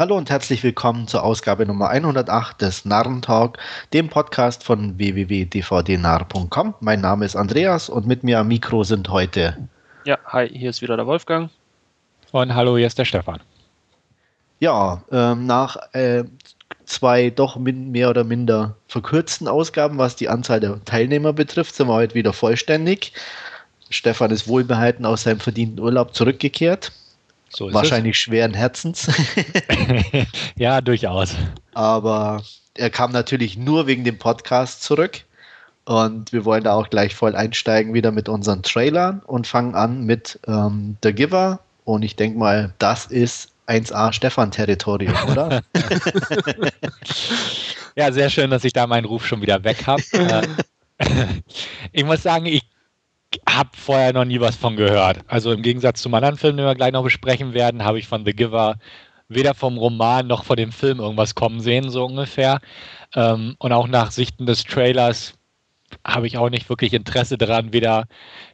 Hallo und herzlich willkommen zur Ausgabe Nummer 108 des Narrentalk, dem Podcast von www.dvdnarr.com. Mein Name ist Andreas und mit mir am Mikro sind heute. Ja, hi, hier ist wieder der Wolfgang. Und hallo, hier ist der Stefan. Ja, ähm, nach äh, zwei doch mehr oder minder verkürzten Ausgaben, was die Anzahl der Teilnehmer betrifft, sind wir heute wieder vollständig. Stefan ist wohlbehalten aus seinem verdienten Urlaub zurückgekehrt. So Wahrscheinlich es. schweren Herzens. ja, durchaus. Aber er kam natürlich nur wegen dem Podcast zurück. Und wir wollen da auch gleich voll einsteigen wieder mit unseren Trailern und fangen an mit ähm, The Giver. Und ich denke mal, das ist 1A Stefan-Territorium, oder? ja, sehr schön, dass ich da meinen Ruf schon wieder weg habe. Äh, ich muss sagen, ich habe vorher noch nie was von gehört. Also im Gegensatz zum anderen Film, den wir gleich noch besprechen werden, habe ich von The Giver weder vom Roman noch von dem Film irgendwas kommen sehen, so ungefähr. Ähm, und auch nach Sichten des Trailers habe ich auch nicht wirklich Interesse daran, weder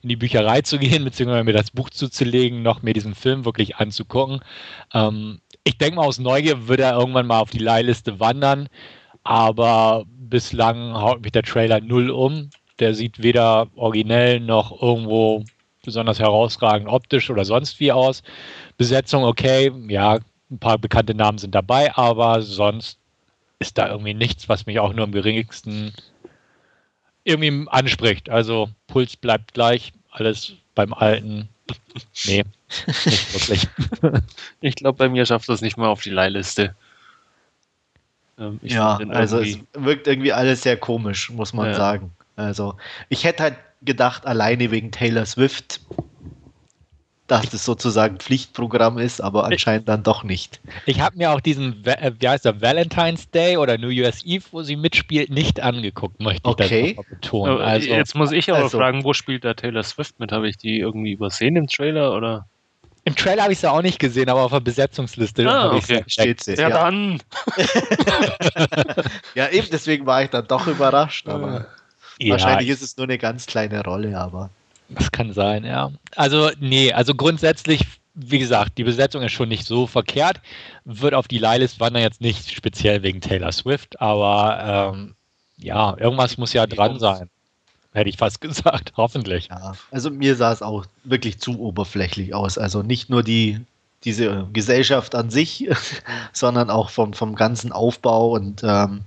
in die Bücherei zu gehen, beziehungsweise mir das Buch zuzulegen, noch mir diesen Film wirklich anzugucken. Ähm, ich denke mal, aus Neugier wird er irgendwann mal auf die Leihliste wandern, aber bislang haut mich der Trailer null um der sieht weder originell noch irgendwo besonders herausragend optisch oder sonst wie aus. Besetzung okay, ja, ein paar bekannte Namen sind dabei, aber sonst ist da irgendwie nichts, was mich auch nur am geringsten irgendwie anspricht. Also Puls bleibt gleich, alles beim Alten. Nee, nicht wirklich. ich glaube, bei mir schafft das nicht mal auf die Leihliste. Ähm, ja, also es wirkt irgendwie alles sehr komisch, muss man ja. sagen. Also, ich hätte halt gedacht, alleine wegen Taylor Swift, dass das sozusagen Pflichtprogramm ist, aber anscheinend dann doch nicht. Ich habe mir auch diesen, äh, wie heißt der, Valentine's Day oder New Year's Eve, wo sie mitspielt, nicht angeguckt, möchte ich okay. das betonen. Also, Jetzt muss ich aber also, fragen, wo spielt da Taylor Swift mit? Habe ich die irgendwie übersehen im Trailer oder? Im Trailer habe ich sie auch nicht gesehen, aber auf der Besetzungsliste ah, okay. steht sie. Ja, ja, dann. ja, eben deswegen war ich dann doch überrascht, aber. Ja, Wahrscheinlich ist es nur eine ganz kleine Rolle, aber. Das kann sein, ja. Also, nee, also grundsätzlich, wie gesagt, die Besetzung ist schon nicht so verkehrt. Wird auf die Leihlist wandern jetzt nicht speziell wegen Taylor Swift, aber ähm, ja, irgendwas muss ja dran sein. Hätte ich fast gesagt, hoffentlich. Ja, also mir sah es auch wirklich zu oberflächlich aus. Also nicht nur die, diese Gesellschaft an sich, sondern auch vom, vom ganzen Aufbau und ähm,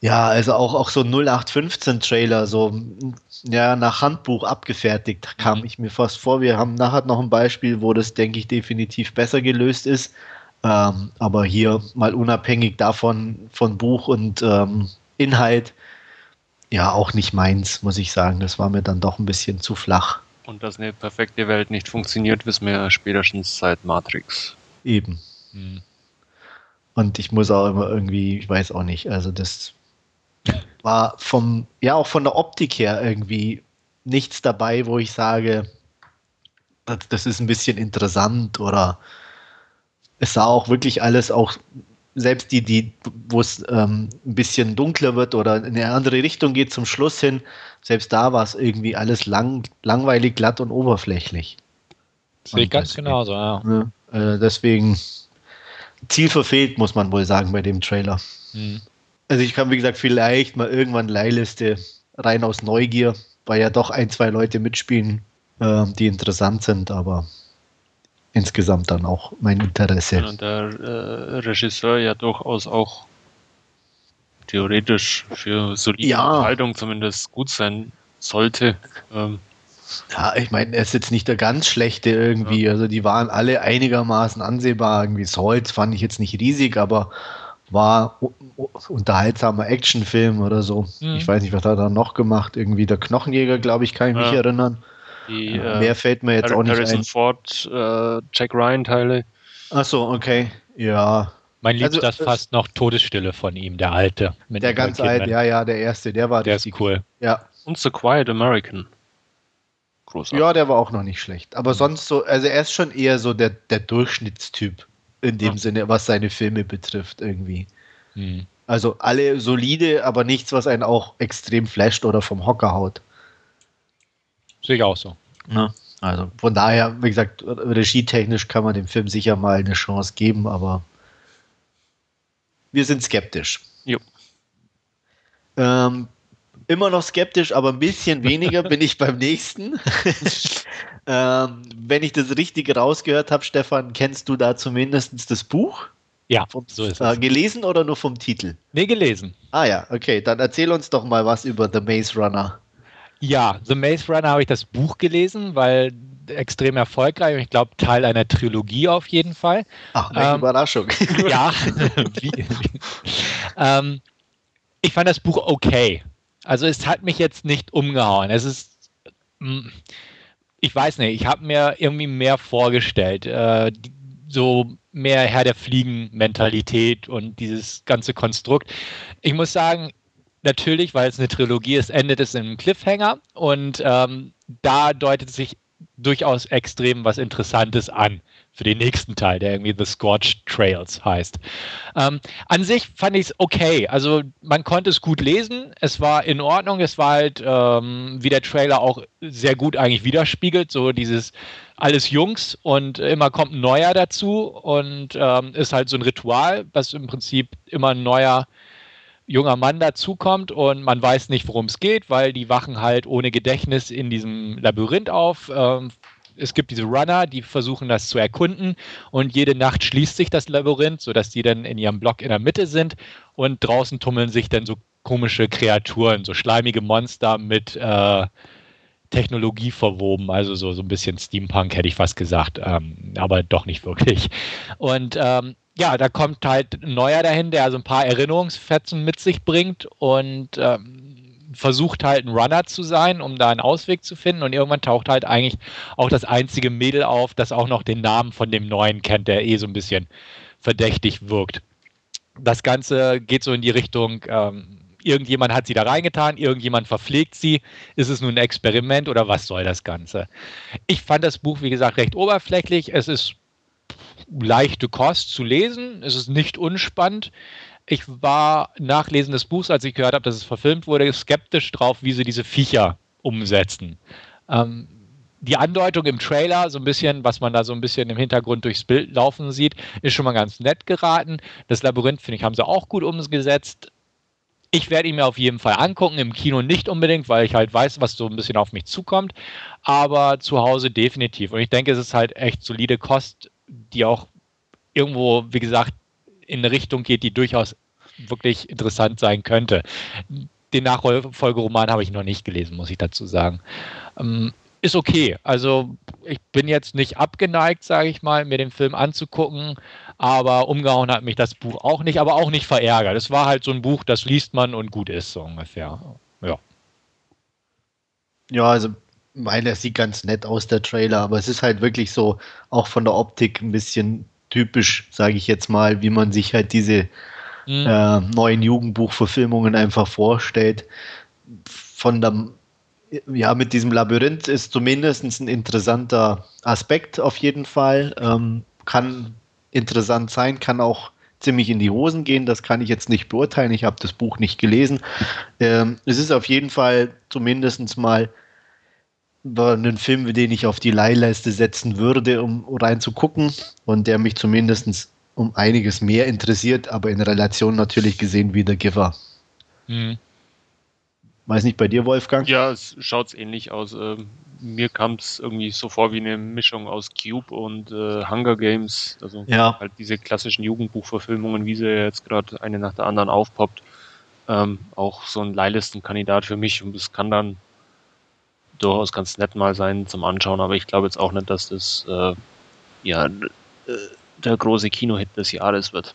ja, also auch, auch so 0815-Trailer, so ja, nach Handbuch abgefertigt, kam ich mir fast vor. Wir haben nachher noch ein Beispiel, wo das, denke ich, definitiv besser gelöst ist. Ähm, aber hier mal unabhängig davon, von Buch und ähm, Inhalt, ja, auch nicht meins, muss ich sagen. Das war mir dann doch ein bisschen zu flach. Und dass eine perfekte Welt nicht funktioniert, wissen wir spätestens seit Matrix. Eben. Mhm. Und ich muss auch immer irgendwie, ich weiß auch nicht, also das war vom, ja, auch von der Optik her irgendwie nichts dabei, wo ich sage, das, das ist ein bisschen interessant oder es sah auch wirklich alles auch selbst die, die, wo es ähm, ein bisschen dunkler wird oder in eine andere Richtung geht zum Schluss hin, selbst da war es irgendwie alles lang, langweilig, glatt und oberflächlich. Sehe ich ganz genauso, ja. Ne, äh, deswegen Ziel verfehlt, muss man wohl sagen, bei dem Trailer. Mhm. Also ich kann, wie gesagt, vielleicht mal irgendwann Leihliste rein aus Neugier, weil ja doch ein, zwei Leute mitspielen, äh, die interessant sind, aber insgesamt dann auch mein Interesse. Und der äh, Regisseur ja durchaus auch theoretisch für solide ja. Unterhaltung zumindest gut sein sollte. Ähm. Ja, ich meine, er ist jetzt nicht der ganz schlechte irgendwie. Ja. Also die waren alle einigermaßen ansehbar. Irgendwie Salt fand ich jetzt nicht riesig, aber war unterhaltsamer Actionfilm oder so. Mhm. Ich weiß nicht, was hat er da noch gemacht. Irgendwie der Knochenjäger, glaube ich, kann ich mich erinnern. Die, äh, Mehr fällt mir jetzt Harrison auch nicht Harrison ein. Ford, äh, Jack Ryan Teile. Achso, okay. Ja. Mein Liebster also, ist fast noch Todesstille von ihm, der alte. der ganz alte, ja, ja, der erste, der war Der ist cool. Ja. Und The Quiet American. Großartig. Ja, der war auch noch nicht schlecht. Aber mhm. sonst so, also er ist schon eher so der, der Durchschnittstyp in dem ja. Sinne, was seine Filme betrifft, irgendwie. Mhm. Also alle solide, aber nichts, was einen auch extrem flasht oder vom Hocker haut. Sehe ich auch so. Ja, also von daher, wie gesagt, regietechnisch kann man dem Film sicher mal eine Chance geben, aber wir sind skeptisch. Jo. Ähm, immer noch skeptisch, aber ein bisschen weniger bin ich beim nächsten. ähm, wenn ich das richtig rausgehört habe, Stefan, kennst du da zumindest das Buch? Ja, so ist es. Äh, gelesen oder nur vom Titel? Nee, gelesen. Ah ja, okay. Dann erzähl uns doch mal was über The Maze Runner. Ja, The Maze Runner habe ich das Buch gelesen, weil extrem erfolgreich und ich glaube Teil einer Trilogie auf jeden Fall. Ach, welche ähm, Überraschung. Ja. ähm, ich fand das Buch okay. Also es hat mich jetzt nicht umgehauen. Es ist, hm, ich weiß nicht, ich habe mir irgendwie mehr vorgestellt. Äh, so mehr Herr der Fliegen-Mentalität und dieses ganze Konstrukt. Ich muss sagen, natürlich, weil es eine Trilogie ist, endet es in einem Cliffhanger und ähm, da deutet sich durchaus extrem was Interessantes an für den nächsten Teil, der irgendwie The Scorched Trails heißt. Ähm, an sich fand ich es okay. Also man konnte es gut lesen. Es war in Ordnung. Es war halt, ähm, wie der Trailer auch sehr gut eigentlich widerspiegelt, so dieses alles Jungs und immer kommt ein neuer dazu und ähm, ist halt so ein Ritual, was im Prinzip immer ein neuer junger Mann dazukommt und man weiß nicht, worum es geht, weil die wachen halt ohne Gedächtnis in diesem Labyrinth auf. Ähm, es gibt diese Runner, die versuchen das zu erkunden und jede Nacht schließt sich das Labyrinth, sodass die dann in ihrem Block in der Mitte sind und draußen tummeln sich dann so komische Kreaturen, so schleimige Monster mit äh, Technologie verwoben, also so, so ein bisschen Steampunk hätte ich fast gesagt, ähm, aber doch nicht wirklich. Und ähm, ja, da kommt halt ein neuer dahin, der so ein paar Erinnerungsfetzen mit sich bringt und ähm, versucht halt ein Runner zu sein, um da einen Ausweg zu finden. Und irgendwann taucht halt eigentlich auch das einzige Mädel auf, das auch noch den Namen von dem Neuen kennt, der eh so ein bisschen verdächtig wirkt. Das Ganze geht so in die Richtung, ähm, irgendjemand hat sie da reingetan, irgendjemand verpflegt sie. Ist es nun ein Experiment oder was soll das Ganze? Ich fand das Buch, wie gesagt, recht oberflächlich. Es ist leichte Kost zu lesen. Es ist nicht unspannend. Ich war nach Lesen des Buchs, als ich gehört habe, dass es verfilmt wurde, skeptisch drauf, wie sie diese Viecher umsetzen. Ähm, die Andeutung im Trailer, so ein bisschen, was man da so ein bisschen im Hintergrund durchs Bild laufen sieht, ist schon mal ganz nett geraten. Das Labyrinth, finde ich, haben sie auch gut umgesetzt. Ich werde ihn mir auf jeden Fall angucken, im Kino nicht unbedingt, weil ich halt weiß, was so ein bisschen auf mich zukommt, aber zu Hause definitiv. Und ich denke, es ist halt echt solide Kost, die auch irgendwo, wie gesagt, in eine Richtung geht, die durchaus wirklich interessant sein könnte. Den Nachfolgeroman habe ich noch nicht gelesen, muss ich dazu sagen. Ähm, ist okay. Also ich bin jetzt nicht abgeneigt, sage ich mal, mir den Film anzugucken, aber umgehauen hat mich das Buch auch nicht, aber auch nicht verärgert. Es war halt so ein Buch, das liest man und gut ist, so ungefähr. Ja. Ja, also meine, es sieht ganz nett aus, der Trailer, aber es ist halt wirklich so, auch von der Optik ein bisschen typisch, sage ich jetzt mal, wie man sich halt diese mhm. äh, neuen Jugendbuchverfilmungen einfach vorstellt. Von der, ja, mit diesem Labyrinth ist zumindest ein interessanter Aspekt auf jeden Fall. Ähm, kann interessant sein, kann auch ziemlich in die Hosen gehen. Das kann ich jetzt nicht beurteilen. Ich habe das Buch nicht gelesen. Ähm, es ist auf jeden Fall zumindest mal einen Film, den ich auf die Leihleiste setzen würde, um reinzugucken und der mich zumindest um einiges mehr interessiert, aber in Relation natürlich gesehen wie The Giver. Mhm. Weiß nicht bei dir, Wolfgang? Ja, es schaut ähnlich aus. Ähm, mir kam es irgendwie so vor wie eine Mischung aus Cube und äh, Hunger Games. Also ja. halt diese klassischen Jugendbuchverfilmungen, wie sie jetzt gerade eine nach der anderen aufpoppt. Ähm, auch so ein Leihlistenkandidat für mich und es kann dann durchaus ganz nett mal sein zum Anschauen, aber ich glaube jetzt auch nicht, dass das äh, ja, äh, der große Kinohit des Jahres wird.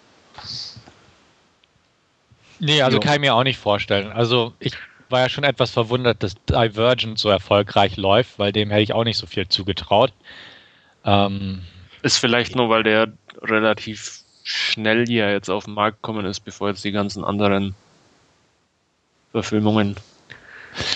Nee, also jo. kann ich mir auch nicht vorstellen. Also ich war ja schon etwas verwundert, dass Divergent so erfolgreich läuft, weil dem hätte ich auch nicht so viel zugetraut. Ähm, ist vielleicht nur, weil der relativ schnell hier jetzt auf den Markt gekommen ist, bevor jetzt die ganzen anderen Verfilmungen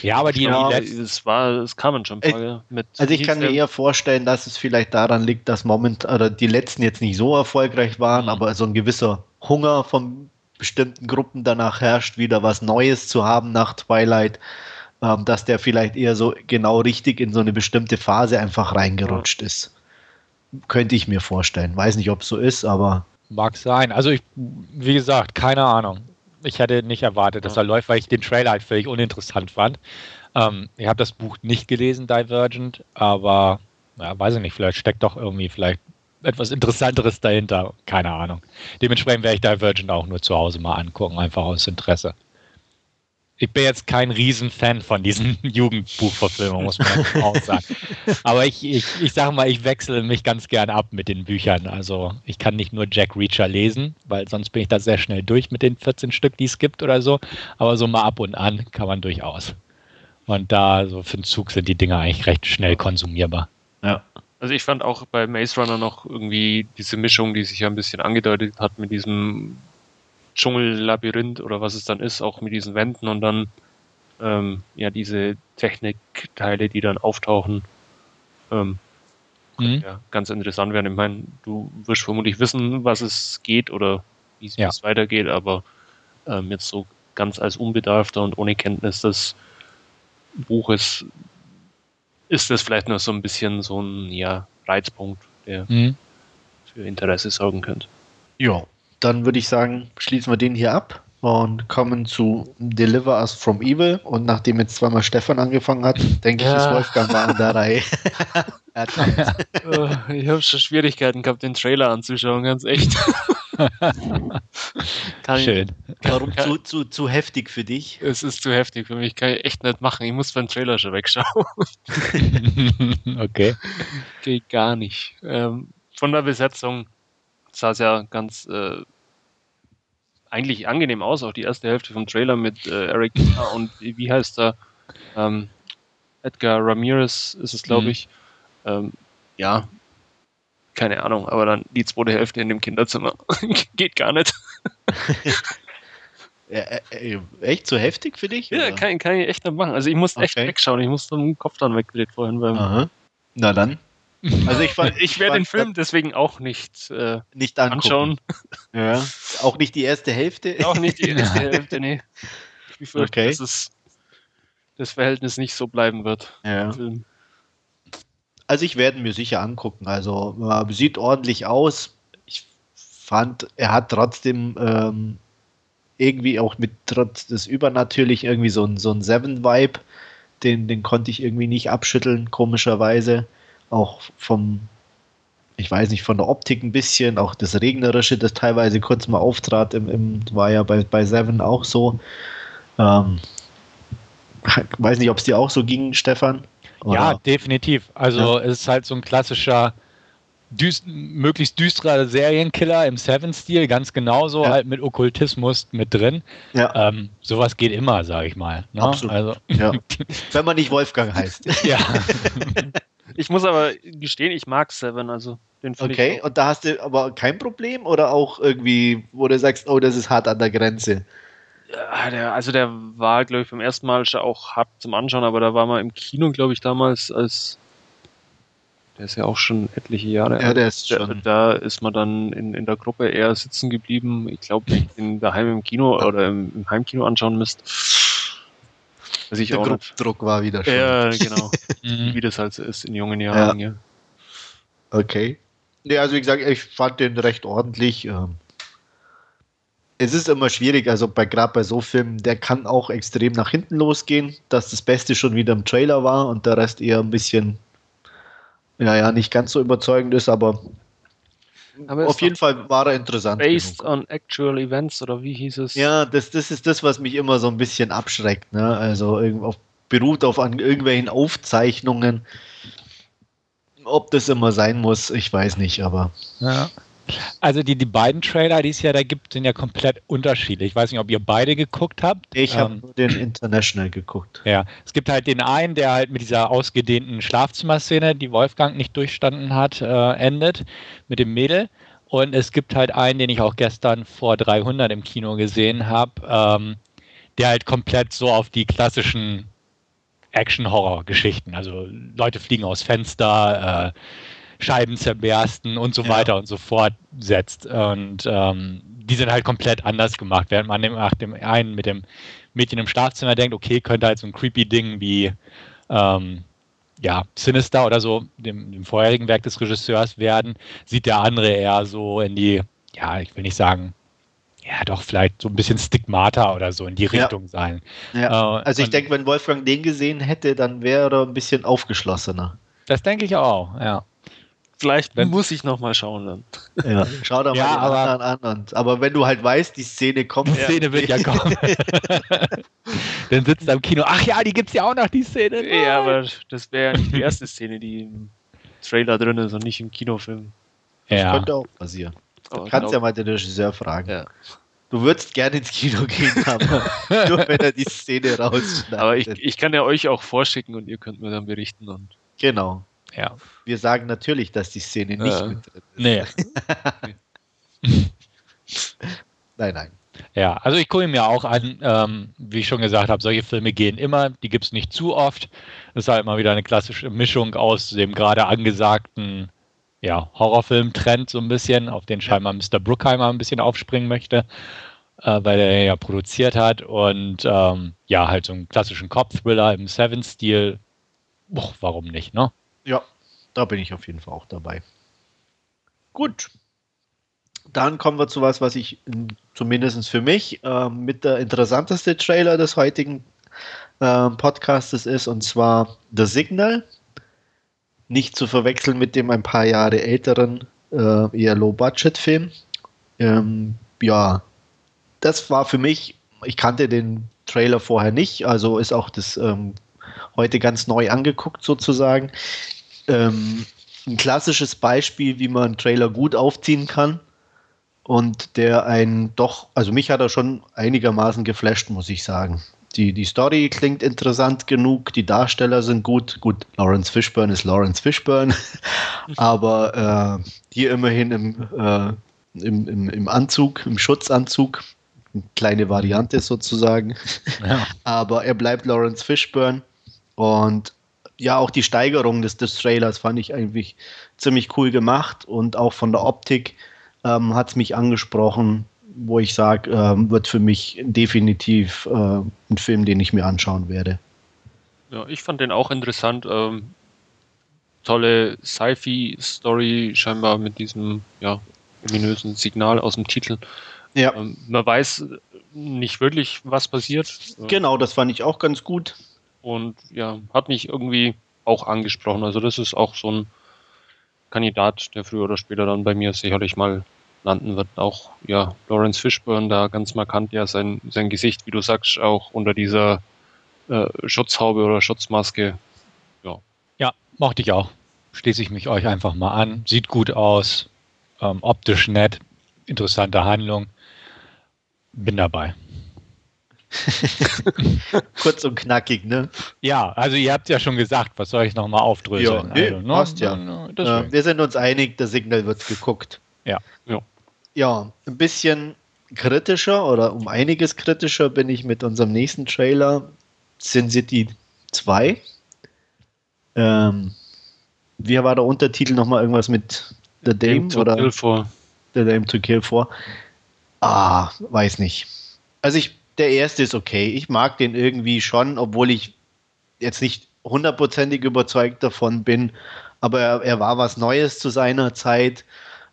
ja, aber die, ja, die es war, es kamen schon ein paar mit. Also ich kann mir eher vorstellen, dass es vielleicht daran liegt, dass moment oder die letzten jetzt nicht so erfolgreich waren, mhm. aber so ein gewisser Hunger von bestimmten Gruppen danach herrscht, wieder was Neues zu haben nach Twilight, ähm, dass der vielleicht eher so genau richtig in so eine bestimmte Phase einfach reingerutscht ja. ist. Könnte ich mir vorstellen. Weiß nicht, ob es so ist, aber mag sein. Also ich, wie gesagt, keine Ahnung. Ich hätte nicht erwartet, dass er läuft, weil ich den Trailer halt völlig uninteressant fand. Ähm, ich habe das Buch nicht gelesen, Divergent, aber ja, weiß ich nicht, vielleicht steckt doch irgendwie vielleicht etwas Interessanteres dahinter. Keine Ahnung. Dementsprechend werde ich Divergent auch nur zu Hause mal angucken, einfach aus Interesse ich bin jetzt kein Riesenfan von diesen Jugendbuchverfilmungen, muss man auch sagen. Aber ich, ich, ich sage mal, ich wechsle mich ganz gern ab mit den Büchern. Also ich kann nicht nur Jack Reacher lesen, weil sonst bin ich da sehr schnell durch mit den 14 Stück, die es gibt oder so. Aber so mal ab und an kann man durchaus. Und da so für den Zug sind die Dinger eigentlich recht schnell konsumierbar. Ja. Also ich fand auch bei Maze Runner noch irgendwie diese Mischung, die sich ja ein bisschen angedeutet hat mit diesem Dschungellabyrinth oder was es dann ist, auch mit diesen Wänden und dann ähm, ja diese Technikteile, die dann auftauchen. Ähm, mhm. ja, ganz interessant werden. Ich meine, du wirst vermutlich wissen, was es geht oder wie es ja. weitergeht, aber ähm, jetzt so ganz als Unbedarfter und ohne Kenntnis des Buches ist das vielleicht noch so ein bisschen so ein ja, Reizpunkt, der mhm. für Interesse sorgen könnte. Ja, dann würde ich sagen, schließen wir den hier ab und kommen zu Deliver Us from Evil. Und nachdem jetzt zweimal Stefan angefangen hat, denke ja. ich, ist Wolfgang mal an der Reihe. ich habe schon Schwierigkeiten gehabt, den Trailer anzuschauen, ganz echt. Schön. Ich, Warum kann, zu, zu, zu heftig für dich? Es ist zu heftig für mich, kann ich echt nicht machen. Ich muss beim Trailer schon wegschauen. okay. Geht gar nicht. Ähm, von der Besetzung sah es ja ganz äh, eigentlich angenehm aus, auch die erste Hälfte vom Trailer mit äh, Eric und wie heißt er? Ähm, Edgar Ramirez ist es, glaube mhm. ich. Ähm, ja, keine Ahnung, aber dann die zweite Hälfte in dem Kinderzimmer. Geht gar nicht. ja, äh, äh, echt so heftig für dich? Ja, kann, kann, ich echt nicht machen. Also ich muss echt okay. wegschauen. Ich muss den Kopf dann wegdreht vorhin beim. Aha. Na dann. Also ich, fand, ich werde den Film deswegen auch nicht, äh, nicht anschauen. Ja. Auch nicht die erste Hälfte? Auch nicht die erste Hälfte, nee. Ich befürchte, okay. dass es das Verhältnis nicht so bleiben wird. Ja. Also ich werde mir sicher angucken. Also äh, sieht ordentlich aus. Ich fand, er hat trotzdem ähm, irgendwie auch mit trotz des Übernatürlich irgendwie so ein, so ein Seven-Vibe. Den, den konnte ich irgendwie nicht abschütteln, komischerweise auch vom, ich weiß nicht, von der Optik ein bisschen, auch das Regnerische, das teilweise kurz mal auftrat, im, im war ja bei, bei Seven auch so. Ähm, weiß nicht, ob es dir auch so ging, Stefan? Oder? Ja, definitiv. Also ja. es ist halt so ein klassischer düst möglichst düsterer Serienkiller im Seven-Stil, ganz genauso, ja. halt mit Okkultismus mit drin. Ja. Ähm, sowas geht immer, sage ich mal. Ne? Absolut. Also. Ja. Wenn man nicht Wolfgang heißt. ja. Ich muss aber gestehen, ich mag Seven, also den Okay, und da hast du aber kein Problem oder auch irgendwie, wo du sagst, oh, das ist hart an der Grenze? Ja, der, also der war, glaube ich, beim ersten Mal schon auch hart zum Anschauen, aber da war man im Kino, glaube ich, damals als der ist ja auch schon etliche Jahre ja, der ist schon. Da, ist man dann in, in der Gruppe eher sitzen geblieben. Ich glaube, wenn ich den daheim im Kino oder im, im Heimkino anschauen müsst, Weiß ich Der auch Druck war wieder schon. Ja, genau. Mhm. wie das halt so ist in jungen Jahren. Ja. ja. Okay. Ja, also wie gesagt, ich fand den recht ordentlich. Ähm. Es ist immer schwierig, also bei gerade bei so Filmen, der kann auch extrem nach hinten losgehen, dass das Beste schon wieder im Trailer war und der Rest eher ein bisschen, ja, ja, nicht ganz so überzeugend ist, aber Auf jeden Fall war er interessant. Based genug. on actual events oder wie hieß es? Ja, das, das ist das, was mich immer so ein bisschen abschreckt. Ne? Also auf, beruht auf an irgendwelchen Aufzeichnungen. Ob das immer sein muss, ich weiß nicht, aber. Ja. Also die, die beiden Trailer, die es ja da gibt, sind ja komplett unterschiedlich. Ich weiß nicht, ob ihr beide geguckt habt. Ich habe ähm, nur den International geguckt. Ja, es gibt halt den einen, der halt mit dieser ausgedehnten Schlafzimmerszene, die Wolfgang nicht durchstanden hat, äh, endet mit dem Mädel. Und es gibt halt einen, den ich auch gestern vor 300 im Kino gesehen habe, ähm, der halt komplett so auf die klassischen Action-Horror-Geschichten, also Leute fliegen aus Fenster, äh, Scheiben zerbersten und so ja. weiter und so fort setzt. Und ähm, die sind halt komplett anders gemacht. Während man nach dem einen mit dem Mädchen im Schlafzimmer denkt, okay, könnte halt so ein creepy Ding wie ähm, ja, Sinister oder so, dem, dem vorherigen Werk des Regisseurs werden, sieht der andere eher so in die ja, ich will nicht sagen, ja, doch vielleicht so ein bisschen Stigmata oder so in die Richtung ja. sein. Ja. Äh, also ich denke, wenn Wolfgang den gesehen hätte, dann wäre er ein bisschen aufgeschlossener. Das denke ich auch, ja. Vielleicht wenn, muss ich noch mal schauen dann. Ja, schau da mal ja, aber, anderen an. Und, aber wenn du halt weißt, die Szene kommt. Die Szene wird ja kommen. dann sitzt er im Kino. Ach ja, die gibt es ja auch noch, die Szene. Nein. Ja, aber das wäre ja nicht die erste Szene, die im Trailer drin ist und nicht im Kinofilm. Ja. Das könnte auch passieren. Du aber kannst ja mal den Regisseur fragen. Ja. Du würdest gerne ins Kino gehen, aber nur wenn er die Szene rausschneidet. Aber ich, ich kann ja euch auch vorschicken und ihr könnt mir dann berichten. Und genau. Ja. Wir sagen natürlich, dass die Szene nicht äh, mit drin ist. Nee. nein, nein. Ja, also ich gucke mir auch an, ähm, wie ich schon gesagt habe, solche Filme gehen immer, die gibt es nicht zu oft. Das ist halt mal wieder eine klassische Mischung aus dem gerade angesagten ja, Horrorfilm-Trend so ein bisschen, auf den scheinbar Mr. Bruckheimer ein bisschen aufspringen möchte, äh, weil er ja produziert hat und ähm, ja, halt so einen klassischen Cop-Thriller im Seven-Stil. Warum nicht, ne? Ja, da bin ich auf jeden Fall auch dabei. Gut. Dann kommen wir zu was, was ich zumindest für mich äh, mit der interessanteste Trailer des heutigen äh, Podcastes ist, und zwar The Signal. Nicht zu verwechseln mit dem ein paar Jahre älteren, äh, eher Low-Budget-Film. Ähm, ja, das war für mich, ich kannte den Trailer vorher nicht, also ist auch das ähm, heute ganz neu angeguckt sozusagen. Ähm, ein klassisches Beispiel, wie man einen Trailer gut aufziehen kann und der einen doch, also mich hat er schon einigermaßen geflasht, muss ich sagen. Die, die Story klingt interessant genug, die Darsteller sind gut. Gut, Lawrence Fishburne ist Lawrence Fishburne, aber äh, hier immerhin im, äh, im, im, im Anzug, im Schutzanzug. Eine kleine Variante sozusagen. Ja. aber er bleibt Lawrence Fishburne und ja, auch die Steigerung des, des Trailers fand ich eigentlich ziemlich cool gemacht und auch von der Optik ähm, hat es mich angesprochen wo ich sage, äh, wird für mich definitiv äh, ein Film, den ich mir anschauen werde. Ja, ich fand den auch interessant. Ähm, tolle Sci-Fi-Story, scheinbar mit diesem ja, ominösen Signal aus dem Titel. Ja. Ähm, man weiß nicht wirklich, was passiert. Genau, das fand ich auch ganz gut. Und ja, hat mich irgendwie auch angesprochen. Also das ist auch so ein Kandidat, der früher oder später dann bei mir sicherlich mal landen wird. Auch ja, Lawrence Fishburne da ganz markant ja sein, sein Gesicht, wie du sagst, auch unter dieser äh, Schutzhaube oder Schutzmaske. Ja. ja, mochte ich auch. Schließe ich mich euch einfach mal an. Sieht gut aus, ähm, optisch nett, interessante Handlung. Bin dabei. Kurz und knackig, ne? Ja, also ihr habt ja schon gesagt, was soll ich nochmal aufdröseln? Ja, nee, also, ne? passt ja. äh, wir sind uns einig, der Signal wird geguckt. Ja. ja ja, ein bisschen kritischer oder um einiges kritischer bin ich mit unserem nächsten Trailer Sin City 2. Ähm, wie war der Untertitel nochmal irgendwas mit The Dame, Dame to oder Kill for. The Dame to Kill for? Ah, weiß nicht. Also ich, der erste ist okay. Ich mag den irgendwie schon, obwohl ich jetzt nicht hundertprozentig überzeugt davon bin. Aber er, er war was Neues zu seiner Zeit.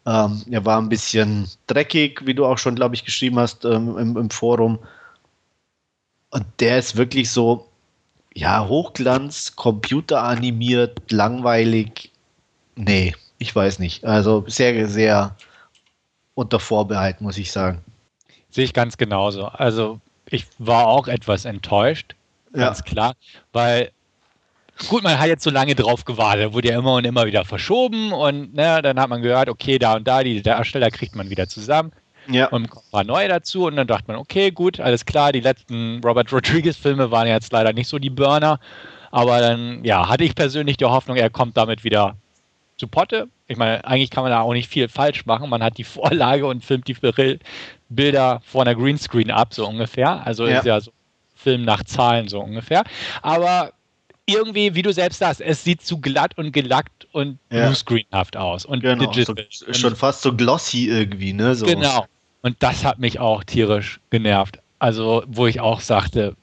Ähm, er war ein bisschen dreckig, wie du auch schon, glaube ich, geschrieben hast ähm, im, im, Forum. Und der ist wirklich so, ja, Hochglanz, computeranimiert, langweilig. Nee, ich weiß nicht. Also sehr, sehr unter Vorbehalt, muss ich sagen. Sehe ich ganz genauso. Also ich war auch etwas enttäuscht, ganz ja. klar, weil Gut, man hat jetzt so lange drauf gewartet, wurde ja immer und immer wieder verschoben und ne, dann hat man gehört, okay, da und da, die Darsteller kriegt man wieder zusammen. Ja. Und ein paar neue dazu und dann dachte man, okay, gut, alles klar, die letzten Robert Rodriguez-Filme waren jetzt leider nicht so die Burner, aber dann, ja, hatte ich persönlich die Hoffnung, er kommt damit wieder zu Potte. Ich meine, eigentlich kann man da auch nicht viel falsch machen. Man hat die Vorlage und filmt die Bilder vor einer Greenscreen ab, so ungefähr. Also ja. ist ja so Film nach Zahlen so ungefähr. Aber irgendwie, wie du selbst sagst, es sieht zu glatt und gelackt und ja. bluescreenhaft aus. Und genau, digital. So, schon fast so glossy irgendwie, ne? So. Genau. Und das hat mich auch tierisch genervt. Also, wo ich auch sagte,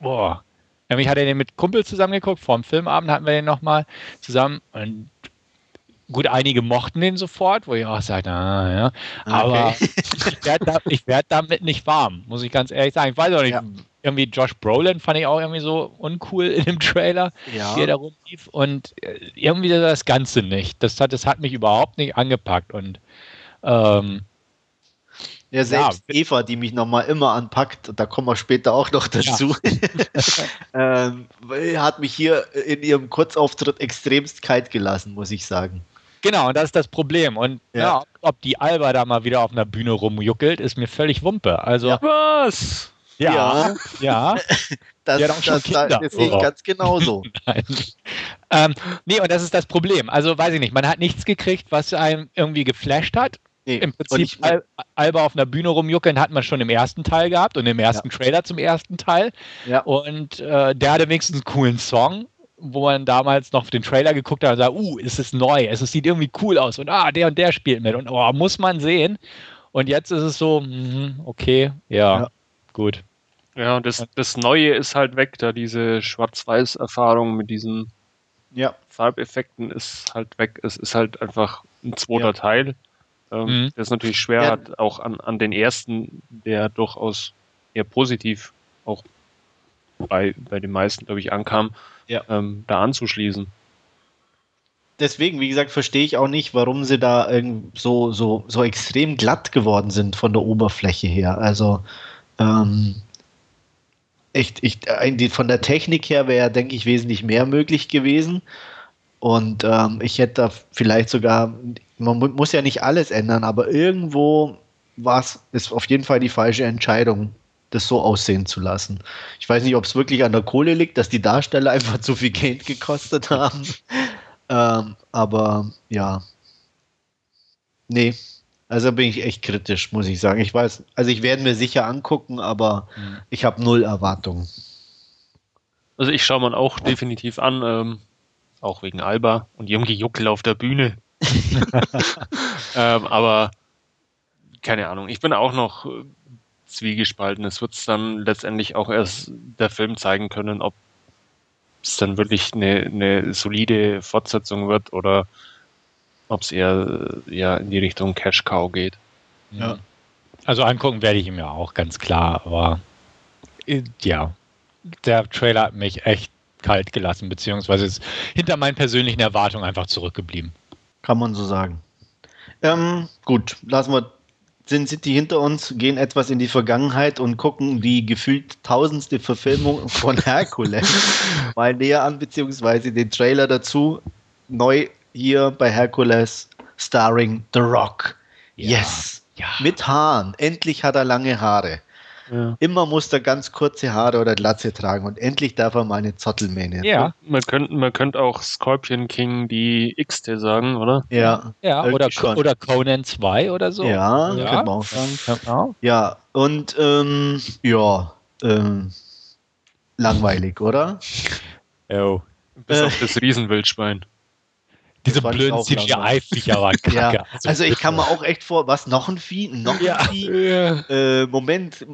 boah. Ich hatte den mit Kumpel zusammengeguckt, vor dem Filmabend hatten wir den nochmal zusammen und gut, einige mochten den sofort, wo ich auch sagte, ah, ja. Aber okay. ich werde da, werd damit nicht warm, muss ich ganz ehrlich sagen. Ich weiß auch nicht, ja. irgendwie Josh Brolin fand ich auch irgendwie so uncool in dem Trailer, ja. wie er da rumlief. Und äh, irgendwie das Ganze nicht. Das hat, das hat mich überhaupt nicht angepackt. Und ähm, ja, selbst ja. Eva, die mich nochmal immer anpackt, da kommen wir später auch noch dazu, ja. ähm, hat mich hier in ihrem Kurzauftritt extremst kalt gelassen, muss ich sagen. Genau, und das ist das Problem. Und ja. ja ob die Alba da mal wieder auf einer Bühne rumjuckelt, ist mir völlig Wumpe. Also. Ja. Was? Ja, ja. Das, das, das, das sehe ich ganz genauso. Nein. Ähm, nee, und das ist das Problem. Also, weiß ich nicht, man hat nichts gekriegt, was einem irgendwie geflasht hat. Nee. Im Prinzip Al Alba auf einer Bühne rumjuckeln hat man schon im ersten Teil gehabt und im ersten ja. Trailer zum ersten Teil. Ja. Und äh, der hatte wenigstens einen coolen Song, wo man damals noch den Trailer geguckt hat und sagt, uh, es ist neu, es sieht irgendwie cool aus und ah, der und der spielt mit und oh, muss man sehen. Und jetzt ist es so, mh, okay, ja, ja, gut. Ja, und das, das Neue ist halt weg, da diese Schwarz-Weiß-Erfahrung mit diesen ja. Farbeffekten ist halt weg. Es ist halt einfach ein zweiter ja. Teil. Ähm, mhm. Das ist natürlich schwer, ja. hat auch an, an den ersten, der durchaus eher positiv auch bei, bei den meisten, glaube ich, ankam, ja. ähm, da anzuschließen. Deswegen, wie gesagt, verstehe ich auch nicht, warum sie da so, so, so extrem glatt geworden sind von der Oberfläche her. Also, ähm, echt, ich, von der Technik her wäre, denke ich, wesentlich mehr möglich gewesen. Und ähm, ich hätte da vielleicht sogar, man muss ja nicht alles ändern, aber irgendwo war es, ist auf jeden Fall die falsche Entscheidung, das so aussehen zu lassen. Ich weiß nicht, ob es wirklich an der Kohle liegt, dass die Darsteller einfach zu viel Geld gekostet haben. ähm, aber ja. Nee. Also bin ich echt kritisch, muss ich sagen. Ich weiß, also ich werde mir sicher angucken, aber mhm. ich habe null Erwartungen. Also ich schaue man auch definitiv an, ähm, auch wegen Alba und Junge Juckel auf der Bühne. ähm, aber keine Ahnung, ich bin auch noch äh, zwiegespalten. Es wird es dann letztendlich auch erst der Film zeigen können, ob es dann wirklich eine, eine solide Fortsetzung wird oder ob es eher ja, in die Richtung Cash Cow geht. Ja. Also angucken werde ich ihm ja auch ganz klar, aber äh, ja, der Trailer hat mich echt kalt gelassen, beziehungsweise ist hinter meinen persönlichen Erwartungen einfach zurückgeblieben. Kann man so sagen. Ähm, gut, lassen wir sind, sind die hinter uns, gehen etwas in die Vergangenheit und gucken die gefühlt tausendste Verfilmung von Herkules mal näher an, beziehungsweise den Trailer dazu. Neu hier bei Herkules, starring The Rock. Ja. Yes. Ja. Mit Haaren. Endlich hat er lange Haare. Ja. Immer muss er ganz kurze Haare oder Glatze tragen und endlich darf er mal eine Zottelmähne. Ja. Man könnte man könnt auch Scorpion King die X-Te sagen, oder? Ja. Ja, oder, oder Conan 2 oder so. Ja, ja. kann man auch sagen. Ja, und ähm, ja, ähm, langweilig, oder? Jo. Bis äh. auf das Riesenwildschwein. Diese blöden CGI-Viecher waren kacke. ja. Also, ich kann mir auch echt vor, was, noch ein Vieh? Noch ja. ein Vieh? Ja. Äh, Moment,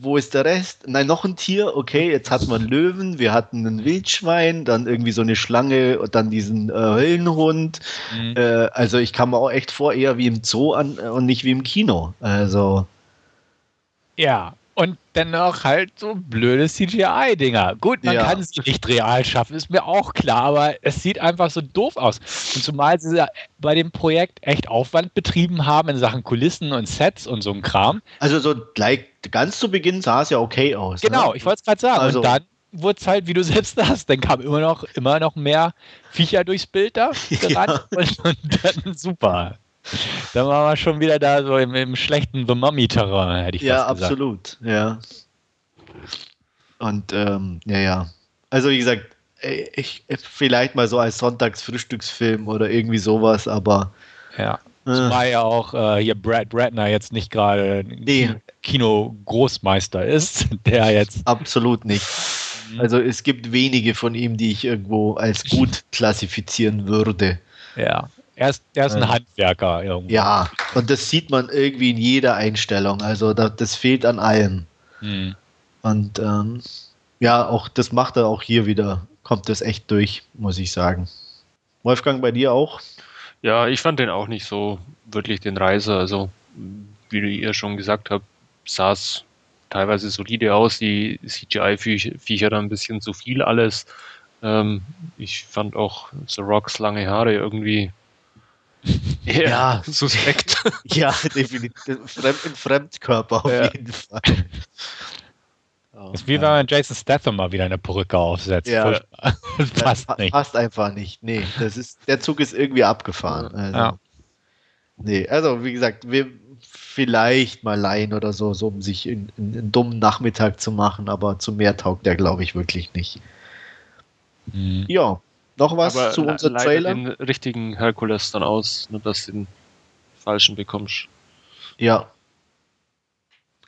wo ist der Rest? Nein, noch ein Tier, okay, jetzt hatten wir einen Löwen, wir hatten ein Wildschwein, dann irgendwie so eine Schlange und dann diesen äh, Höllenhund. Mhm. Äh, also ich kann mir auch echt vor, eher wie im Zoo an, und nicht wie im Kino. Also. Ja, und dennoch halt so blöde CGI-Dinger. Gut, man ja. kann sie nicht real schaffen, ist mir auch klar, aber es sieht einfach so doof aus. Und zumal sie ja bei dem Projekt echt Aufwand betrieben haben in Sachen Kulissen und Sets und so ein Kram. Also so gleich ganz zu Beginn sah es ja okay aus. Genau, ne? ich wollte es gerade sagen. Also. Und dann wurde es halt, wie du selbst sagst, dann kam immer noch, immer noch mehr Viecher durchs Bild da gerannt ja. und, und dann super. Dann waren wir schon wieder da so im, im schlechten The Mummy-Terrain, hätte ich ja, fast gesagt. Ja, absolut, ja. Und ähm, ja, ja. Also wie gesagt, ich, vielleicht mal so als Sonntagsfrühstücksfilm oder irgendwie sowas, aber. Ja. Äh. Zumal ja auch äh, hier Brad Ratner jetzt nicht gerade nee. Kino-Großmeister ist, der jetzt. Absolut nicht. Mhm. Also es gibt wenige von ihm, die ich irgendwo als gut klassifizieren würde. Ja. Er ist, er ist ein Handwerker irgendwo. Ja, und das sieht man irgendwie in jeder Einstellung. Also das, das fehlt an allem. Hm. Und ähm, ja, auch das macht er auch hier wieder. Kommt das echt durch, muss ich sagen. Wolfgang, bei dir auch? Ja, ich fand den auch nicht so wirklich den Reiser. Also, wie ihr schon gesagt habt, sah es teilweise solide aus. Die CGI-Viecher dann ein bisschen zu viel alles. Ähm, ich fand auch The Rocks lange Haare irgendwie eher ja. suspekt. Ja, definitiv. Fremd, Ein Fremdkörper auf ja. jeden Fall. Das ist wie wenn man Jason Statham mal wieder eine Perücke aufsetzt. Ja. Das passt nicht. Passt einfach nicht. Nee, das ist, der Zug ist irgendwie abgefahren. Also, ja. Nee, also wie gesagt, wir vielleicht mal leihen oder so, so um sich in, in, einen dummen Nachmittag zu machen, aber zu mehr taugt der, glaube ich, wirklich nicht. Mhm. Ja, noch was aber zu unserem Trailer? den richtigen Herkules dann aus, nur dass du den falschen bekommst. Ja.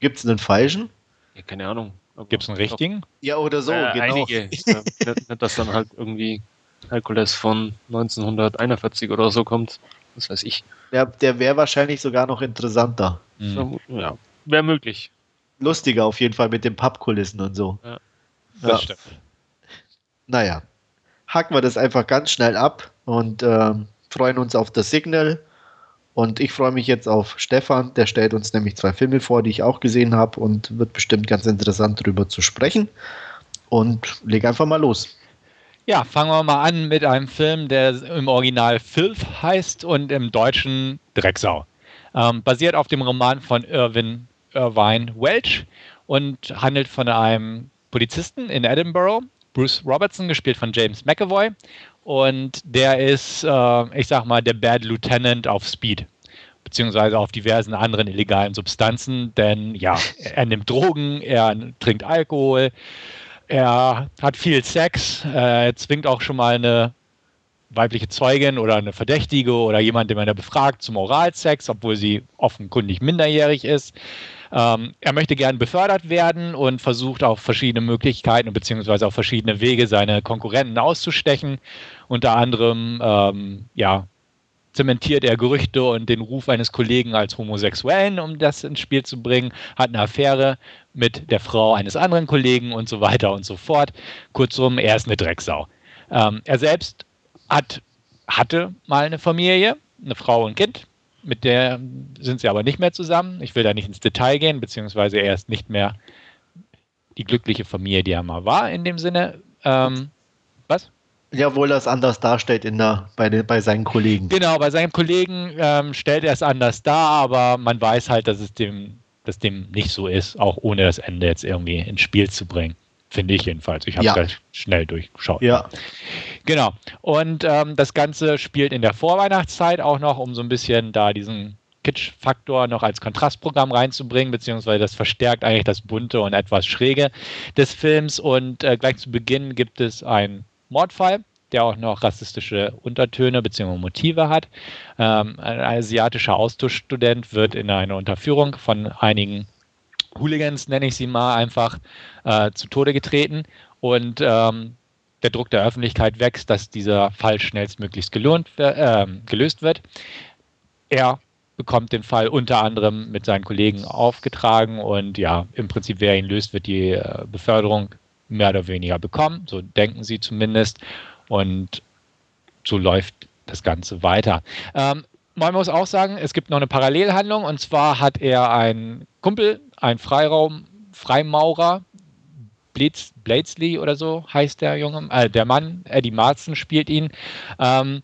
Gibt es einen falschen? Ja, keine Ahnung. Gibt es einen richtigen? Ja, oder so, äh, genau. Einige. nicht, nicht, dass dann halt irgendwie Herkules von 1941 oder so kommt. Das weiß ich. Der, der wäre wahrscheinlich sogar noch interessanter. Mhm. Ja, wäre möglich. Lustiger auf jeden Fall mit den Pappkulissen und so. Ja, das ja. stimmt. Naja, hacken wir das einfach ganz schnell ab und ähm, freuen uns auf das Signal. Und ich freue mich jetzt auf Stefan, der stellt uns nämlich zwei Filme vor, die ich auch gesehen habe und wird bestimmt ganz interessant darüber zu sprechen. Und leg einfach mal los. Ja, fangen wir mal an mit einem Film, der im Original Filth heißt und im Deutschen Drecksau. Ähm, basiert auf dem Roman von Irwin Irvine Welch und handelt von einem Polizisten in Edinburgh, Bruce Robertson, gespielt von James McAvoy, und der ist, äh, ich sag mal, der Bad Lieutenant auf Speed beziehungsweise auf diversen anderen illegalen Substanzen, denn ja, er nimmt Drogen, er trinkt Alkohol, er hat viel Sex, er zwingt auch schon mal eine weibliche Zeugin oder eine Verdächtige oder jemand, den man da befragt, zum Oralsex, obwohl sie offenkundig minderjährig ist. Ähm, er möchte gern befördert werden und versucht auf verschiedene Möglichkeiten bzw. auf verschiedene Wege seine Konkurrenten auszustechen. Unter anderem ähm, ja, zementiert er Gerüchte und den Ruf eines Kollegen als Homosexuellen, um das ins Spiel zu bringen, hat eine Affäre mit der Frau eines anderen Kollegen und so weiter und so fort. Kurzum, er ist eine Drecksau. Ähm, er selbst hat, hatte mal eine Familie, eine Frau und Kind, mit der sind sie aber nicht mehr zusammen. Ich will da nicht ins Detail gehen, beziehungsweise er ist nicht mehr die glückliche Familie, die er mal war, in dem Sinne. Ähm, was? Ja, wohl das anders darstellt in der, bei, den, bei seinen Kollegen. Genau, bei seinen Kollegen ähm, stellt er es anders dar, aber man weiß halt, dass es dem, dass dem nicht so ist, auch ohne das Ende jetzt irgendwie ins Spiel zu bringen. Finde ich jedenfalls. Ich habe ja. schnell durchgeschaut. Ja. Genau. Und ähm, das Ganze spielt in der Vorweihnachtszeit auch noch, um so ein bisschen da diesen Kitsch-Faktor noch als Kontrastprogramm reinzubringen, beziehungsweise das verstärkt eigentlich das Bunte und etwas Schräge des Films. Und äh, gleich zu Beginn gibt es einen Mordfall, der auch noch rassistische Untertöne bzw. Motive hat. Ähm, ein asiatischer Austauschstudent wird in eine Unterführung von einigen Hooligans, nenne ich sie mal, einfach äh, zu Tode getreten. Und ähm, der Druck der Öffentlichkeit wächst, dass dieser Fall schnellstmöglichst gelohnt, äh, gelöst wird. Er bekommt den Fall unter anderem mit seinen Kollegen aufgetragen und ja, im Prinzip, wer ihn löst, wird die äh, Beförderung mehr oder weniger bekommen. So denken sie zumindest. Und so läuft das Ganze weiter. Ähm, man muss auch sagen, es gibt noch eine Parallelhandlung und zwar hat er einen Kumpel, einen Freiraum, Freimaurer, Blitz, Bladesley oder so heißt der Junge, äh, der Mann, Eddie Marzen spielt ihn. Ähm,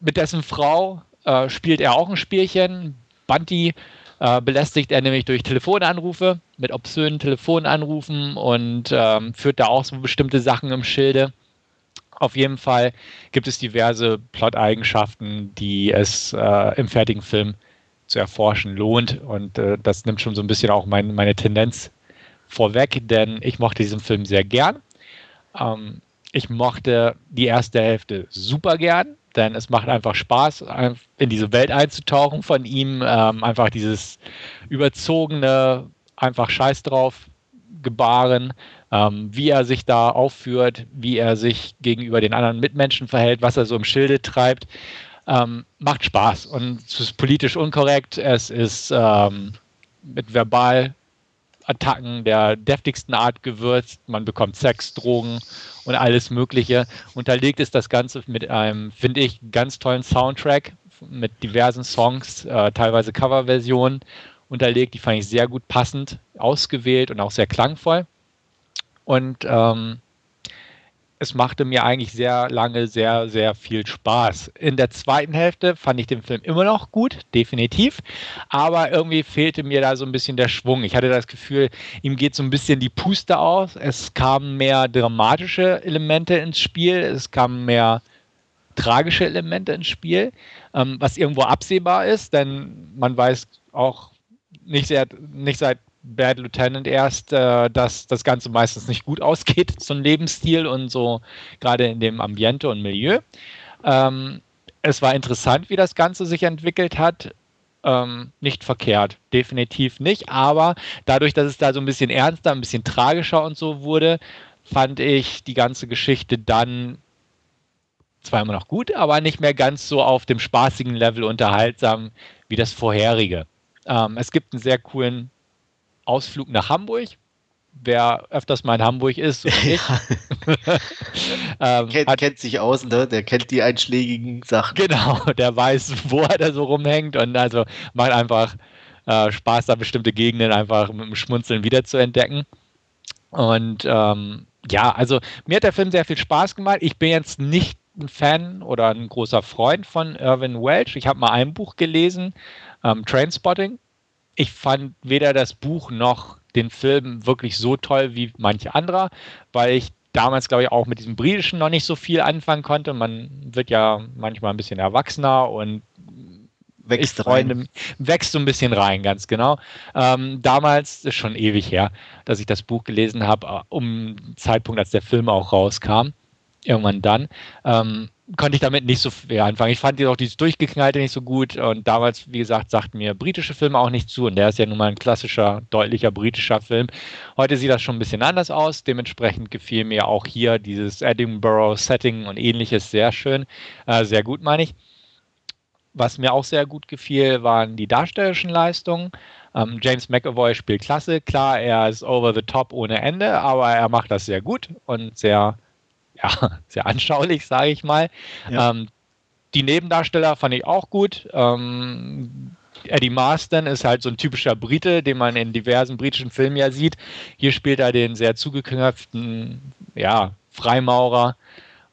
mit dessen Frau äh, spielt er auch ein Spielchen. Bunty äh, belästigt er nämlich durch Telefonanrufe, mit obszönen Telefonanrufen und ähm, führt da auch so bestimmte Sachen im Schilde. Auf jeden Fall gibt es diverse Plot-Eigenschaften, die es äh, im fertigen Film zu erforschen lohnt. Und äh, das nimmt schon so ein bisschen auch mein, meine Tendenz vorweg, denn ich mochte diesen Film sehr gern. Ähm, ich mochte die erste Hälfte super gern, denn es macht einfach Spaß, in diese Welt einzutauchen von ihm. Ähm, einfach dieses überzogene, einfach Scheiß drauf gebaren ähm, wie er sich da aufführt, wie er sich gegenüber den anderen Mitmenschen verhält, was er so im Schilde treibt. Ähm, macht Spaß und es ist politisch unkorrekt. Es ist ähm, mit Verbalattacken der deftigsten Art gewürzt. Man bekommt Sex, Drogen und alles Mögliche. Unterlegt ist das Ganze mit einem, finde ich, ganz tollen Soundtrack mit diversen Songs, äh, teilweise Coverversionen unterlegt. Die fand ich sehr gut passend ausgewählt und auch sehr klangvoll. Und ähm, es machte mir eigentlich sehr lange sehr, sehr viel Spaß. In der zweiten Hälfte fand ich den Film immer noch gut, definitiv. Aber irgendwie fehlte mir da so ein bisschen der Schwung. Ich hatte das Gefühl, ihm geht so ein bisschen die Puste aus. Es kamen mehr dramatische Elemente ins Spiel. Es kamen mehr tragische Elemente ins Spiel, ähm, was irgendwo absehbar ist, denn man weiß auch nicht, sehr, nicht seit Bad Lieutenant erst, äh, dass das Ganze meistens nicht gut ausgeht, so ein Lebensstil und so gerade in dem Ambiente und Milieu. Ähm, es war interessant, wie das Ganze sich entwickelt hat. Ähm, nicht verkehrt, definitiv nicht. Aber dadurch, dass es da so ein bisschen ernster, ein bisschen tragischer und so wurde, fand ich die ganze Geschichte dann zwar immer noch gut, aber nicht mehr ganz so auf dem spaßigen Level unterhaltsam wie das vorherige. Ähm, es gibt einen sehr coolen Ausflug nach Hamburg. Wer öfters mal in Hamburg ist, ja. ähm, kennt, hat, kennt, sich aus, ne? der kennt die einschlägigen Sachen. Genau, der weiß, wo er da so rumhängt und also macht einfach äh, Spaß, da bestimmte Gegenden einfach mit dem Schmunzeln wiederzuentdecken. Und ähm, ja, also mir hat der Film sehr viel Spaß gemacht. Ich bin jetzt nicht ein Fan oder ein großer Freund von Irvin Welch. Ich habe mal ein Buch gelesen, ähm, Trainspotting. Ich fand weder das Buch noch den Film wirklich so toll wie manche anderer, weil ich damals, glaube ich, auch mit diesem Britischen noch nicht so viel anfangen konnte. Man wird ja manchmal ein bisschen erwachsener und wächst, ich Freunde, wächst so ein bisschen rein, ganz genau. Ähm, damals ist schon ewig her, dass ich das Buch gelesen habe, äh, um den Zeitpunkt, als der Film auch rauskam irgendwann dann, ähm, konnte ich damit nicht so viel anfangen. Ich fand auch dieses Durchgeknallte nicht so gut und damals, wie gesagt, sagten mir britische Filme auch nicht zu und der ist ja nun mal ein klassischer, deutlicher britischer Film. Heute sieht das schon ein bisschen anders aus, dementsprechend gefiel mir auch hier dieses Edinburgh-Setting und ähnliches sehr schön, äh, sehr gut meine ich. Was mir auch sehr gut gefiel, waren die darstellerischen Leistungen. Ähm, James McAvoy spielt klasse. Klar, er ist over the top ohne Ende, aber er macht das sehr gut und sehr ja, sehr anschaulich, sage ich mal. Ja. Ähm, die Nebendarsteller fand ich auch gut. Ähm, Eddie Marston ist halt so ein typischer Brite, den man in diversen britischen Filmen ja sieht. Hier spielt er den sehr zugeknöpften, ja, Freimaurer,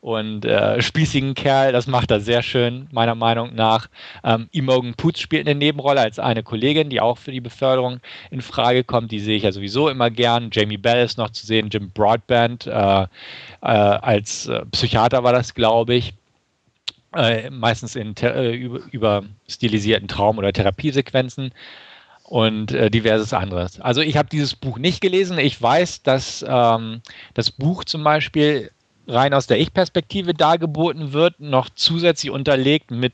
und äh, spießigen Kerl. Das macht er sehr schön, meiner Meinung nach. Ähm, Imogen Poots spielt eine Nebenrolle als eine Kollegin, die auch für die Beförderung in Frage kommt. Die sehe ich ja sowieso immer gern. Jamie Bell ist noch zu sehen, Jim Broadband äh, äh, als äh, Psychiater war das, glaube ich. Äh, meistens in äh, über, über stilisierten Traum- oder Therapiesequenzen und äh, diverses anderes. Also ich habe dieses Buch nicht gelesen. Ich weiß, dass ähm, das Buch zum Beispiel rein aus der Ich-Perspektive dargeboten wird, noch zusätzlich unterlegt mit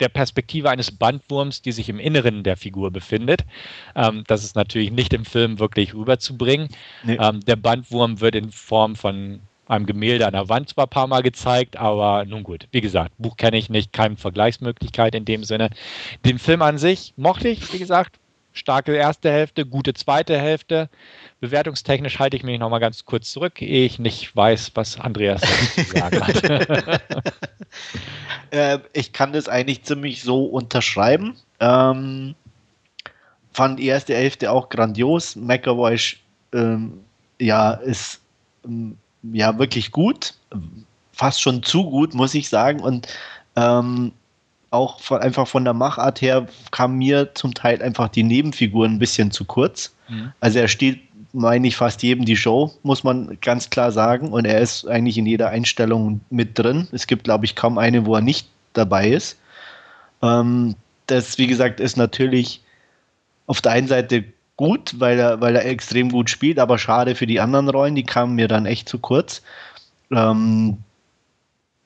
der Perspektive eines Bandwurms, die sich im Inneren der Figur befindet. Ähm, das ist natürlich nicht im Film wirklich rüberzubringen. Nee. Ähm, der Bandwurm wird in Form von einem Gemälde an der Wand zwar ein paar Mal gezeigt, aber nun gut, wie gesagt, Buch kenne ich nicht, keine Vergleichsmöglichkeit in dem Sinne. Den Film an sich mochte ich, wie gesagt, starke erste Hälfte, gute zweite Hälfte. Bewertungstechnisch halte ich mich noch mal ganz kurz zurück, ehe ich nicht weiß, was Andreas zu sagen hat. äh, ich kann das eigentlich ziemlich so unterschreiben. Ähm, fand die erste Hälfte auch grandios. McAvoy ähm, ja, ist ähm, ja wirklich gut. Fast schon zu gut, muss ich sagen. Und ähm, auch von, einfach von der Machart her kam mir zum Teil einfach die Nebenfiguren ein bisschen zu kurz. Mhm. Also er steht meine ich, fast jedem die Show, muss man ganz klar sagen. Und er ist eigentlich in jeder Einstellung mit drin. Es gibt, glaube ich, kaum eine, wo er nicht dabei ist. Ähm, das, wie gesagt, ist natürlich auf der einen Seite gut, weil er, weil er extrem gut spielt, aber schade für die anderen Rollen, die kamen mir dann echt zu kurz. Ähm,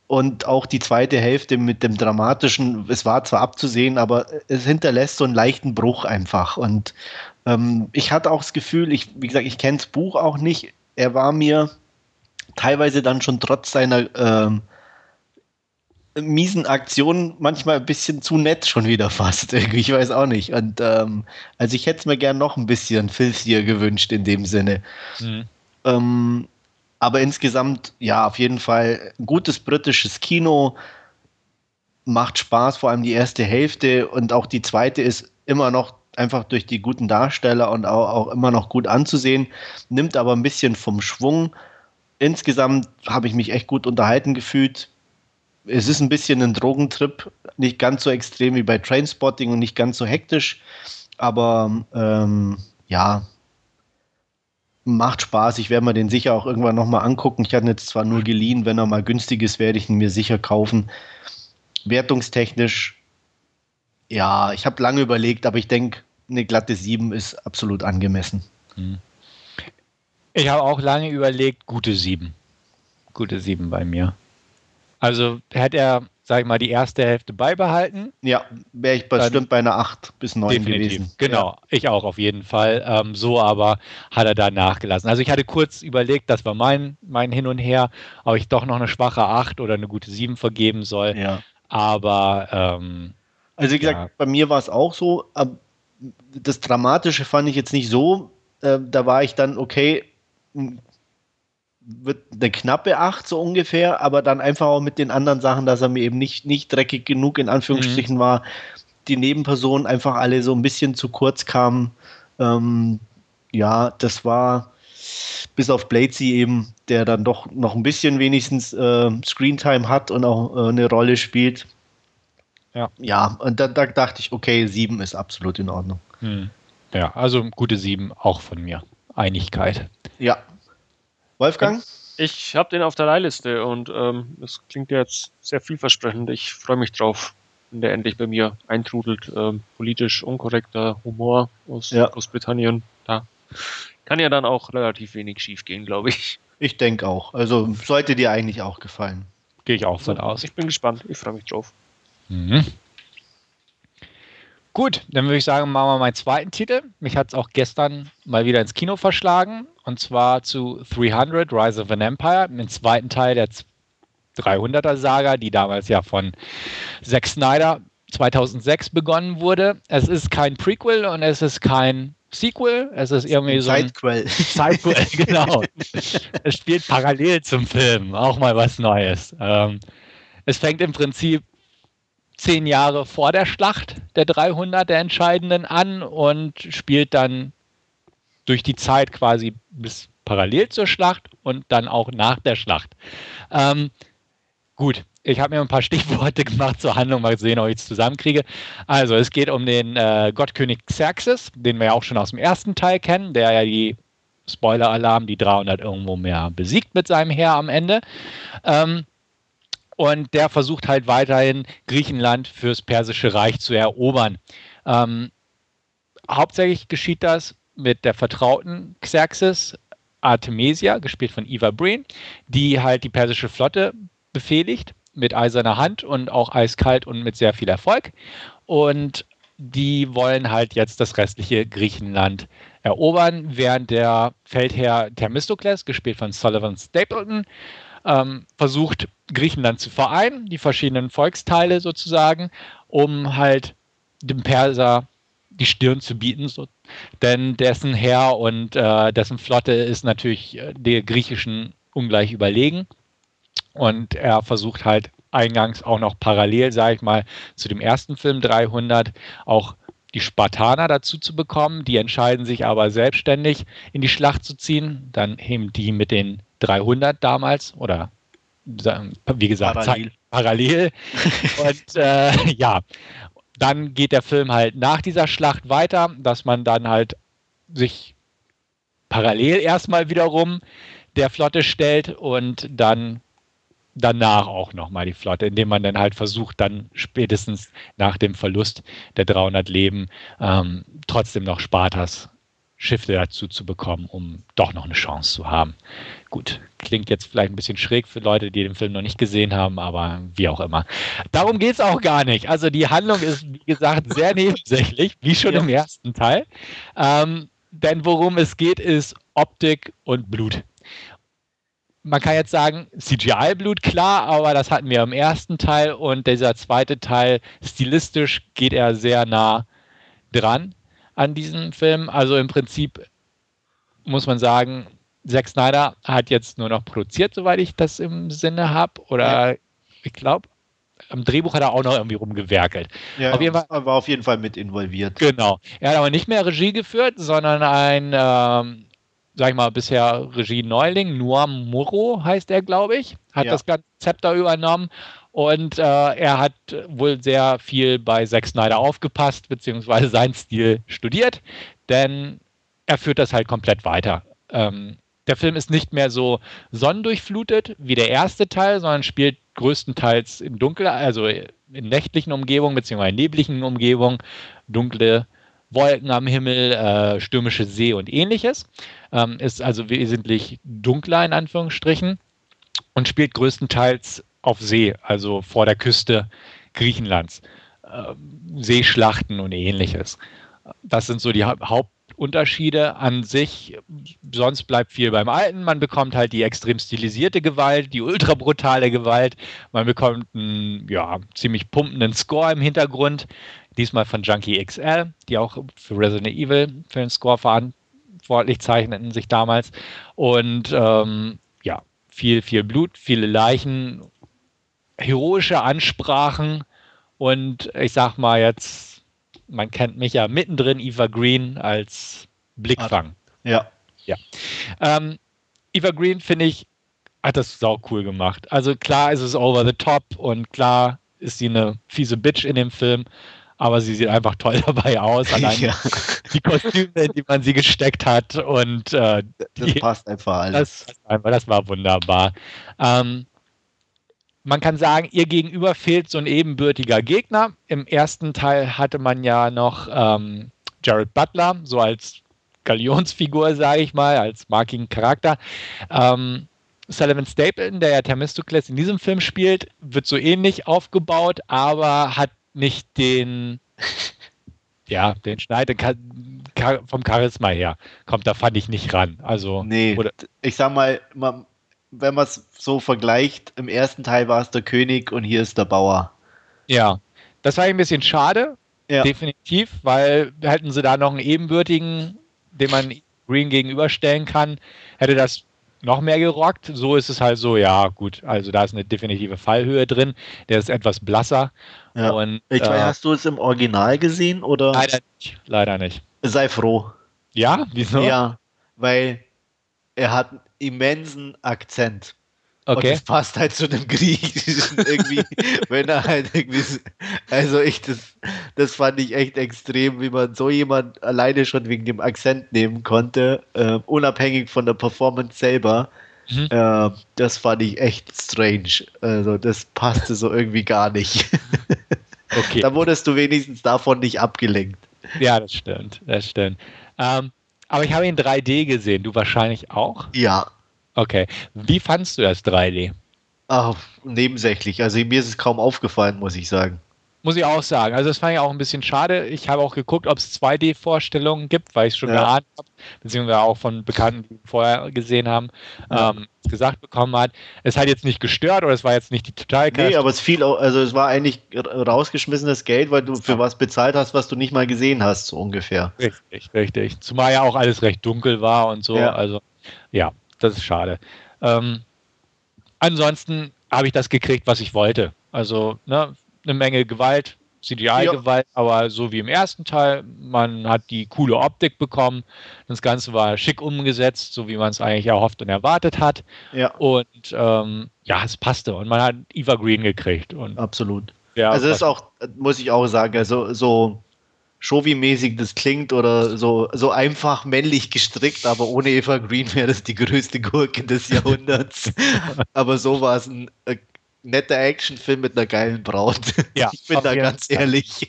und auch die zweite Hälfte mit dem dramatischen, es war zwar abzusehen, aber es hinterlässt so einen leichten Bruch einfach. Und ähm, ich hatte auch das Gefühl, ich, wie gesagt, ich kenne das Buch auch nicht. Er war mir teilweise dann schon trotz seiner ähm, miesen Aktionen manchmal ein bisschen zu nett schon wieder fast. Ich weiß auch nicht. Und ähm, also ich hätte es mir gern noch ein bisschen filzier gewünscht in dem Sinne. Mhm. Ähm, aber insgesamt, ja, auf jeden Fall gutes britisches Kino. macht Spaß, vor allem die erste Hälfte und auch die zweite ist immer noch einfach durch die guten Darsteller und auch, auch immer noch gut anzusehen, nimmt aber ein bisschen vom Schwung. Insgesamt habe ich mich echt gut unterhalten gefühlt. Es ist ein bisschen ein Drogentrip, nicht ganz so extrem wie bei Trainspotting und nicht ganz so hektisch, aber ähm, ja, macht Spaß. Ich werde mir den sicher auch irgendwann nochmal angucken. Ich hatte jetzt zwar nur geliehen, wenn er mal günstig ist, werde ich ihn mir sicher kaufen. Wertungstechnisch, ja, ich habe lange überlegt, aber ich denke, eine glatte 7 ist absolut angemessen. Hm. Ich habe auch lange überlegt, gute 7. Gute 7 bei mir. Also hätte er, sag ich mal, die erste Hälfte beibehalten. Ja, wäre ich bestimmt bei einer 8 bis 9 definitiv. gewesen. Genau, ja. ich auch auf jeden Fall. Ähm, so aber hat er da nachgelassen. Also ich hatte kurz überlegt, das war mein, mein Hin und Her, ob ich doch noch eine schwache 8 oder eine gute 7 vergeben soll. Ja. Aber ähm, also wie gesagt, ja. bei mir war es auch so, das Dramatische fand ich jetzt nicht so. Äh, da war ich dann, okay, wird eine knappe 8 so ungefähr, aber dann einfach auch mit den anderen Sachen, dass er mir eben nicht, nicht dreckig genug in Anführungsstrichen mhm. war, die Nebenpersonen einfach alle so ein bisschen zu kurz kamen. Ähm, ja, das war bis auf Bladesy eben, der dann doch noch ein bisschen wenigstens äh, Screentime hat und auch äh, eine Rolle spielt. Ja. Ja, und da, da, dachte ich, okay, sieben ist absolut in Ordnung. Hm. Ja, also gute sieben auch von mir. Einigkeit. Ja. Wolfgang? Ich habe den auf der Leihliste und ähm, das klingt jetzt sehr vielversprechend. Ich freue mich drauf, wenn der endlich bei mir eintrudelt. Ähm, politisch unkorrekter Humor aus ja. Großbritannien. Da kann ja dann auch relativ wenig schief gehen, glaube ich. Ich denke auch. Also sollte dir eigentlich auch gefallen. Gehe ich auch von aus. Ich bin gespannt. Ich freue mich drauf. Mhm. Gut, dann würde ich sagen, machen wir meinen zweiten Titel. Mich hat es auch gestern mal wieder ins Kino verschlagen. Und zwar zu 300, Rise of an Empire, den zweiten Teil der 300er-Saga, die damals ja von Zack Snyder 2006 begonnen wurde. Es ist kein Prequel und es ist kein Sequel. Es ist irgendwie so ein Sidequel. Sidequel, genau. es spielt parallel zum Film, auch mal was Neues. Ähm, es fängt im Prinzip zehn Jahre vor der Schlacht der 300 der entscheidenden an und spielt dann durch die Zeit quasi bis parallel zur Schlacht und dann auch nach der Schlacht. Ähm, gut, ich habe mir ein paar Stichworte gemacht zur Handlung, mal sehen, ob ich es zusammenkriege. Also, es geht um den äh, Gottkönig Xerxes, den wir ja auch schon aus dem ersten Teil kennen, der ja die Spoiler-Alarm, die 300 irgendwo mehr besiegt mit seinem Heer am Ende. Ähm, und der versucht halt weiterhin Griechenland fürs Persische Reich zu erobern. Ähm, hauptsächlich geschieht das mit der vertrauten Xerxes, Artemisia, gespielt von Eva Breen, die halt die persische Flotte befehligt mit eiserner Hand und auch eiskalt und mit sehr viel Erfolg. Und die wollen halt jetzt das restliche Griechenland erobern, während der Feldherr Themistokles, gespielt von Sullivan Stapleton, ähm, versucht, Griechenland zu vereinen, die verschiedenen Volksteile sozusagen, um halt dem Perser die Stirn zu bieten. So. Denn dessen Heer und äh, dessen Flotte ist natürlich äh, der griechischen ungleich überlegen. Und er versucht halt eingangs auch noch parallel, sage ich mal, zu dem ersten Film 300 auch die Spartaner dazu zu bekommen. Die entscheiden sich aber selbstständig in die Schlacht zu ziehen. Dann heben die mit den 300 damals oder wie gesagt parallel. parallel. Und äh, ja, dann geht der Film halt nach dieser Schlacht weiter, dass man dann halt sich parallel erstmal wiederum der Flotte stellt und dann danach auch nochmal die Flotte, indem man dann halt versucht, dann spätestens nach dem Verlust der 300 Leben ähm, trotzdem noch Spartas Schiffe dazu zu bekommen, um doch noch eine Chance zu haben. Gut, klingt jetzt vielleicht ein bisschen schräg für Leute, die den Film noch nicht gesehen haben, aber wie auch immer. Darum geht es auch gar nicht. Also die Handlung ist, wie gesagt, sehr nebensächlich, wie schon ja. im ersten Teil. Ähm, denn worum es geht, ist Optik und Blut man kann jetzt sagen, CGI-Blut, klar, aber das hatten wir im ersten Teil und dieser zweite Teil, stilistisch geht er sehr nah dran an diesem Film. Also im Prinzip muss man sagen, Zack Snyder hat jetzt nur noch produziert, soweit ich das im Sinne habe. Oder ja. ich glaube, am Drehbuch hat er auch noch irgendwie rumgewerkelt. Ja, auf jeden Fall, war auf jeden Fall mit involviert. Genau. Er hat aber nicht mehr Regie geführt, sondern ein, ähm, sag ich mal, bisher Regie-Neuling, Noam Murro heißt er, glaube ich, hat ja. das ganze Zepter übernommen und äh, er hat wohl sehr viel bei Zack Snyder aufgepasst, beziehungsweise seinen Stil studiert, denn er führt das halt komplett weiter. Ähm, der Film ist nicht mehr so sonnendurchflutet wie der erste Teil, sondern spielt größtenteils in dunkel, also in nächtlichen Umgebungen beziehungsweise nebligen Umgebungen, dunkle Wolken am Himmel, äh, stürmische See und ähnliches. Ähm, ist also wesentlich dunkler in Anführungsstrichen und spielt größtenteils auf See, also vor der Küste Griechenlands. Äh, Seeschlachten und ähnliches. Das sind so die Haupt Unterschiede an sich. Sonst bleibt viel beim Alten. Man bekommt halt die extrem stilisierte Gewalt, die ultra brutale Gewalt. Man bekommt einen ja, ziemlich pumpenden Score im Hintergrund. Diesmal von Junkie XL, die auch für Resident Evil für den Score verantwortlich zeichneten sich damals. Und ähm, ja, viel, viel Blut, viele Leichen, heroische Ansprachen und ich sag mal jetzt man kennt mich ja mittendrin, Eva Green als Blickfang. Ja. Ja. Ähm, Eva Green, finde ich, hat das sau cool gemacht. Also klar ist es over the top und klar ist sie eine fiese Bitch in dem Film, aber sie sieht einfach toll dabei aus. Allein ja. die Kostüme, in die man sie gesteckt hat und äh, das die, passt einfach alles. Das, das war wunderbar. Ähm, man kann sagen, ihr gegenüber fehlt so ein ebenbürtiger Gegner. Im ersten Teil hatte man ja noch ähm, Jared Butler, so als Galionsfigur, sage ich mal, als markigen Charakter. Ähm, Sullivan Stapleton, der ja Themistocles in diesem Film spielt, wird so ähnlich aufgebaut, aber hat nicht den, ja, den Schneid vom Charisma her. Kommt, da fand ich nicht ran. Also, nee, oder, ich sag mal, man, wenn man es so vergleicht, im ersten Teil war es der König und hier ist der Bauer. Ja, das war ein bisschen schade, ja. definitiv, weil hätten sie da noch einen ebenbürtigen, den man Green gegenüberstellen kann, hätte das noch mehr gerockt. So ist es halt so, ja, gut, also da ist eine definitive Fallhöhe drin, der ist etwas blasser. Ja. Und, ich äh, hast du es im Original gesehen oder? Leider nicht. Leider nicht. Sei froh. Ja, wieso? Ja, weil er hat einen immensen Akzent. Okay. Und das passt halt zu dem Griechischen irgendwie, wenn er halt irgendwie, also ich, das, das fand ich echt extrem, wie man so jemand alleine schon wegen dem Akzent nehmen konnte, äh, unabhängig von der Performance selber. Mhm. Äh, das fand ich echt strange. Also das passte so irgendwie gar nicht. Okay. da wurdest du wenigstens davon nicht abgelenkt. Ja, das stimmt, das stimmt. Ähm, aber ich habe ihn 3D gesehen, du wahrscheinlich auch? Ja. Okay. Wie fandst du das 3D? Ach, nebensächlich. Also mir ist es kaum aufgefallen, muss ich sagen. Muss ich auch sagen. Also das fand ich auch ein bisschen schade. Ich habe auch geguckt, ob es 2D-Vorstellungen gibt, weil ich es schon ja. geahnt habe, beziehungsweise auch von Bekannten, die vorher gesehen haben, ja. ähm, gesagt bekommen hat. Es hat jetzt nicht gestört oder es war jetzt nicht die total Nee, aber es fiel auch, also es war eigentlich rausgeschmissenes Geld, weil du für was bezahlt hast, was du nicht mal gesehen hast, so ungefähr. Richtig, richtig. Zumal ja auch alles recht dunkel war und so. Ja. Also ja, das ist schade. Ähm, ansonsten habe ich das gekriegt, was ich wollte. Also ne, eine Menge Gewalt, CGI-Gewalt, ja. aber so wie im ersten Teil. Man hat die coole Optik bekommen. Das Ganze war schick umgesetzt, so wie man es eigentlich erhofft und erwartet hat. Ja. Und ähm, ja, es passte. Und man hat Eva Green gekriegt. Und Absolut. Ja, also das ist auch, muss ich auch sagen, also so Shovi-mäßig das klingt oder so, so einfach männlich gestrickt, aber ohne Eva Green wäre das die größte Gurke des Jahrhunderts. aber so war es ein äh, netter Actionfilm mit einer geilen Braut. Ja, ich bin da ganz ehrlich.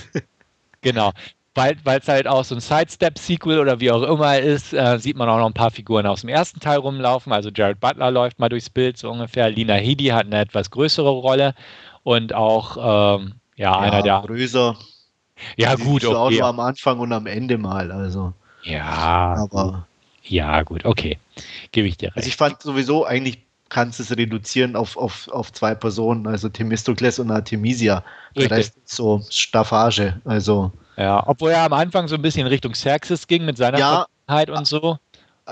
genau. Weil es halt auch so ein Sidestep-Sequel oder wie auch immer ist, äh, sieht man auch noch ein paar Figuren aus dem ersten Teil rumlaufen. Also Jared Butler läuft mal durchs Bild so ungefähr. Lina Headey hat eine etwas größere Rolle und auch ähm, ja, ja, einer der. Größer. Ja, gut, okay. Auch nur am Anfang und am Ende mal. Also. Ja. Aber. Ja, gut, okay. Gebe ich dir recht. Also ich fand sowieso eigentlich kannst es reduzieren auf, auf, auf zwei Personen, also Themistokles und Artemisia. Der Rest ist so Staffage. Also. Ja, obwohl er am Anfang so ein bisschen Richtung Xerxes ging mit seiner ja, und so.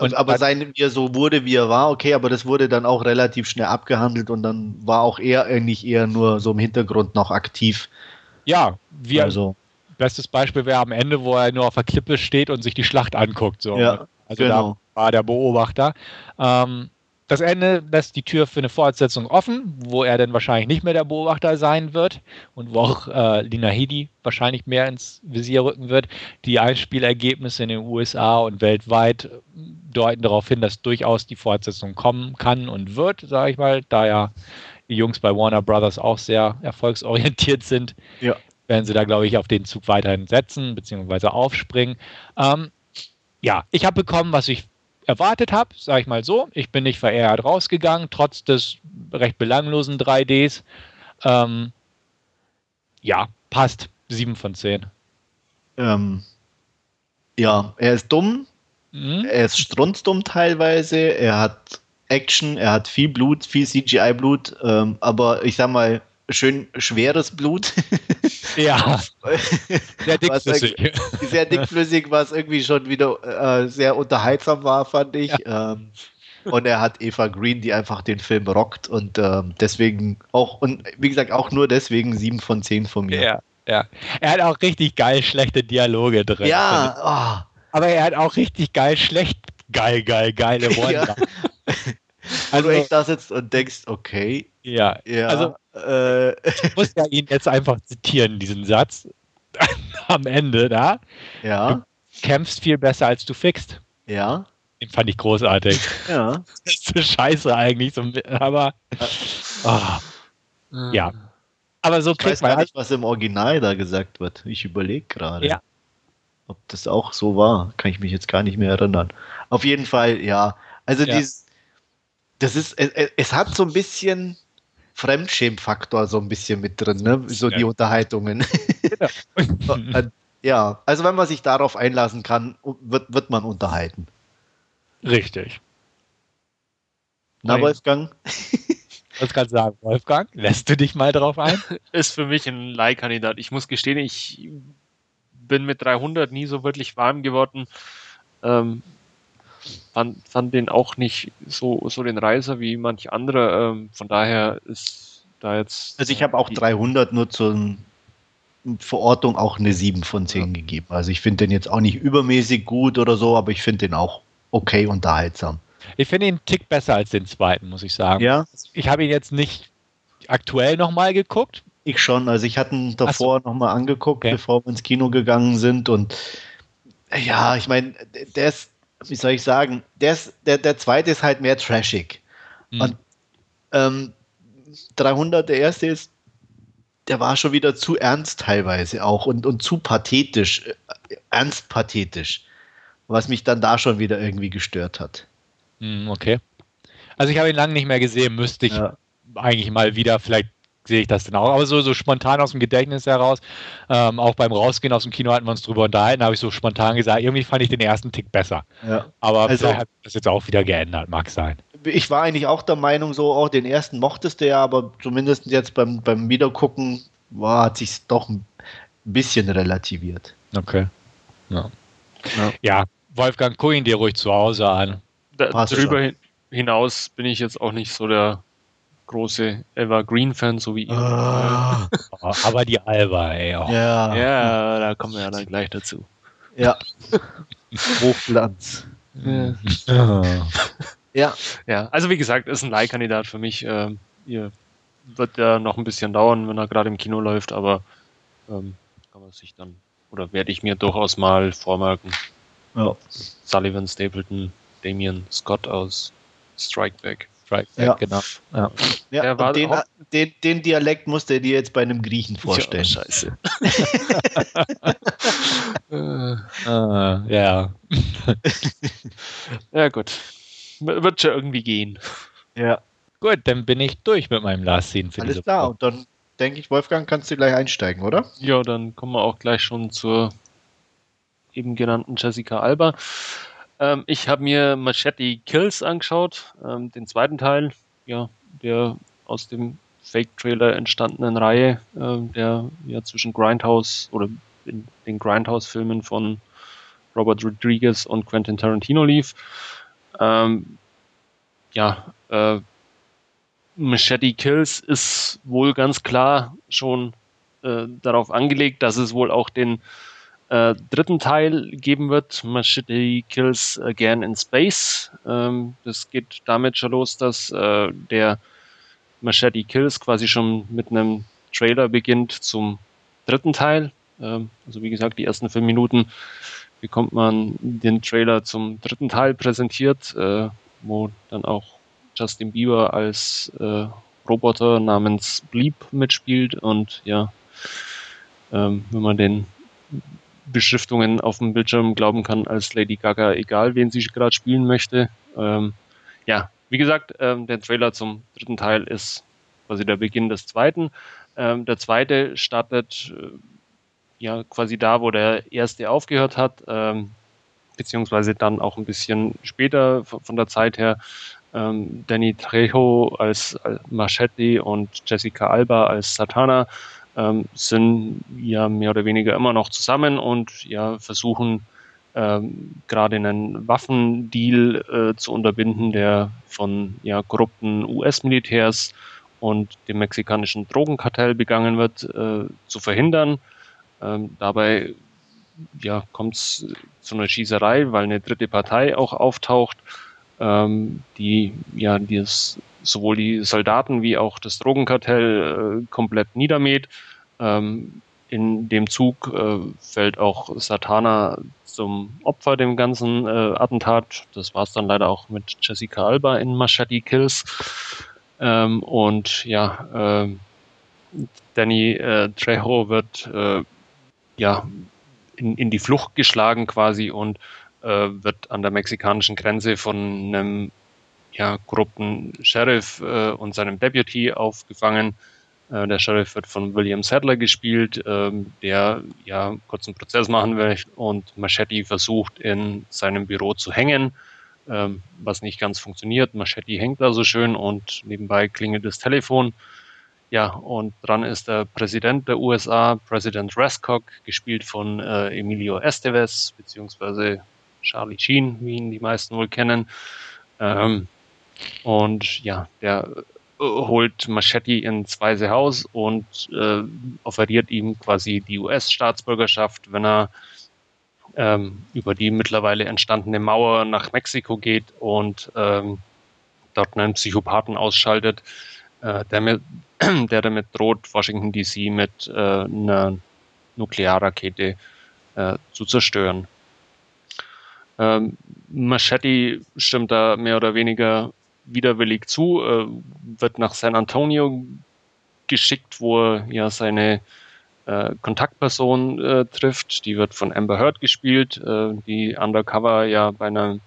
Und aber sein, wie er so wurde, wie er war, okay, aber das wurde dann auch relativ schnell abgehandelt und dann war auch er eigentlich eher nur so im Hintergrund noch aktiv. Ja, wir, also. bestes Beispiel wäre am Ende, wo er nur auf der Klippe steht und sich die Schlacht anguckt. So. Ja, also genau. da war der Beobachter. Ähm, das Ende lässt die Tür für eine Fortsetzung offen, wo er dann wahrscheinlich nicht mehr der Beobachter sein wird und wo auch äh, Lina Headey wahrscheinlich mehr ins Visier rücken wird. Die Einspielergebnisse in den USA und weltweit deuten darauf hin, dass durchaus die Fortsetzung kommen kann und wird, sage ich mal, da ja die Jungs bei Warner Brothers auch sehr erfolgsorientiert sind. Ja. Werden sie da, glaube ich, auf den Zug weiterhin setzen bzw. aufspringen. Ähm, ja, ich habe bekommen, was ich erwartet habe, sage ich mal so. Ich bin nicht verehrt rausgegangen, trotz des recht belanglosen 3Ds. Ähm, ja, passt. 7 von 10. Ähm, ja, er ist dumm. Mhm. Er ist strunzdumm teilweise. Er hat Action, er hat viel Blut, viel CGI-Blut. Ähm, aber ich sag mal, schön schweres Blut. Ja. sehr dickflüssig. sehr dickflüssig, was irgendwie schon wieder äh, sehr unterhaltsam war, fand ich. Ja. Ähm, und er hat Eva Green, die einfach den Film rockt und ähm, deswegen auch, und wie gesagt, auch nur deswegen 7 von 10 von mir. Ja, ja. Er hat auch richtig geil schlechte Dialoge drin. Ja, oh. aber er hat auch richtig geil schlecht geil, geil, geile Worte. ja. Also, du echt da sitzt und denkst, okay. Ja, ja also äh, ich muss ja ihn jetzt einfach zitieren, diesen Satz am Ende da. Ja. Du kämpfst viel besser, als du fixst. Ja. Den fand ich großartig. Ja. Das ist so scheiße eigentlich, so, aber oh, ja. Aber so ich weiß gar nicht, was im Original da gesagt wird. Ich überlege gerade. Ja. Ob das auch so war, kann ich mich jetzt gar nicht mehr erinnern. Auf jeden Fall, ja. Also ja. dieses, das ist, es, es hat so ein bisschen Fremdschämfaktor so ein bisschen mit drin, ne? so ja. die Unterhaltungen. Genau. Ja, also wenn man sich darauf einlassen kann, wird, wird man unterhalten. Richtig. Na, Wolfgang? Ich wollte gerade sagen, Wolfgang, lässt du dich mal drauf ein? Ist für mich ein Leihkandidat. Ich muss gestehen, ich bin mit 300 nie so wirklich warm geworden. Ähm, fand, fand den auch nicht so, so den Reiser wie manch andere. Ähm, von daher ist da jetzt. Also ich habe auch 300 nur zur Verortung auch eine 7 von 10 ja. gegeben. Also ich finde den jetzt auch nicht übermäßig gut oder so, aber ich finde den auch okay unterhaltsam. Ich finde ihn einen Tick besser als den zweiten, muss ich sagen. Ja. Ich habe ihn jetzt nicht aktuell nochmal geguckt. Ich schon. Also ich hatte ihn davor so. nochmal angeguckt, okay. bevor wir ins Kino gegangen sind. Und ja, ich meine, der ist wie soll ich sagen, der, ist, der, der zweite ist halt mehr trashig. Mhm. Und ähm, 300, der erste ist, der war schon wieder zu ernst teilweise auch und, und zu pathetisch, äh, ernst pathetisch, was mich dann da schon wieder irgendwie gestört hat. Mhm, okay. Also ich habe ihn lange nicht mehr gesehen, müsste ich ja. eigentlich mal wieder vielleicht sehe ich das dann auch. Aber so, so spontan aus dem Gedächtnis heraus, ähm, auch beim Rausgehen aus dem Kino hatten wir uns drüber unterhalten, habe ich so spontan gesagt, irgendwie fand ich den ersten Tick besser. Ja. Aber also, vielleicht hat das jetzt auch wieder geändert, mag sein. Ich war eigentlich auch der Meinung, so, auch oh, den ersten mochtest du ja, aber zumindest jetzt beim, beim Wiedergucken war, hat sich doch ein bisschen relativiert. Okay. Ja. Ja, ja Wolfgang, guck ihn dir ruhig zu Hause an. Da, darüber schon. hinaus bin ich jetzt auch nicht so der große Evergreen-Fan, so wie ihr. Ah. aber die Alba, ey. Oh. Ja. ja, da kommen wir ja dann gleich dazu. Ja. Hochglanz. Ja. ja. Ja, also wie gesagt, ist ein Leihkandidat für mich. Ähm, ihr wird ja noch ein bisschen dauern, wenn er gerade im Kino läuft, aber ähm, kann man sich dann, oder werde ich mir durchaus mal vormerken. Ja. Sullivan Stapleton, Damien Scott aus Strike Back. Strike ja. genau. Ja. ja und den, den, den, Dialekt musst du dir jetzt bei einem Griechen vorstellen. Ja, scheiße. uh, ja. ja, gut. Wird schon irgendwie gehen. Ja. Gut, dann bin ich durch mit meinem Last Scene für Alles klar, und dann denke ich, Wolfgang, kannst du gleich einsteigen, oder? Ja, dann kommen wir auch gleich schon zur eben genannten Jessica Alba. Ähm, ich habe mir Machete Kills angeschaut, ähm, den zweiten Teil, ja, der aus dem Fake-Trailer entstandenen Reihe, äh, der ja zwischen Grindhouse oder in den Grindhouse-Filmen von Robert Rodriguez und Quentin Tarantino lief. Ähm, ja, äh, Machete Kills ist wohl ganz klar schon äh, darauf angelegt, dass es wohl auch den äh, dritten Teil geben wird, Machete Kills Again in Space. Ähm, das geht damit schon los, dass äh, der Machete Kills quasi schon mit einem Trailer beginnt zum dritten Teil. Ähm, also wie gesagt, die ersten fünf Minuten bekommt man den Trailer zum dritten Teil präsentiert, äh, wo dann auch Justin Bieber als äh, Roboter namens Bleep mitspielt und ja, ähm, wenn man den Beschriftungen auf dem Bildschirm glauben kann, als Lady Gaga, egal wen sie gerade spielen möchte. Ähm, ja, wie gesagt, ähm, der Trailer zum dritten Teil ist quasi der Beginn des zweiten. Ähm, der zweite startet äh, ja quasi da, wo der erste aufgehört hat, ähm, beziehungsweise dann auch ein bisschen später von, der Zeit her. Ähm, Danny Trejo als, als Machete und Jessica Alba als Satana ähm, sind ja mehr oder weniger immer noch zusammen und ja versuchen ähm, gerade einen Waffendeal äh, zu unterbinden, der von ja, korrupten US-Militärs und dem mexikanischen Drogenkartell begangen wird, äh, zu verhindern. Ähm, dabei ja, kommt es zu einer Schießerei, weil eine dritte Partei auch auftaucht, ähm, die ja das sowohl die Soldaten wie auch das Drogenkartell äh, komplett niedermäht. Ähm, in dem Zug äh, fällt auch Satana zum Opfer dem ganzen äh, Attentat. Das war es dann leider auch mit Jessica Alba in Machete Kills. Ähm, und ja, äh, Danny Trejo wird äh, ja in, in die Flucht geschlagen quasi und äh, wird an der mexikanischen Grenze von einem ja, korrupten Sheriff äh, und seinem Deputy aufgefangen. Äh, der Sheriff wird von William Sadler gespielt, ähm, der ja kurzen Prozess machen will und Machete versucht in seinem Büro zu hängen, ähm, was nicht ganz funktioniert. Machete hängt da so schön und nebenbei klingelt das Telefon. Ja, und dran ist der Präsident der USA, Präsident Rescock, gespielt von äh, Emilio Estevez, beziehungsweise Charlie Sheen, wie ihn die meisten wohl kennen. Ähm, und ja, der äh, holt Machete ins Weiße Haus und äh, offeriert ihm quasi die US-Staatsbürgerschaft, wenn er ähm, über die mittlerweile entstandene Mauer nach Mexiko geht und ähm, dort einen Psychopathen ausschaltet, äh, der, mit, der damit droht, Washington DC mit äh, einer Nuklearrakete äh, zu zerstören. Ähm, Machete stimmt da mehr oder weniger widerwillig zu, äh, wird nach San Antonio geschickt, wo er ja seine äh, Kontaktperson äh, trifft. Die wird von Amber Heard gespielt, äh, die undercover ja bei einer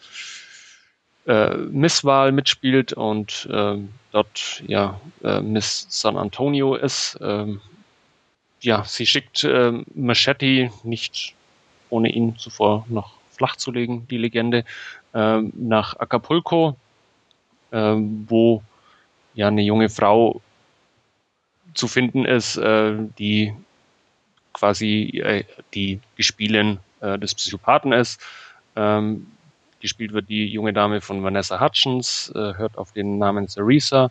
äh, Misswahl mitspielt und äh, dort ja Miss San Antonio ist. Ähm, ja, sie schickt Machete nicht ohne ihn zuvor noch flach zu legen, die Legende, äh, nach Acapulco äh, wo ja eine junge Frau zu finden ist, äh, die quasi äh, die Gespielin äh, des Psychopathen ist. Ähm, gespielt wird die junge Dame von Vanessa Hutchins, äh, hört auf den Namen Theresa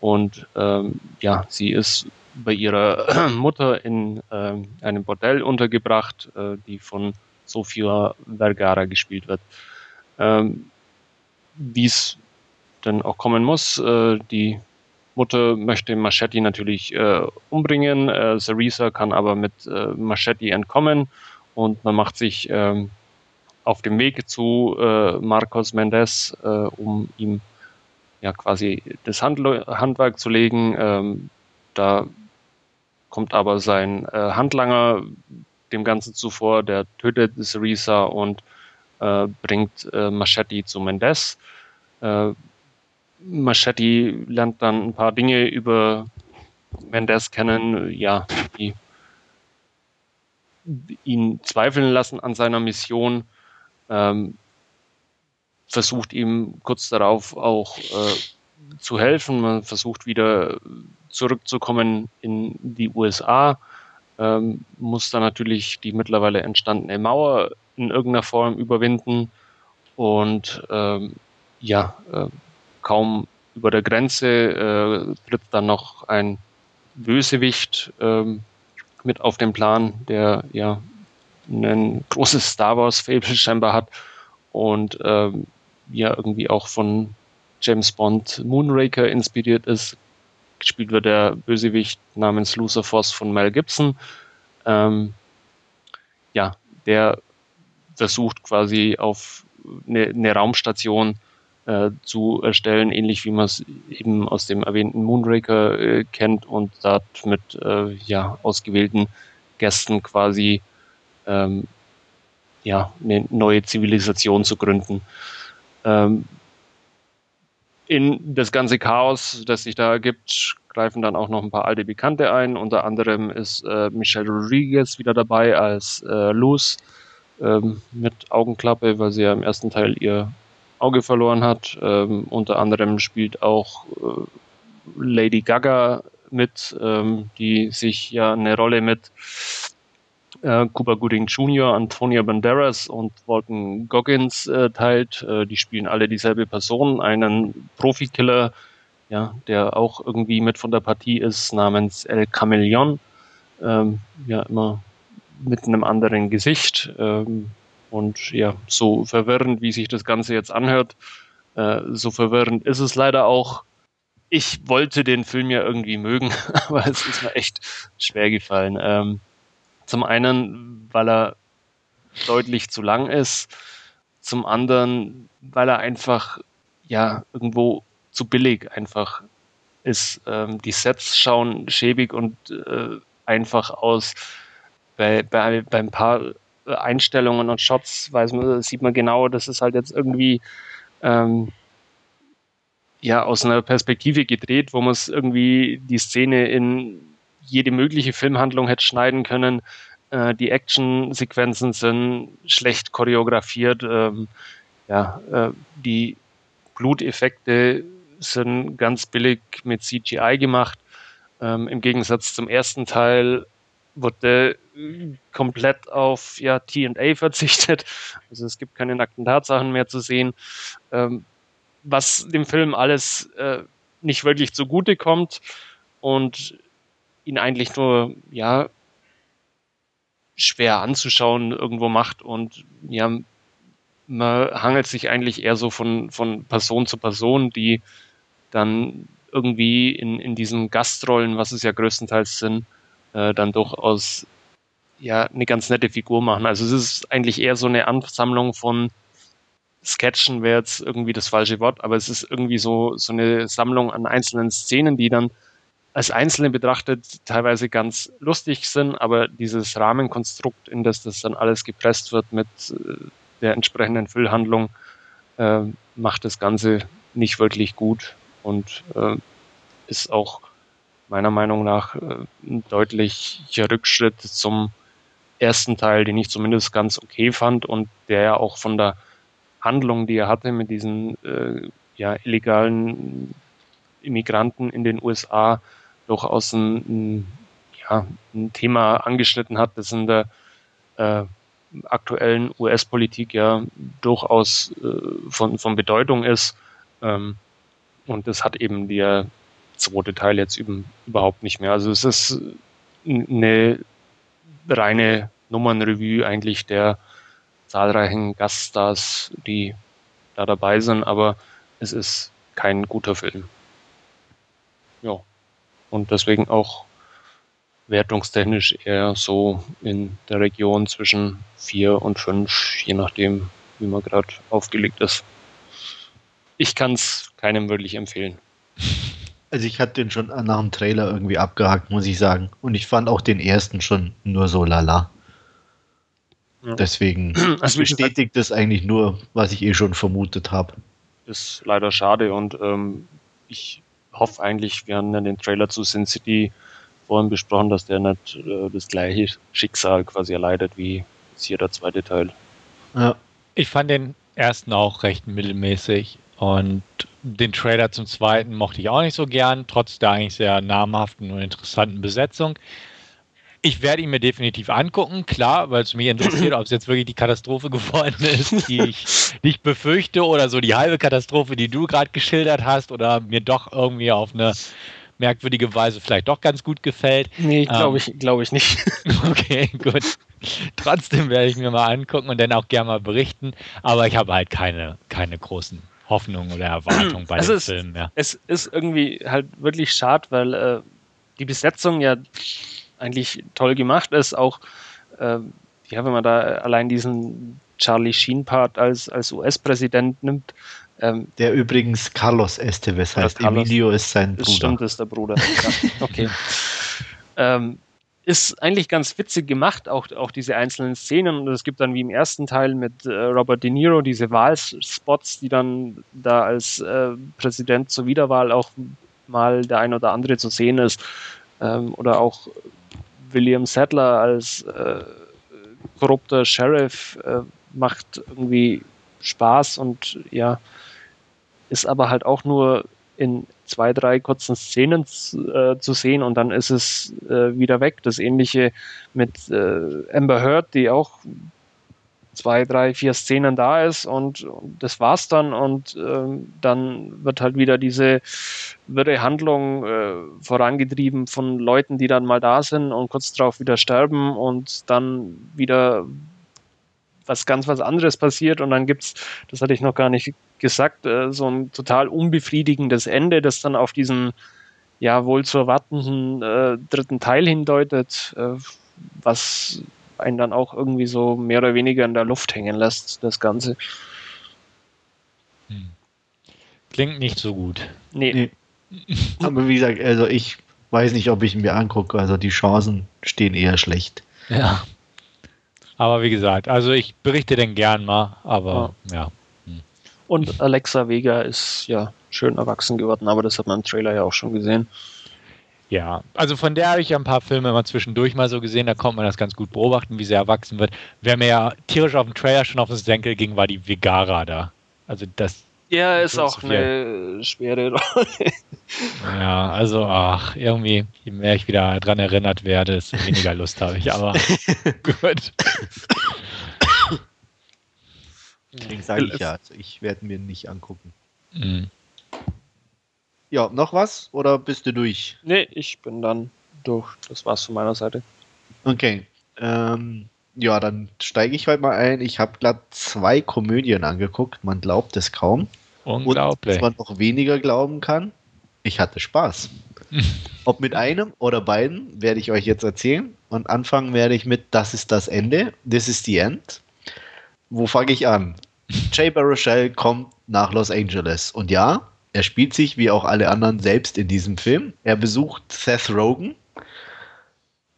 und ähm, ja, sie ist bei ihrer Mutter in ähm, einem Bordell untergebracht, äh, die von Sofia Vergara gespielt wird. Ähm, Wie es dann auch kommen muss. Äh, die Mutter möchte Machete natürlich äh, umbringen. Äh, Theresa kann aber mit äh, Machete entkommen und man macht sich ähm, auf dem Weg zu äh, Marcos Mendez, äh, um ihm ja quasi das Handl Handwerk zu legen. Ähm, da kommt aber sein äh, Handlanger dem Ganzen zuvor, der tötet Theresa und äh, bringt äh, Machete zu Mendez. Äh, Machete lernt dann ein paar Dinge über Mendes kennen, ja, die ihn zweifeln lassen an seiner Mission, ähm, versucht ihm kurz darauf auch äh, zu helfen. Man versucht wieder zurückzukommen in die USA, ähm, muss dann natürlich die mittlerweile entstandene Mauer in irgendeiner Form überwinden und ähm, ja, äh, kaum über der Grenze äh, tritt dann noch ein Bösewicht ähm, mit auf den Plan, der ja ein großes Star Wars Fable scheinbar hat und ähm, ja irgendwie auch von James Bond Moonraker inspiriert ist. Gespielt wird der Bösewicht namens Loser Force von Mel Gibson. Ähm, ja, der versucht quasi auf eine, eine Raumstation äh, zu erstellen, ähnlich wie man es eben aus dem erwähnten Moonraker äh, kennt und dort mit äh, ja, ausgewählten Gästen quasi ähm, ja, eine neue Zivilisation zu gründen. Ähm, in das ganze Chaos, das sich da ergibt, greifen dann auch noch ein paar alte Bekannte ein. Unter anderem ist äh, Michelle Rodriguez wieder dabei als äh, Luz ähm, mit Augenklappe, weil sie ja im ersten Teil ihr Auge verloren hat. Ähm, unter anderem spielt auch äh, Lady Gaga mit, ähm, die sich ja eine Rolle mit äh, Cuba Gooding Jr., Antonia Banderas und Walton Goggins äh, teilt. Äh, die spielen alle dieselbe Person, einen Profikiller, ja, der auch irgendwie mit von der Partie ist, namens El Chameleon. Ähm, ja, immer mit einem anderen Gesicht. Ähm, und ja, so verwirrend, wie sich das Ganze jetzt anhört, äh, so verwirrend ist es leider auch. Ich wollte den Film ja irgendwie mögen, aber es ist mir echt schwer gefallen. Ähm, zum einen, weil er deutlich zu lang ist. Zum anderen, weil er einfach, ja, irgendwo zu billig einfach ist. Ähm, die Sets schauen schäbig und äh, einfach aus. Bei, bei, bei ein paar Einstellungen und Shots weiß man, sieht man genau, das ist halt jetzt irgendwie ähm, ja aus einer Perspektive gedreht, wo man es irgendwie die Szene in jede mögliche Filmhandlung hätte schneiden können. Äh, die Actionsequenzen sind schlecht choreografiert. Ähm, ja, äh, die Bluteffekte sind ganz billig mit CGI gemacht. Ähm, Im Gegensatz zum ersten Teil wurde komplett auf ja, TA verzichtet. Also es gibt keine nackten Tatsachen mehr zu sehen. Ähm, was dem Film alles äh, nicht wirklich zugute kommt und ihn eigentlich nur, ja, schwer anzuschauen irgendwo macht und ja, man hangelt sich eigentlich eher so von, von Person zu Person, die dann irgendwie in, in diesen Gastrollen, was es ja größtenteils sind, äh, dann durchaus ja eine ganz nette Figur machen. Also es ist eigentlich eher so eine Ansammlung von Sketchen wäre jetzt irgendwie das falsche Wort, aber es ist irgendwie so, so eine Sammlung an einzelnen Szenen, die dann als Einzelne betrachtet teilweise ganz lustig sind, aber dieses Rahmenkonstrukt, in das das dann alles gepresst wird mit äh, der entsprechenden Füllhandlung, äh, macht das Ganze nicht wirklich gut und äh, ist auch meiner Meinung nach äh, ein deutlicher Rückschritt zum ersten Teil, den ich zumindest ganz okay fand und der ja auch von der Handlung, die er hatte mit diesen äh, ja, illegalen Immigranten in den USA, durchaus ein, ein, ja, ein Thema angeschnitten hat, das in der äh, aktuellen US-Politik ja durchaus äh, von, von Bedeutung ist. Ähm, und das hat eben der zweite Teil jetzt eben überhaupt nicht mehr. Also es ist eine reine Nummernrevue eigentlich der zahlreichen Gaststars, die da dabei sind, aber es ist kein guter Film. Ja und deswegen auch wertungstechnisch eher so in der Region zwischen 4 und 5, je nachdem, wie man gerade aufgelegt ist. Ich kann es keinem wirklich empfehlen. Also ich hatte den schon nach dem Trailer irgendwie abgehakt, muss ich sagen. Und ich fand auch den ersten schon nur so lala. Ja. Deswegen also bestätigt das eigentlich nur, was ich eh schon vermutet habe. Ist leider schade und ähm, ich hoffe eigentlich, wir haben ja den Trailer zu Sin City vorhin besprochen, dass der nicht äh, das gleiche Schicksal quasi erleidet wie hier der zweite Teil. Ja. Ich fand den ersten auch recht mittelmäßig und den Trailer zum zweiten mochte ich auch nicht so gern, trotz der eigentlich sehr namhaften und interessanten Besetzung. Ich werde ihn mir definitiv angucken, klar, weil es mich interessiert, ob es jetzt wirklich die Katastrophe geworden ist, die ich nicht befürchte, oder so die halbe Katastrophe, die du gerade geschildert hast, oder mir doch irgendwie auf eine merkwürdige Weise vielleicht doch ganz gut gefällt. Nee, glaube ähm, ich, glaub ich nicht. Okay, gut. Trotzdem werde ich mir mal angucken und dann auch gerne mal berichten, aber ich habe halt keine, keine großen Hoffnungen oder Erwartungen bei also dem es, Film mehr. Es ist irgendwie halt wirklich schade, weil äh, die Besetzung ja eigentlich toll gemacht ist, auch äh, ja, wenn man da allein diesen Charlie Sheen-Part als, als US-Präsident nimmt, ähm, der übrigens Carlos Esteves heißt. Carlos, Emilio ist sein Bruder. Stimmt, ist der Bruder. ja, okay. ähm, ist eigentlich ganz witzig gemacht, auch, auch diese einzelnen Szenen. Und es gibt dann wie im ersten Teil mit äh, Robert De Niro diese Wahlspots, die dann da als äh, Präsident zur Wiederwahl auch mal der ein oder andere zu sehen ist. Ähm, oder auch William Sadler als äh, korrupter Sheriff äh, macht irgendwie Spaß und ja, ist aber halt auch nur in zwei, drei kurzen Szenen äh, zu sehen und dann ist es äh, wieder weg. Das ähnliche mit äh, Amber Heard, die auch zwei, drei, vier Szenen da ist und, das war's dann und ähm, dann wird halt wieder diese wirre Handlung äh, vorangetrieben von Leuten, die dann mal da sind und kurz darauf wieder sterben und dann wieder was ganz was anderes passiert und dann gibt's, das hatte ich noch gar nicht gesagt, äh, so ein total unbefriedigendes Ende, das dann auf diesen ja wohl zu erwartenden äh, dritten Teil hindeutet, äh, was einen dann auch irgendwie so mehr oder weniger in der Luft hängen lässt, das Ganze. Hm. Klingt nicht so gut. Nee. nee. Aber wie gesagt, also ich weiß nicht, ob ich ihn mir angucke. Also die Chancen stehen eher schlecht. Ja. Aber wie gesagt, also ich berichte den gern mal, aber ja. ja. Hm. Und Alexa Vega ist ja schön erwachsen geworden, aber das hat man im Trailer ja auch schon gesehen. Ja, also von der habe ich ja ein paar Filme immer zwischendurch mal so gesehen, da konnte man das ganz gut beobachten, wie sie erwachsen wird. Wer mir ja tierisch auf dem Trailer schon auf den Senkel ging, war die Vegara da. Also das. Ja, ist auch eine schwere Rolle. Ja, also ach, irgendwie, je mehr ich wieder dran erinnert werde, desto weniger Lust habe ich, aber gut. Deswegen sage ich ja, also ich werde mir nicht angucken. Mhm. Ja, noch was oder bist du durch? Nee, ich bin dann durch. Das war's von meiner Seite. Okay. Ähm, ja, dann steige ich heute mal ein. Ich habe gerade zwei Komödien angeguckt. Man glaubt es kaum. Unglaublich. Und was man noch weniger glauben kann, ich hatte Spaß. Ob mit einem oder beiden, werde ich euch jetzt erzählen. Und anfangen werde ich mit Das ist das Ende. This is the end. Wo fange ich an? Jay Baruchel kommt nach Los Angeles. Und ja, er spielt sich wie auch alle anderen selbst in diesem Film. Er besucht Seth Rogen,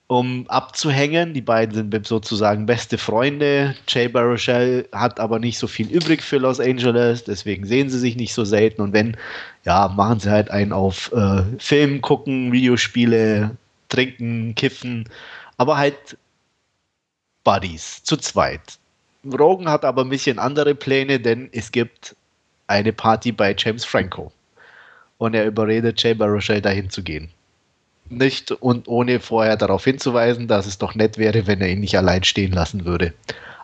um abzuhängen. Die beiden sind sozusagen beste Freunde. Jay Baruchel hat aber nicht so viel übrig für Los Angeles, deswegen sehen sie sich nicht so selten. Und wenn, ja, machen sie halt einen auf äh, Film gucken, Videospiele, trinken, kiffen, aber halt Buddies, zu zweit. Rogan hat aber ein bisschen andere Pläne, denn es gibt eine Party bei James Franco. Und er überredet Jay Baruchel dahin zu gehen. Nicht und ohne vorher darauf hinzuweisen, dass es doch nett wäre, wenn er ihn nicht allein stehen lassen würde.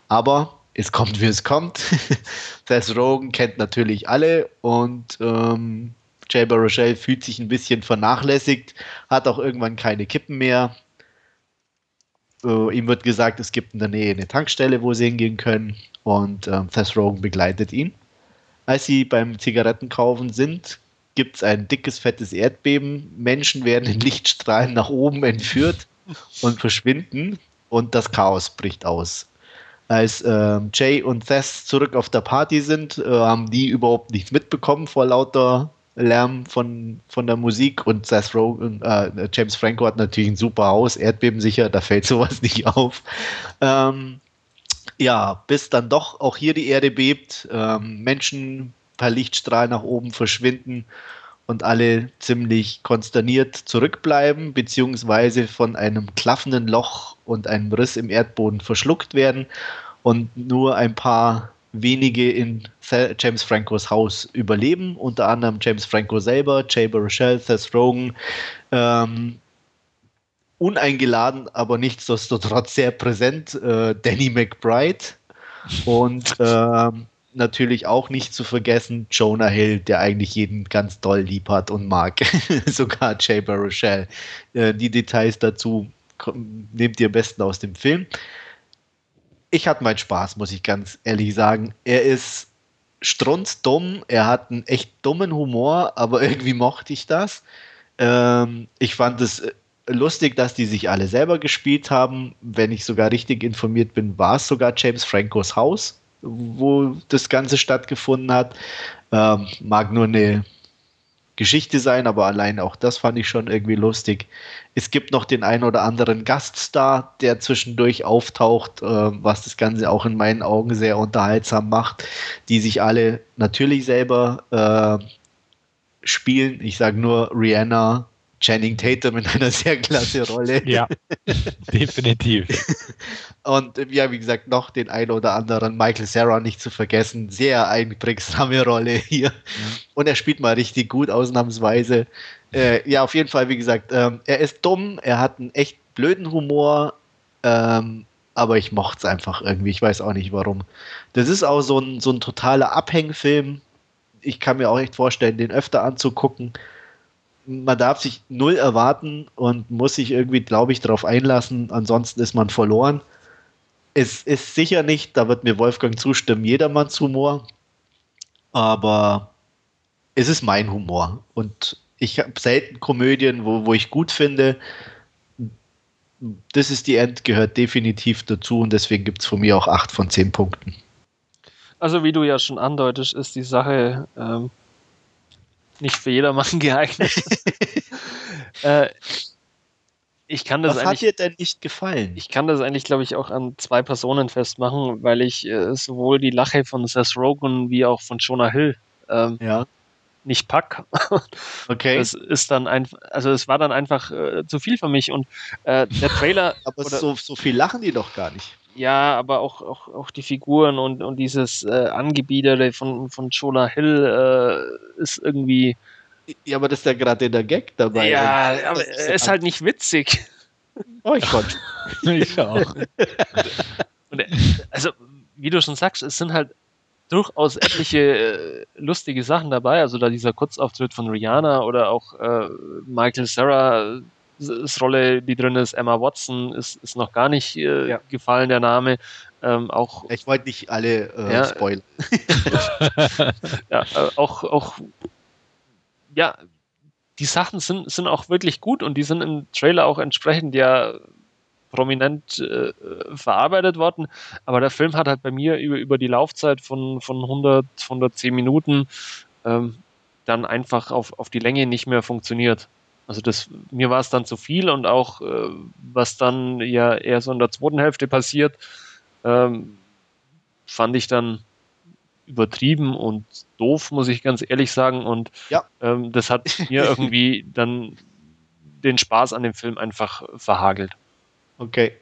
Aber es kommt, wie es kommt. Seth Rogen kennt natürlich alle und ähm, Jay Baruchel fühlt sich ein bisschen vernachlässigt, hat auch irgendwann keine Kippen mehr. Äh, ihm wird gesagt, es gibt in der Nähe eine Tankstelle, wo sie hingehen können und ähm, Seth Rogen begleitet ihn. Als sie beim Zigarettenkaufen sind, gibt es ein dickes, fettes Erdbeben. Menschen werden in Lichtstrahlen nach oben entführt und verschwinden und das Chaos bricht aus. Als äh, Jay und Seth zurück auf der Party sind, äh, haben die überhaupt nichts mitbekommen vor lauter Lärm von, von der Musik und Seth Rogen, äh, James Franco hat natürlich ein super Haus, erdbebensicher, da fällt sowas nicht auf. Ähm, ja, bis dann doch auch hier die Erde bebt, ähm, Menschen per Lichtstrahl nach oben verschwinden und alle ziemlich konsterniert zurückbleiben, beziehungsweise von einem klaffenden Loch und einem Riss im Erdboden verschluckt werden und nur ein paar wenige in James Francos Haus überleben, unter anderem James Franco selber, Jay Baruchel, Seth Rogen, ähm, uneingeladen, aber nichtsdestotrotz sehr präsent, äh, Danny McBride. Und ähm, natürlich auch nicht zu vergessen Jonah Hill, der eigentlich jeden ganz doll lieb hat und mag. Sogar Jay Baruchel. Äh, die Details dazu nehmt ihr am besten aus dem Film. Ich hatte meinen Spaß, muss ich ganz ehrlich sagen. Er ist strunzdumm, er hat einen echt dummen Humor, aber irgendwie mochte ich das. Ähm, ich fand es äh, lustig, dass die sich alle selber gespielt haben. Wenn ich sogar richtig informiert bin, war es sogar James Francos Haus, wo das Ganze stattgefunden hat. Ähm, mag nur eine Geschichte sein, aber allein auch das fand ich schon irgendwie lustig. Es gibt noch den einen oder anderen Gaststar, der zwischendurch auftaucht, äh, was das Ganze auch in meinen Augen sehr unterhaltsam macht, die sich alle natürlich selber äh, spielen. Ich sage nur Rihanna, Channing Tatum in einer sehr klasse Rolle. Ja, definitiv. Und ja, wie gesagt, noch den einen oder anderen Michael Sarah nicht zu vergessen. Sehr einprägsame Rolle hier. Mhm. Und er spielt mal richtig gut, ausnahmsweise. Äh, ja, auf jeden Fall, wie gesagt, ähm, er ist dumm, er hat einen echt blöden Humor, ähm, aber ich mochte es einfach irgendwie. Ich weiß auch nicht warum. Das ist auch so ein, so ein totaler Abhängfilm. Ich kann mir auch echt vorstellen, den öfter anzugucken man darf sich null erwarten und muss sich irgendwie, glaube ich, darauf einlassen. Ansonsten ist man verloren. Es ist sicher nicht, da wird mir Wolfgang zustimmen, jedermanns Humor. Aber es ist mein Humor. Und ich habe selten Komödien, wo, wo ich gut finde. Das ist die End, gehört definitiv dazu und deswegen gibt es von mir auch acht von zehn Punkten. Also, wie du ja schon andeutest, ist die Sache. Ähm nicht für jedermann geeignet. äh, ich kann das Was hat dir denn nicht gefallen? Ich kann das eigentlich, glaube ich, auch an zwei Personen festmachen, weil ich äh, sowohl die Lache von Seth Rogen wie auch von Jonah Hill ähm, ja. nicht pack. okay. Es ist dann einfach, also es war dann einfach äh, zu viel für mich und äh, der Trailer. Aber so, so viel lachen die doch gar nicht. Ja, aber auch, auch, auch die Figuren und, und dieses äh, Angebiedere von, von Jonah Hill äh, ist irgendwie. Ja, aber das ist ja gerade der Gag dabei. Ja, aber er ist halt nicht witzig. Oh, ich Gott. ich auch. und, äh, also, wie du schon sagst, es sind halt durchaus etliche äh, lustige Sachen dabei. Also da dieser Kurzauftritt von Rihanna oder auch äh, Michael Sarah ist Rolle, die drin ist, Emma Watson, ist, ist noch gar nicht äh, ja. gefallen, der Name. Ähm, auch, ich wollte nicht alle äh, ja, spoilern. ja, äh, auch, auch, ja, die Sachen sind, sind auch wirklich gut und die sind im Trailer auch entsprechend ja prominent äh, verarbeitet worden. Aber der Film hat halt bei mir über, über die Laufzeit von, von 100, 110 Minuten ähm, dann einfach auf, auf die Länge nicht mehr funktioniert. Also das, mir war es dann zu viel und auch äh, was dann ja eher so in der zweiten Hälfte passiert, ähm, fand ich dann übertrieben und doof, muss ich ganz ehrlich sagen. Und ja. ähm, das hat mir irgendwie dann den Spaß an dem Film einfach verhagelt. Okay.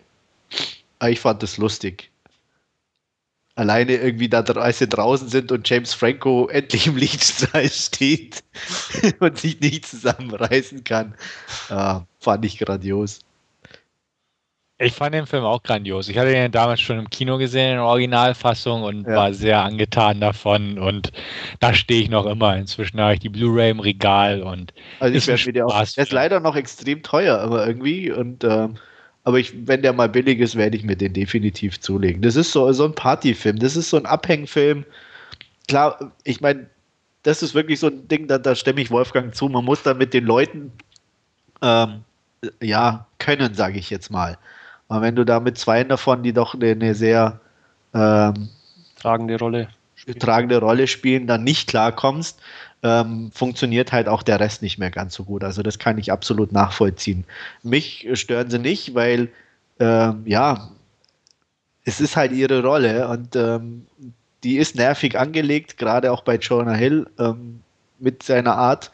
Ah, ich fand das lustig alleine irgendwie da als sie draußen sind und James Franco endlich im Lichtstrahl steht und sich nicht zusammenreißen kann. Ja, fand ich grandios. Ich fand den Film auch grandios. Ich hatte den damals schon im Kino gesehen in der Originalfassung und ja. war sehr angetan davon. Und da stehe ich noch immer. Inzwischen habe ich die Blu-ray im Regal und also ich werde mir auch. Der ist leider noch extrem teuer, aber irgendwie und ähm, aber ich, wenn der mal billig ist, werde ich mir den definitiv zulegen. Das ist so, so ein Partyfilm, das ist so ein Abhängfilm. Klar, ich meine, das ist wirklich so ein Ding, da, da stimme ich Wolfgang zu. Man muss dann mit den Leuten ähm, ja können, sage ich jetzt mal. Aber wenn du da mit zwei davon, die doch eine, eine sehr ähm, tragende Rolle tragende Rolle spielen, dann nicht klarkommst, ähm, funktioniert halt auch der Rest nicht mehr ganz so gut. Also das kann ich absolut nachvollziehen. Mich stören sie nicht, weil ähm, ja, es ist halt ihre Rolle und ähm, die ist nervig angelegt, gerade auch bei Jonah Hill ähm, mit seiner Art,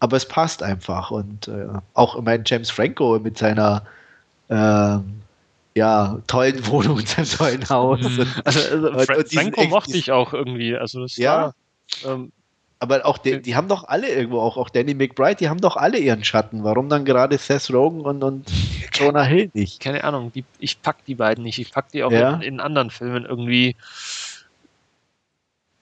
aber es passt einfach und äh, auch mein James Franco mit seiner ähm, ja, tollen Wohnung und seinem tollen Haus. Mhm. Also, also und, und Franco mochte ich auch irgendwie. Also das ja. war, ähm, Aber auch die, die haben doch alle irgendwo, auch, auch Danny McBride, die haben doch alle ihren Schatten. Warum dann gerade Seth Rogen und, und Jonah Hill nicht? Keine Ahnung, die, ich pack die beiden nicht. Ich pack die auch ja. in, in, anderen Filmen irgendwie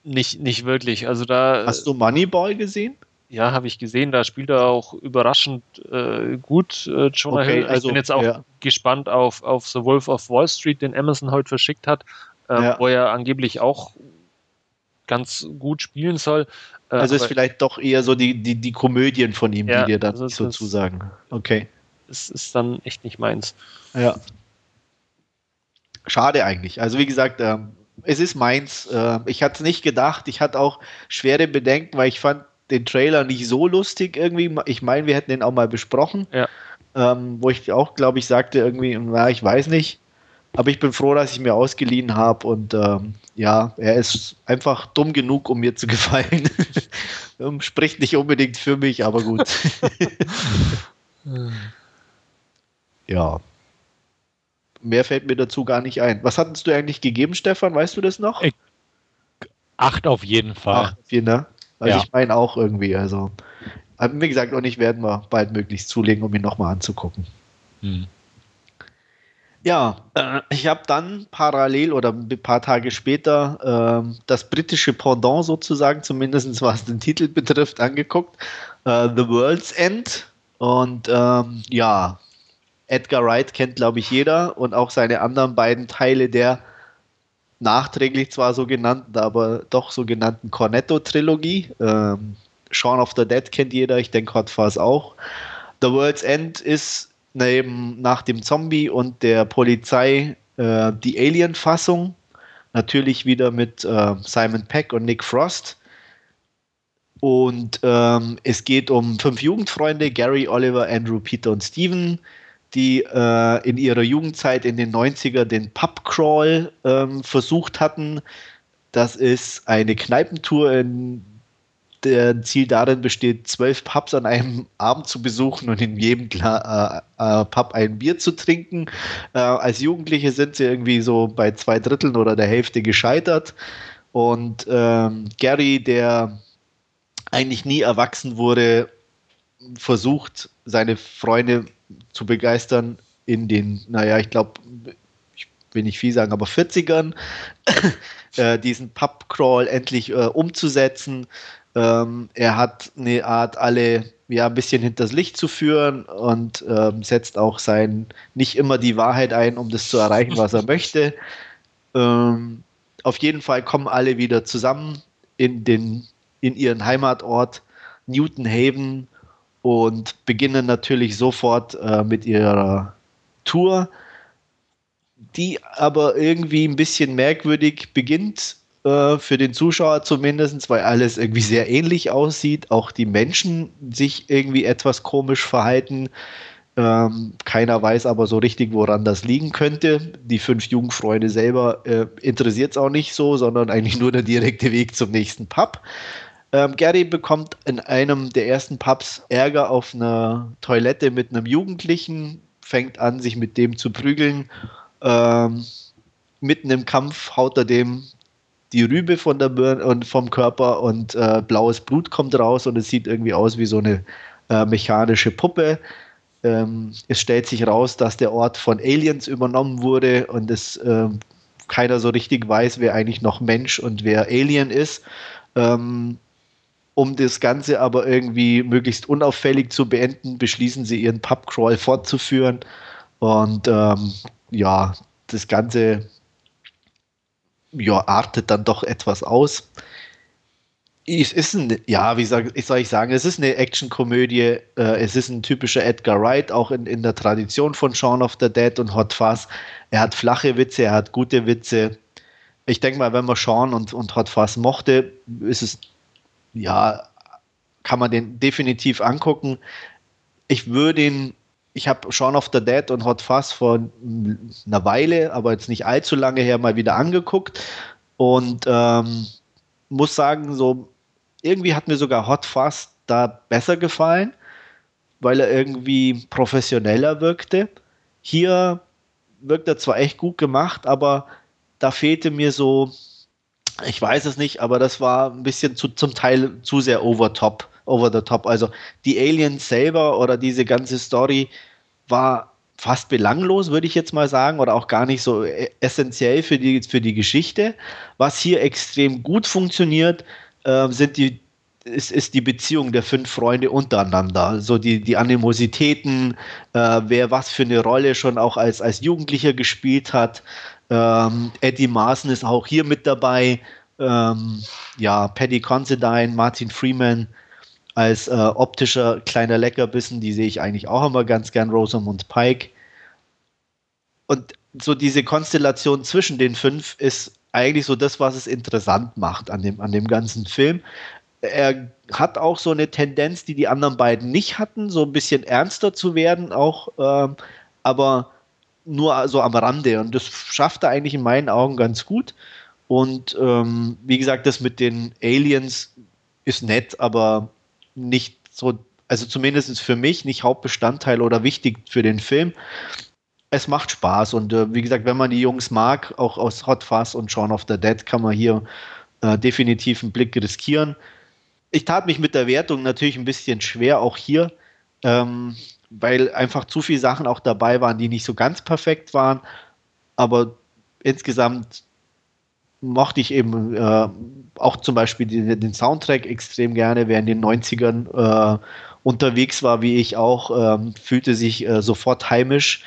nicht, nicht wirklich. Also da. Hast du Moneyball gesehen? Ja, habe ich gesehen. Da spielt er auch überraschend äh, gut, äh, Jonah okay, Hill. Ich also, bin jetzt auch ja. gespannt auf, auf The Wolf of Wall Street, den Amazon heute verschickt hat, äh, ja. wo er angeblich auch ganz gut spielen soll. Äh, also ist vielleicht doch eher so die, die, die Komödien von ihm, ja, die dir dann also so zusagen. Okay. Es ist dann echt nicht meins. Ja. Schade eigentlich. Also wie gesagt, ähm, es ist meins. Äh, ich hatte es nicht gedacht. Ich hatte auch schwere Bedenken, weil ich fand den Trailer nicht so lustig irgendwie. Ich meine, wir hätten den auch mal besprochen. Ja. Ähm, wo ich auch, glaube ich, sagte irgendwie, na, ich weiß nicht. Aber ich bin froh, dass ich mir ausgeliehen habe und ähm, ja, er ist einfach dumm genug, um mir zu gefallen. Ähm, spricht nicht unbedingt für mich, aber gut. ja. Mehr fällt mir dazu gar nicht ein. Was hattest du eigentlich gegeben, Stefan? Weißt du das noch? Ich, acht auf jeden Fall. Acht, ne? Also ja. ich meine auch irgendwie, also. Wie gesagt, und ich werden wir bald möglichst zulegen, um ihn nochmal anzugucken. Hm. Ja, äh, ich habe dann parallel oder ein paar Tage später äh, das britische Pendant sozusagen, zumindest was den Titel betrifft, angeguckt. Äh, The World's End. Und ähm, ja, Edgar Wright kennt, glaube ich, jeder und auch seine anderen beiden Teile der nachträglich zwar so genannten, aber doch so genannten Cornetto-Trilogie. Ähm, Shaun of the Dead kennt jeder, ich denke Hot Fuzz auch. The World's End ist neben, nach dem Zombie und der Polizei äh, die Alien-Fassung. Natürlich wieder mit äh, Simon Peck und Nick Frost. Und ähm, es geht um fünf Jugendfreunde, Gary, Oliver, Andrew, Peter und Steven, die äh, in ihrer Jugendzeit in den 90er den Pubcrawl ähm, versucht hatten. Das ist eine Kneipentour in der Ziel darin besteht, zwölf Pubs an einem Abend zu besuchen und in jedem äh, äh, Pub ein Bier zu trinken. Äh, als Jugendliche sind sie irgendwie so bei zwei Dritteln oder der Hälfte gescheitert. Und ähm, Gary, der eigentlich nie erwachsen wurde, versucht, seine Freunde zu begeistern in den, naja, ich glaube, ich will nicht viel sagen, aber 40ern, äh, diesen Pubcrawl endlich äh, umzusetzen. Ähm, er hat eine Art, alle ja ein bisschen hinters Licht zu führen und ähm, setzt auch sein nicht immer die Wahrheit ein, um das zu erreichen, was er möchte. Ähm, auf jeden Fall kommen alle wieder zusammen in, den, in ihren Heimatort Newton Haven und beginnen natürlich sofort äh, mit ihrer Tour, die aber irgendwie ein bisschen merkwürdig beginnt äh, für den Zuschauer zumindest, weil alles irgendwie sehr ähnlich aussieht. Auch die Menschen sich irgendwie etwas komisch verhalten. Ähm, keiner weiß aber so richtig, woran das liegen könnte. Die fünf Jugendfreunde selber äh, interessiert es auch nicht so, sondern eigentlich nur der direkte Weg zum nächsten Pub. Ähm, Gary bekommt in einem der ersten Pubs Ärger auf einer Toilette mit einem Jugendlichen, fängt an, sich mit dem zu prügeln. Ähm, mitten im Kampf haut er dem die Rübe von der Birne und vom Körper und äh, blaues Blut kommt raus und es sieht irgendwie aus wie so eine äh, mechanische Puppe. Ähm, es stellt sich raus, dass der Ort von Aliens übernommen wurde und es äh, keiner so richtig weiß, wer eigentlich noch Mensch und wer Alien ist. Ähm, um das Ganze aber irgendwie möglichst unauffällig zu beenden, beschließen sie ihren Pubcrawl fortzuführen. Und ähm, ja, das Ganze ja, artet dann doch etwas aus. Es ist ein, ja, wie soll ich sagen, es ist eine Actionkomödie, äh, es ist ein typischer Edgar Wright, auch in, in der Tradition von Shaun of the Dead und Hot Fuzz. Er hat flache Witze, er hat gute Witze. Ich denke mal, wenn man Shaun und, und Hot Fuzz mochte, ist es, ja, kann man den definitiv angucken. Ich würde ihn ich habe Shaun of the Dead und Hot Fuzz vor einer Weile, aber jetzt nicht allzu lange her, mal wieder angeguckt und ähm, muss sagen, so irgendwie hat mir sogar Hot Fuzz da besser gefallen, weil er irgendwie professioneller wirkte. Hier wirkt er zwar echt gut gemacht, aber da fehlte mir so Ich weiß es nicht, aber das war ein bisschen zu, zum Teil zu sehr over top, over the top. Also die Aliens selber oder diese ganze Story war fast belanglos, würde ich jetzt mal sagen, oder auch gar nicht so e-, essentiell für die, für die Geschichte. Was hier extrem gut funktioniert, äh, sind die, ist, ist die Beziehung der fünf Freunde untereinander. So die, die Animositäten, äh, wer was für eine Rolle schon auch als, als Jugendlicher gespielt hat. Ähm, Eddie Maaßen ist auch hier mit dabei. Ähm, ja, Paddy Considine, Martin Freeman, als äh, optischer kleiner Leckerbissen, die sehe ich eigentlich auch immer ganz gern, Rosamund Pike. Und so diese Konstellation zwischen den fünf ist eigentlich so das, was es interessant macht an dem, an dem ganzen Film. Er hat auch so eine Tendenz, die die anderen beiden nicht hatten, so ein bisschen ernster zu werden, auch, ähm, aber nur so am Rande. Und das schafft er eigentlich in meinen Augen ganz gut. Und ähm, wie gesagt, das mit den Aliens ist nett, aber nicht so, also zumindest für mich nicht Hauptbestandteil oder wichtig für den Film. Es macht Spaß und äh, wie gesagt, wenn man die Jungs mag, auch aus Hot Fuzz und Shaun of the Dead, kann man hier äh, definitiv einen Blick riskieren. Ich tat mich mit der Wertung natürlich ein bisschen schwer, auch hier, ähm, weil einfach zu viele Sachen auch dabei waren, die nicht so ganz perfekt waren. Aber insgesamt mochte ich eben äh, auch zum Beispiel den, den, Soundtrack extrem gerne, wer in den 90ern äh, unterwegs war, wie ich auch, ähm, fühlte sich äh, sofort heimisch.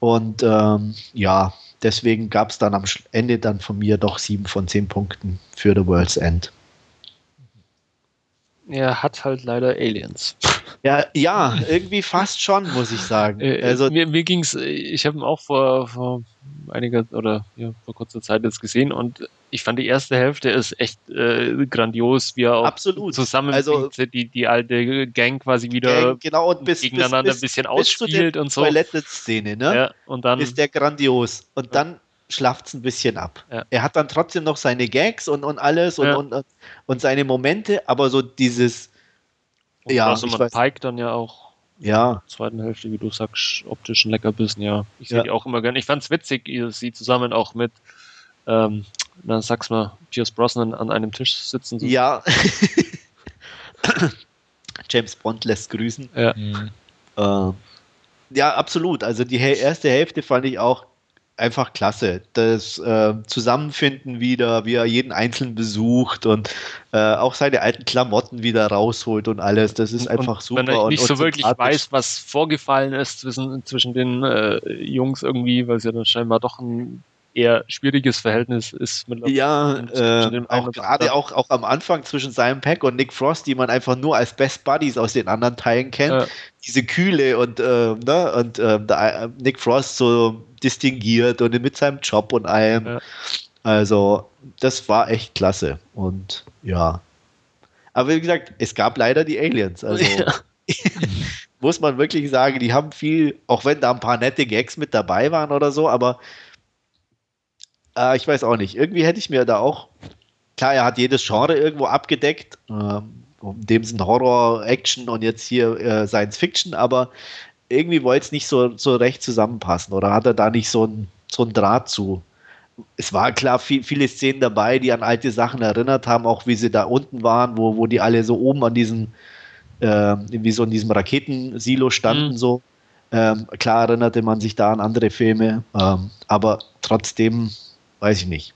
Und ähm, ja, deswegen gab es dann am Ende dann von mir doch sieben von zehn Punkten für The World's End. Er hat halt leider Aliens. Ja, ja, irgendwie fast schon, muss ich sagen. Äh, also, mir mir ging es, ich habe ihn auch vor, vor einiger oder ja, vor kurzer Zeit jetzt gesehen und ich fand die erste Hälfte ist echt äh, grandios, wie er auch Absolut. zusammen also, die, die alte Gang quasi wieder Gang, genau, und bis, gegeneinander bis, bis, ein bisschen ausspielt und so. Toilettenszene, ne? Ja, und dann ist der grandios. Und ja. dann schlaft es ein bisschen ab. Ja. Er hat dann trotzdem noch seine Gags und, und alles und, und, und, seine Momente, aber so dieses und ja, ich weiß, Pike dann ja auch ja. in der zweiten Hälfte, wie du sagst, optischen Leckerbissen, ja. Ich sehe ja. die auch immer gerne. Ich fand es witzig, sie zusammen auch mit, ähm, dann sag's mal, Pierce Brosnan an einem Tisch sitzen. So. Ja. James Bond lässt grüßen. Ja. Mhm. Äh, ja, absolut. Also die erste Hälfte fand ich auch einfach klasse. Das äh, Zusammenfinden wieder, wie er jeden Einzelnen besucht und äh, auch seine alten Klamotten wieder rausholt und alles. Das ist einfach super. Wenn er nicht und, so wirklich weiß, was vorgefallen ist zwischen, zwischen den äh, Jungs irgendwie, weil es ja dann scheinbar doch ein eher schwieriges Verhältnis ist mit Ja, äh, auch gerade auch, auch am Anfang zwischen Simon Peck und Nick Frost, die man einfach nur als Best Buddies aus den anderen Teilen kennt. Ja. Diese Kühle und, äh, ne, und äh, äh, Nick Frost so distinguiert und mit seinem Job und allem. Ja. Also, das war echt klasse. Und ja. Aber wie gesagt, es gab leider die Aliens. Also ja. muss man wirklich sagen, die haben viel, auch wenn da ein paar nette Gags mit dabei waren oder so, aber äh, ich weiß auch nicht. Irgendwie hätte ich mir da auch, klar, er hat jedes Genre irgendwo abgedeckt. Ähm, in dem sind Horror, Action und jetzt hier äh, Science Fiction, aber irgendwie wollte es nicht so, so recht zusammenpassen oder hat er da nicht so ein, so ein Draht zu? Es war klar viel, viele Szenen dabei, die an alte Sachen erinnert haben, auch wie sie da unten waren, wo, wo die alle so oben an diesen, äh, wie so in diesem Raketensilo standen, mhm. so. Ähm, klar erinnerte man sich da an andere Filme, ähm, aber trotzdem, weiß ich nicht.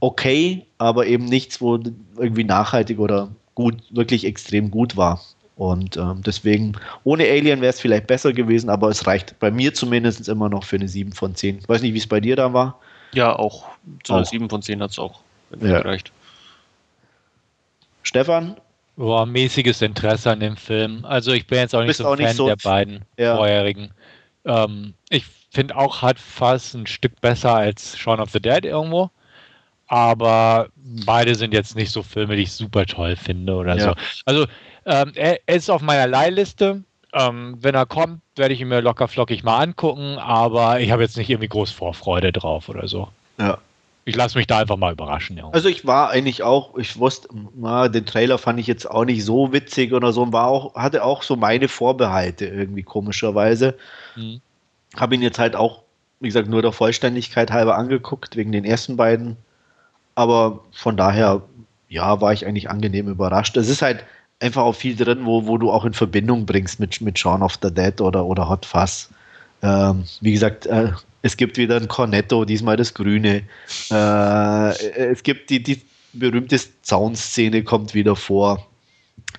Okay, aber eben nichts, wo irgendwie nachhaltig oder gut, wirklich extrem gut war. Und ähm, deswegen, ohne Alien wäre es vielleicht besser gewesen, aber es reicht bei mir zumindest immer noch für eine 7 von 10. Ich weiß nicht, wie es bei dir da war. Ja, auch. Zu einer 7 von 10 hat es auch ja. gereicht. Stefan? Boah, mäßiges Interesse an dem Film. Also ich bin jetzt auch nicht so ein Fan so der beiden ja. vorherigen. Ähm, ich finde auch hat fast ein Stück besser als Shaun of the Dead irgendwo. Aber beide sind jetzt nicht so Filme, die ich super toll finde oder ja. so. Also ähm, er, er, ist auf meiner Leihliste. Ähm, wenn er kommt, werde ich ihn mir locker flockig mal angucken, aber ich habe jetzt nicht irgendwie groß Vorfreude drauf oder so. Ja. Ich lasse mich da einfach mal überraschen. Ja. Also ich war eigentlich auch, ich wusste, na, den Trailer fand ich jetzt auch nicht so witzig oder so, war auch, hatte auch so meine Vorbehalte irgendwie komischerweise. Mhm. Habe ihn jetzt halt auch, wie gesagt, nur der Vollständigkeit halber angeguckt, wegen den ersten beiden aber von daher, ja, war ich eigentlich angenehm überrascht. Es ist halt einfach auch viel drin, wo, wo du auch in Verbindung bringst mit, mit Shaun of the Dead oder, oder Hot Fuzz. Ähm, wie gesagt, äh, es gibt wieder ein Cornetto, diesmal das Grüne. Äh, es gibt die, die berühmte Zaunszene kommt wieder vor.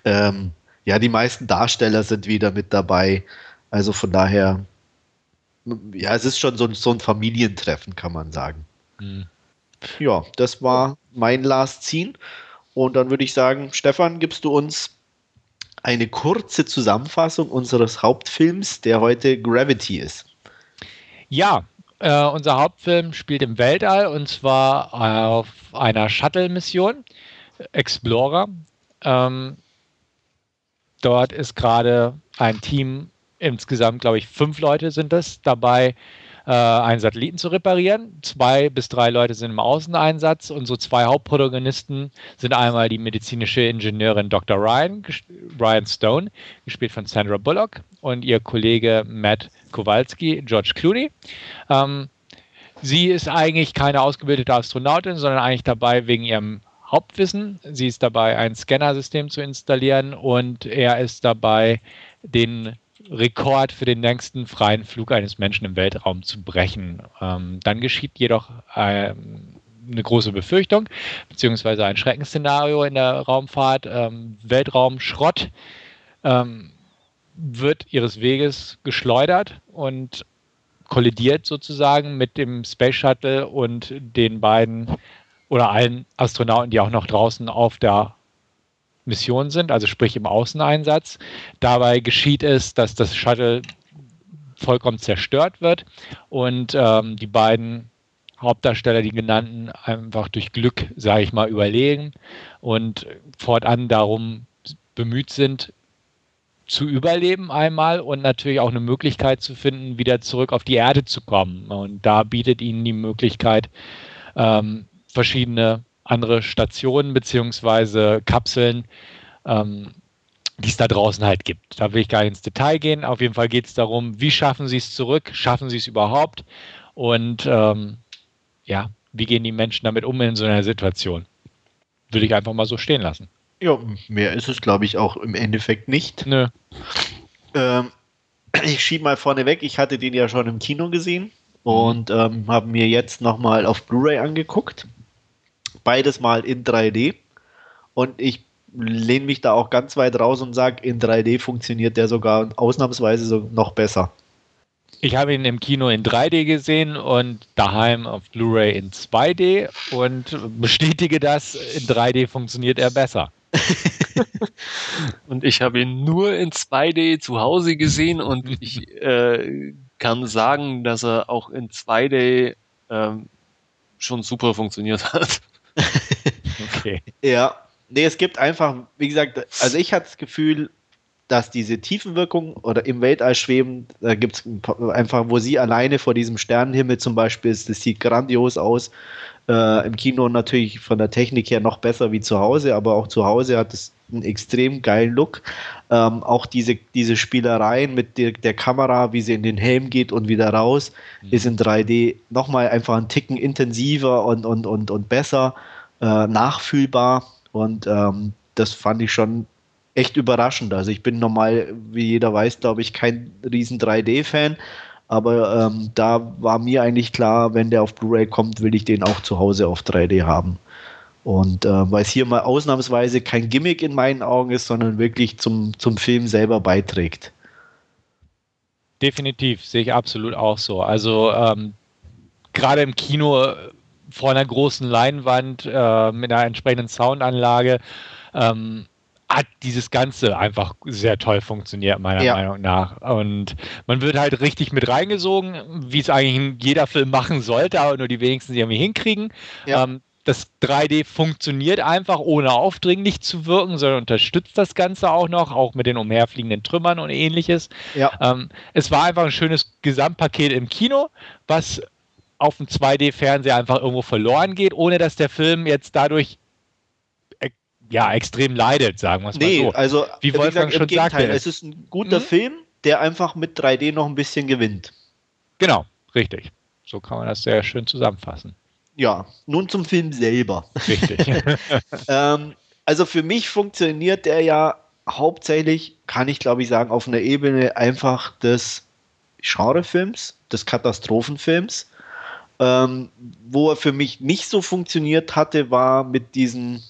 Ähm, ja, die meisten Darsteller sind wieder mit dabei. Also von daher, ja, es ist schon so, so ein Familientreffen, kann man sagen. Mhm. Ja, das war mein Last Scene. Und dann würde ich sagen, Stefan, gibst du uns eine kurze Zusammenfassung unseres Hauptfilms, der heute Gravity ist. Ja, äh, unser Hauptfilm spielt im Weltall und zwar auf einer Shuttle-Mission, Explorer. Ähm, dort ist gerade ein Team, insgesamt glaube ich fünf Leute sind es, dabei, äh, einen Satelliten zu reparieren. Zwei bis drei Leute sind im Außeneinsatz. Unsere zwei Hauptprotagonisten sind einmal die medizinische Ingenieurin Dr. Ryan, Ryan Stone, gespielt von Sandra Bullock, und ihr Kollege Matt Kowalski, George Clooney. Ähm, sie ist eigentlich keine ausgebildete Astronautin, sondern eigentlich dabei wegen ihrem Hauptwissen. Sie ist dabei, ein Scannersystem zu installieren und er ist dabei, den Rekord für den längsten freien Flug eines Menschen im Weltraum zu brechen. Ähm, dann geschieht jedoch ähm, eine große Befürchtung, beziehungsweise ein Schreckensszenario in der Raumfahrt. Ähm, Weltraumschrott ähm, wird ihres Weges geschleudert und kollidiert sozusagen mit dem Space Shuttle und den beiden oder allen Astronauten, die auch noch draußen auf der Mission sind, also sprich im Außeneinsatz. Dabei geschieht es, dass das Shuttle vollkommen zerstört wird und ähm, die beiden Hauptdarsteller, die genannten, einfach durch Glück, sage ich mal, überlegen und fortan darum bemüht sind, zu überleben einmal und natürlich auch eine Möglichkeit zu finden, wieder zurück auf die Erde zu kommen. Und da bietet ihnen die Möglichkeit, ähm, verschiedene andere Stationen beziehungsweise Kapseln, ähm, die es da draußen halt gibt. Da will ich gar nicht ins Detail gehen. Auf jeden Fall geht es darum, wie schaffen sie es zurück, schaffen sie es überhaupt und ähm, ja, wie gehen die Menschen damit um in so einer Situation? Würde ich einfach mal so stehen lassen. Ja, mehr ist es, glaube ich, auch im Endeffekt nicht. Nö. Ähm, ich schiebe mal vorne weg, ich hatte den ja schon im Kino gesehen und ähm, habe mir jetzt nochmal auf Blu-ray angeguckt beides mal in 3D. Und ich lehne mich da auch ganz weit raus und sage, in 3D funktioniert der sogar ausnahmsweise so noch besser. Ich habe ihn im Kino in 3D gesehen und daheim auf Blu-ray in 2D und bestätige das, in 3D funktioniert er besser. und ich habe ihn nur in 2D zu Hause gesehen und ich äh, kann sagen, dass er auch in 2D ähm, schon super funktioniert hat okay. Ja. Nee, es gibt einfach, wie gesagt, also ich hatte das Gefühl, dass diese Tiefenwirkung oder im Weltall schweben, da gibt es einfach, wo sie alleine vor diesem Sternenhimmel zum Beispiel ist, das sieht grandios aus. Äh, Im Kino natürlich von der Technik her noch besser wie zu Hause, aber auch zu Hause hat es einen extrem geilen Look. Ähm, auch diese, diese Spielereien mit der, der, Kamera, wie sie in den Helm geht und wieder raus, mhm. ist in 3D nochmal einfach ein Ticken intensiver und, und, und, und besser, äh, nachfühlbar. Und ähm, das fand ich schon echt überraschend. Also ich bin normal, wie jeder weiß, glaube ich, kein riesen 3D-Fan. Aber ähm, da war mir eigentlich klar, wenn der auf Blu-ray kommt, will ich den auch zu Hause auf 3D haben. Und äh, weil es hier mal ausnahmsweise kein Gimmick in meinen Augen ist, sondern wirklich zum, zum Film selber beiträgt. Definitiv, sehe ich absolut auch so. Also ähm, gerade im Kino vor einer großen Leinwand äh, mit einer entsprechenden Soundanlage ähm, hat dieses Ganze einfach sehr toll funktioniert, meiner ja. Meinung nach. Und man wird halt richtig mit reingesogen, wie es eigentlich jeder Film machen sollte, aber nur die wenigsten sie irgendwie hinkriegen. Ja. Ähm, das 3D funktioniert einfach, ohne aufdringlich zu wirken, sondern unterstützt das Ganze auch noch, auch mit den umherfliegenden Trümmern und ähnliches. Ja. Ähm, es war einfach ein schönes Gesamtpaket im Kino, was auf dem 2D-Fernseher einfach irgendwo verloren geht, ohne dass der Film jetzt dadurch äh, ja, extrem leidet, sagen wir es nee, mal so. Also, wie Wolfgang gesagt, schon sagte. Es ist ein guter mhm. Film, der einfach mit 3D noch ein bisschen gewinnt. Genau, richtig. So kann man das sehr schön zusammenfassen. ja, nun zum Film selber. Richtig. ähm, also für mich funktioniert der ja hauptsächlich, kann ich glaube ich sagen, auf einer Ebene einfach des Genrefilms, des Katastrophenfilms. Ähm, wo er für mich nicht so funktioniert hatte, war mit diesen,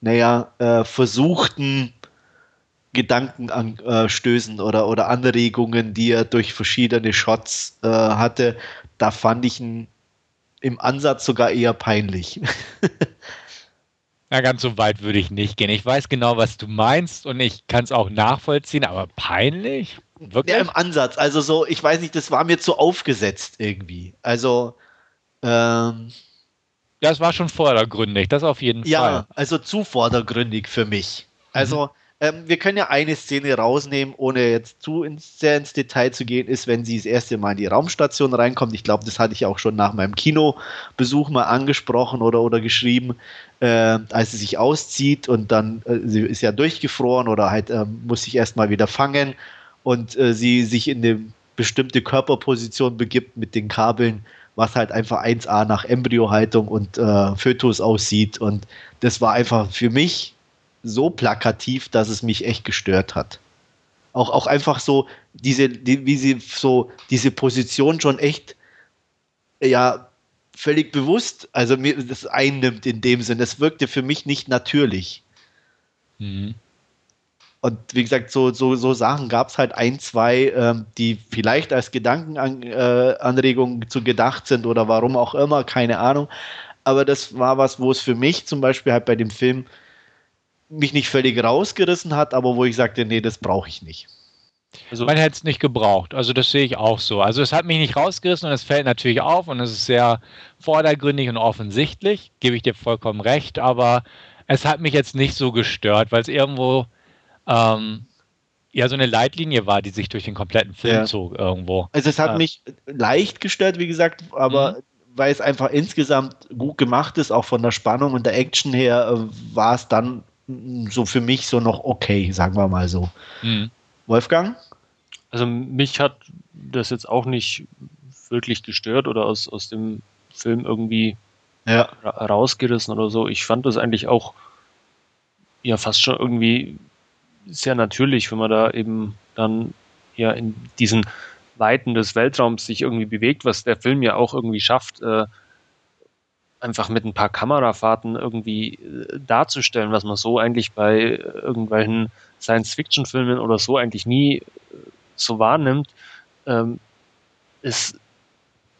naja, äh, versuchten Gedankenanstößen oder, oder Anregungen, die er durch verschiedene Shots äh, hatte. Da fand ich ihn im Ansatz sogar eher peinlich. Na, ganz so weit würde ich nicht gehen. Ich weiß genau, was du meinst und ich kann es auch nachvollziehen, aber peinlich? Wirklich? Ja, im Ansatz. Also so, ich weiß nicht, das war mir zu aufgesetzt irgendwie. Also, ähm, Ja, es war schon vordergründig, das auf jeden ja, Fall. Ja, also zu vordergründig für mich. Also, mhm. ähm, wir können ja eine Szene rausnehmen, ohne jetzt zu ins, sehr ins Detail zu gehen, ist, wenn sie das erste Mal in die Raumstation reinkommt. Ich glaube, das hatte ich auch schon nach meinem Kinobesuch mal angesprochen oder, oder geschrieben, äh, als sie sich auszieht und dann, äh, sie ist ja durchgefroren oder halt äh, muss sich erstmal wieder fangen und äh, sie sich in eine bestimmte Körperposition begibt mit den Kabeln, was halt einfach 1A nach Embryohaltung und äh, Fötus aussieht. Und das war einfach für mich so plakativ, dass es mich echt gestört hat. Auch, auch einfach so, diese, die, wie sie so diese Position schon echt, ja, völlig bewusst, also mir das einnimmt in dem Sinn. Das wirkte für mich nicht natürlich. Mhm. Und wie gesagt, so, so, so Sachen gab es halt ein, zwei, ähm, die vielleicht als Gedankenanregungen äh, zu gedacht sind oder warum auch immer, keine Ahnung. Aber das war was, wo es für mich zum Beispiel halt bei dem Film mich nicht völlig rausgerissen hat, aber wo ich sagte, nee, das brauche ich nicht. Also, Man hätte es nicht gebraucht. Also das sehe ich auch so. Also es hat mich nicht rausgerissen und es fällt natürlich auf und es ist sehr vordergründig und offensichtlich, gebe ich dir vollkommen recht, aber es hat mich jetzt nicht so gestört, weil es irgendwo ähm, ja so eine Leitlinie war, die sich durch den kompletten Film ja. zog irgendwo. Also es hat ja. mich leicht gestört, wie gesagt, aber mhm. weil es einfach insgesamt gut gemacht ist, auch von der Spannung und der Action her, äh, war es dann so für mich so noch okay, sagen wir mal so. Mhm. Wolfgang? Also mich hat das jetzt auch nicht wirklich gestört oder aus, aus dem Film irgendwie ja. rausgerissen oder so. Ich fand das eigentlich auch ja fast schon irgendwie sehr natürlich, wenn man da eben dann ja in diesen Weiten des Weltraums sich irgendwie bewegt, was der Film ja auch irgendwie schafft, äh, einfach mit ein paar Kamerafahrten irgendwie äh, darzustellen, was man so eigentlich bei irgendwelchen Science-Fiction-Filmen oder so eigentlich nie äh, so wahrnimmt, ähm, ist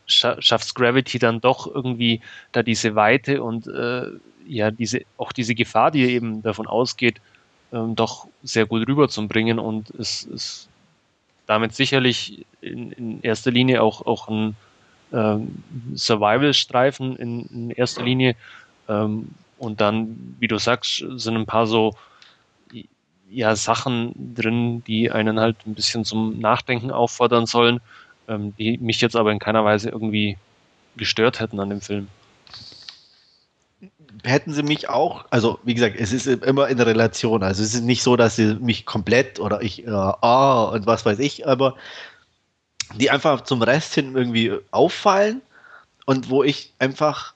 schafft Gravity dann doch irgendwie da diese Weite und äh, ja diese auch diese Gefahr, die eben davon ausgeht, ähm, doch sehr gut rüberzubringen und es ist damit sicherlich in, in erster Linie auch, auch ein ähm, Survival-Streifen in, in, erster Linie. Ähm, und dann, wie du sagst, sind ein paar so ja, Sachen drin, die einen halt ein bisschen zum Nachdenken auffordern sollen, ähm, die mich jetzt aber in keiner Weise irgendwie gestört hätten an dem Film hätten sie mich auch, also wie gesagt, es ist immer in Relation. Also es ist nicht so, dass sie mich komplett oder ich, äh, ah und was weiß ich, aber die einfach zum Rest hin irgendwie auffallen und wo ich einfach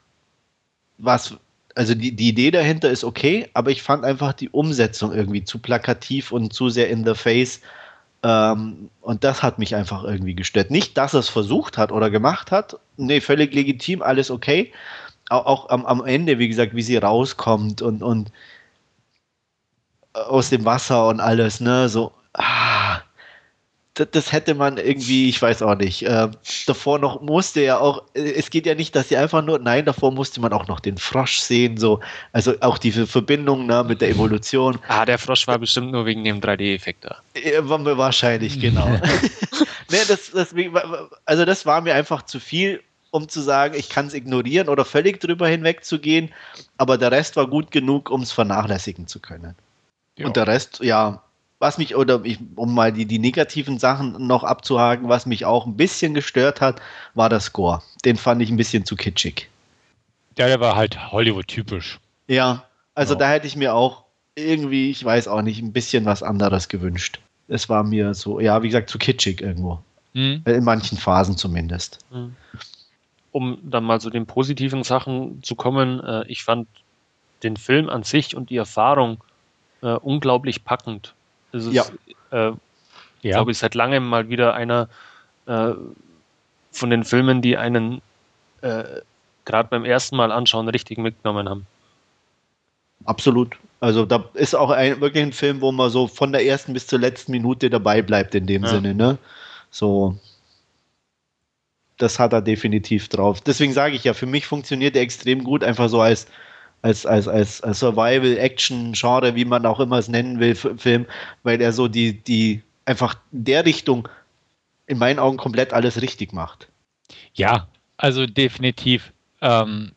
was, also die, die Idee dahinter ist okay, aber ich fand einfach die Umsetzung irgendwie zu plakativ und zu sehr in the face. Ähm, und das hat mich einfach irgendwie gestört. Nicht, dass er es versucht hat oder gemacht hat. Nee, völlig legitim, alles okay auch, auch am, am, Ende, wie gesagt, wie sie rauskommt und, und aus dem Wasser und alles, ne, so, ah, das, das hätte man irgendwie, ich weiß auch nicht, äh, davor noch musste ja auch, es geht ja nicht, dass sie einfach nur, nein, davor musste man auch noch den Frosch sehen, so, also auch diese Verbindung ne, mit der Evolution. Ah, der Frosch war bestimmt nur wegen dem 3D-Effekt da. Wahrscheinlich, genau. ne, das, das, also das war mir einfach zu viel um zu sagen, ich kann es ignorieren oder völlig drüber hinweg zu gehen, aber der Rest war gut genug, um es vernachlässigen zu können. Ja. Und der Rest, ja, was mich, oder ich, um mal die, die negativen Sachen noch abzuhaken, was mich auch ein bisschen gestört hat, war der Score. Den fand ich ein bisschen zu kitschig. Ja, der war halt Hollywood-typisch. Ja, also ja. da hätte ich mir auch irgendwie, ich weiß auch nicht, ein bisschen was anderes gewünscht. Es war mir so, ja, wie gesagt, zu kitschig irgendwo. Mhm. In manchen Phasen zumindest. Mhm. Um dann mal zu den positiven Sachen zu kommen, äh, ich fand den Film an sich und die Erfahrung äh, unglaublich packend. Es ist, ja. äh, ja. glaube ich, seit langem mal wieder einer äh, von den Filmen, die einen äh, gerade beim ersten Mal anschauen richtig mitgenommen haben. Absolut. Also da ist auch ein, wirklich ein Film, wo man so von der ersten bis zur letzten Minute dabei bleibt in dem ja. Sinne. Ne? So, das hat er definitiv drauf. Deswegen sage ich ja, für mich funktioniert er extrem gut, einfach so als als, als, als, als Survival-Action-Genre, wie man auch immer es nennen will, Film, weil er so die, die einfach in der Richtung in meinen Augen komplett alles richtig macht. Ja, also definitiv. Ähm,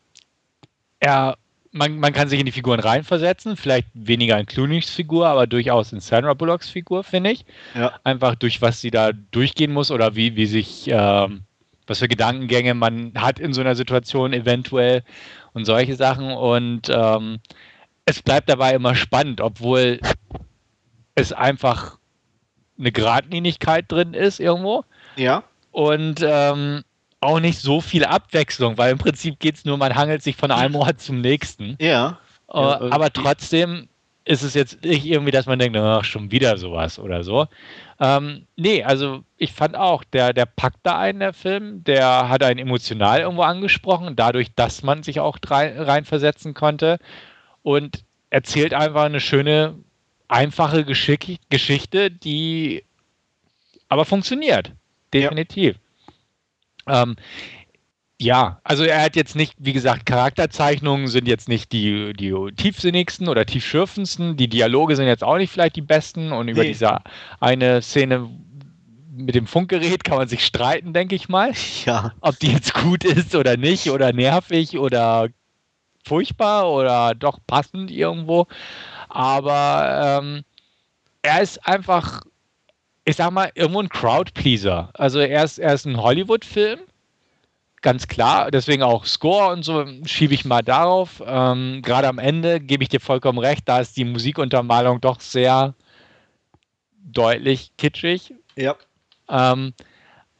er, man, man kann sich in die Figuren reinversetzen, vielleicht weniger in Clooney's Figur, aber durchaus in Sandra Bullocks Figur, finde ich. Ja. Einfach durch was sie da durchgehen muss oder wie, wie sich, ähm, was für Gedankengänge man hat in so einer Situation eventuell und solche Sachen. Und ähm, es bleibt dabei immer spannend, obwohl es einfach eine Gradlinigkeit drin ist irgendwo. Ja. Und ähm, auch nicht so viel Abwechslung, weil im Prinzip geht es nur, man hangelt sich von einem Ort zum nächsten. Ja. Äh, aber trotzdem ist es jetzt nicht irgendwie, dass man denkt, ach, schon wieder sowas oder so. Ähm, nee, also ich fand auch, der, der packt da einen, der Film, der hat einen emotional irgendwo angesprochen, dadurch, dass man sich auch reinversetzen konnte und erzählt einfach eine schöne, einfache Geschick Geschichte, die aber funktioniert. Definitiv. Ja. Ähm, ja, also er hat jetzt nicht, wie gesagt, Charakterzeichnungen sind jetzt nicht die, die tiefsinnigsten oder tiefschürfendsten. Die Dialoge sind jetzt auch nicht vielleicht die besten. Und über nee. diese eine Szene mit dem Funkgerät kann man sich streiten, denke ich mal. Ja. Ob die jetzt gut ist oder nicht oder nervig oder furchtbar oder doch passend irgendwo. Aber ähm, er ist einfach, ich sag mal, irgendwo ein Crowdpleaser. Also er ist, er ist ein Hollywood-Film ganz klar. Deswegen auch Score und so schiebe ich mal darauf. Ähm, Gerade am Ende gebe ich dir vollkommen recht, da ist die Musikuntermalung doch sehr deutlich kitschig. Ja. Ähm,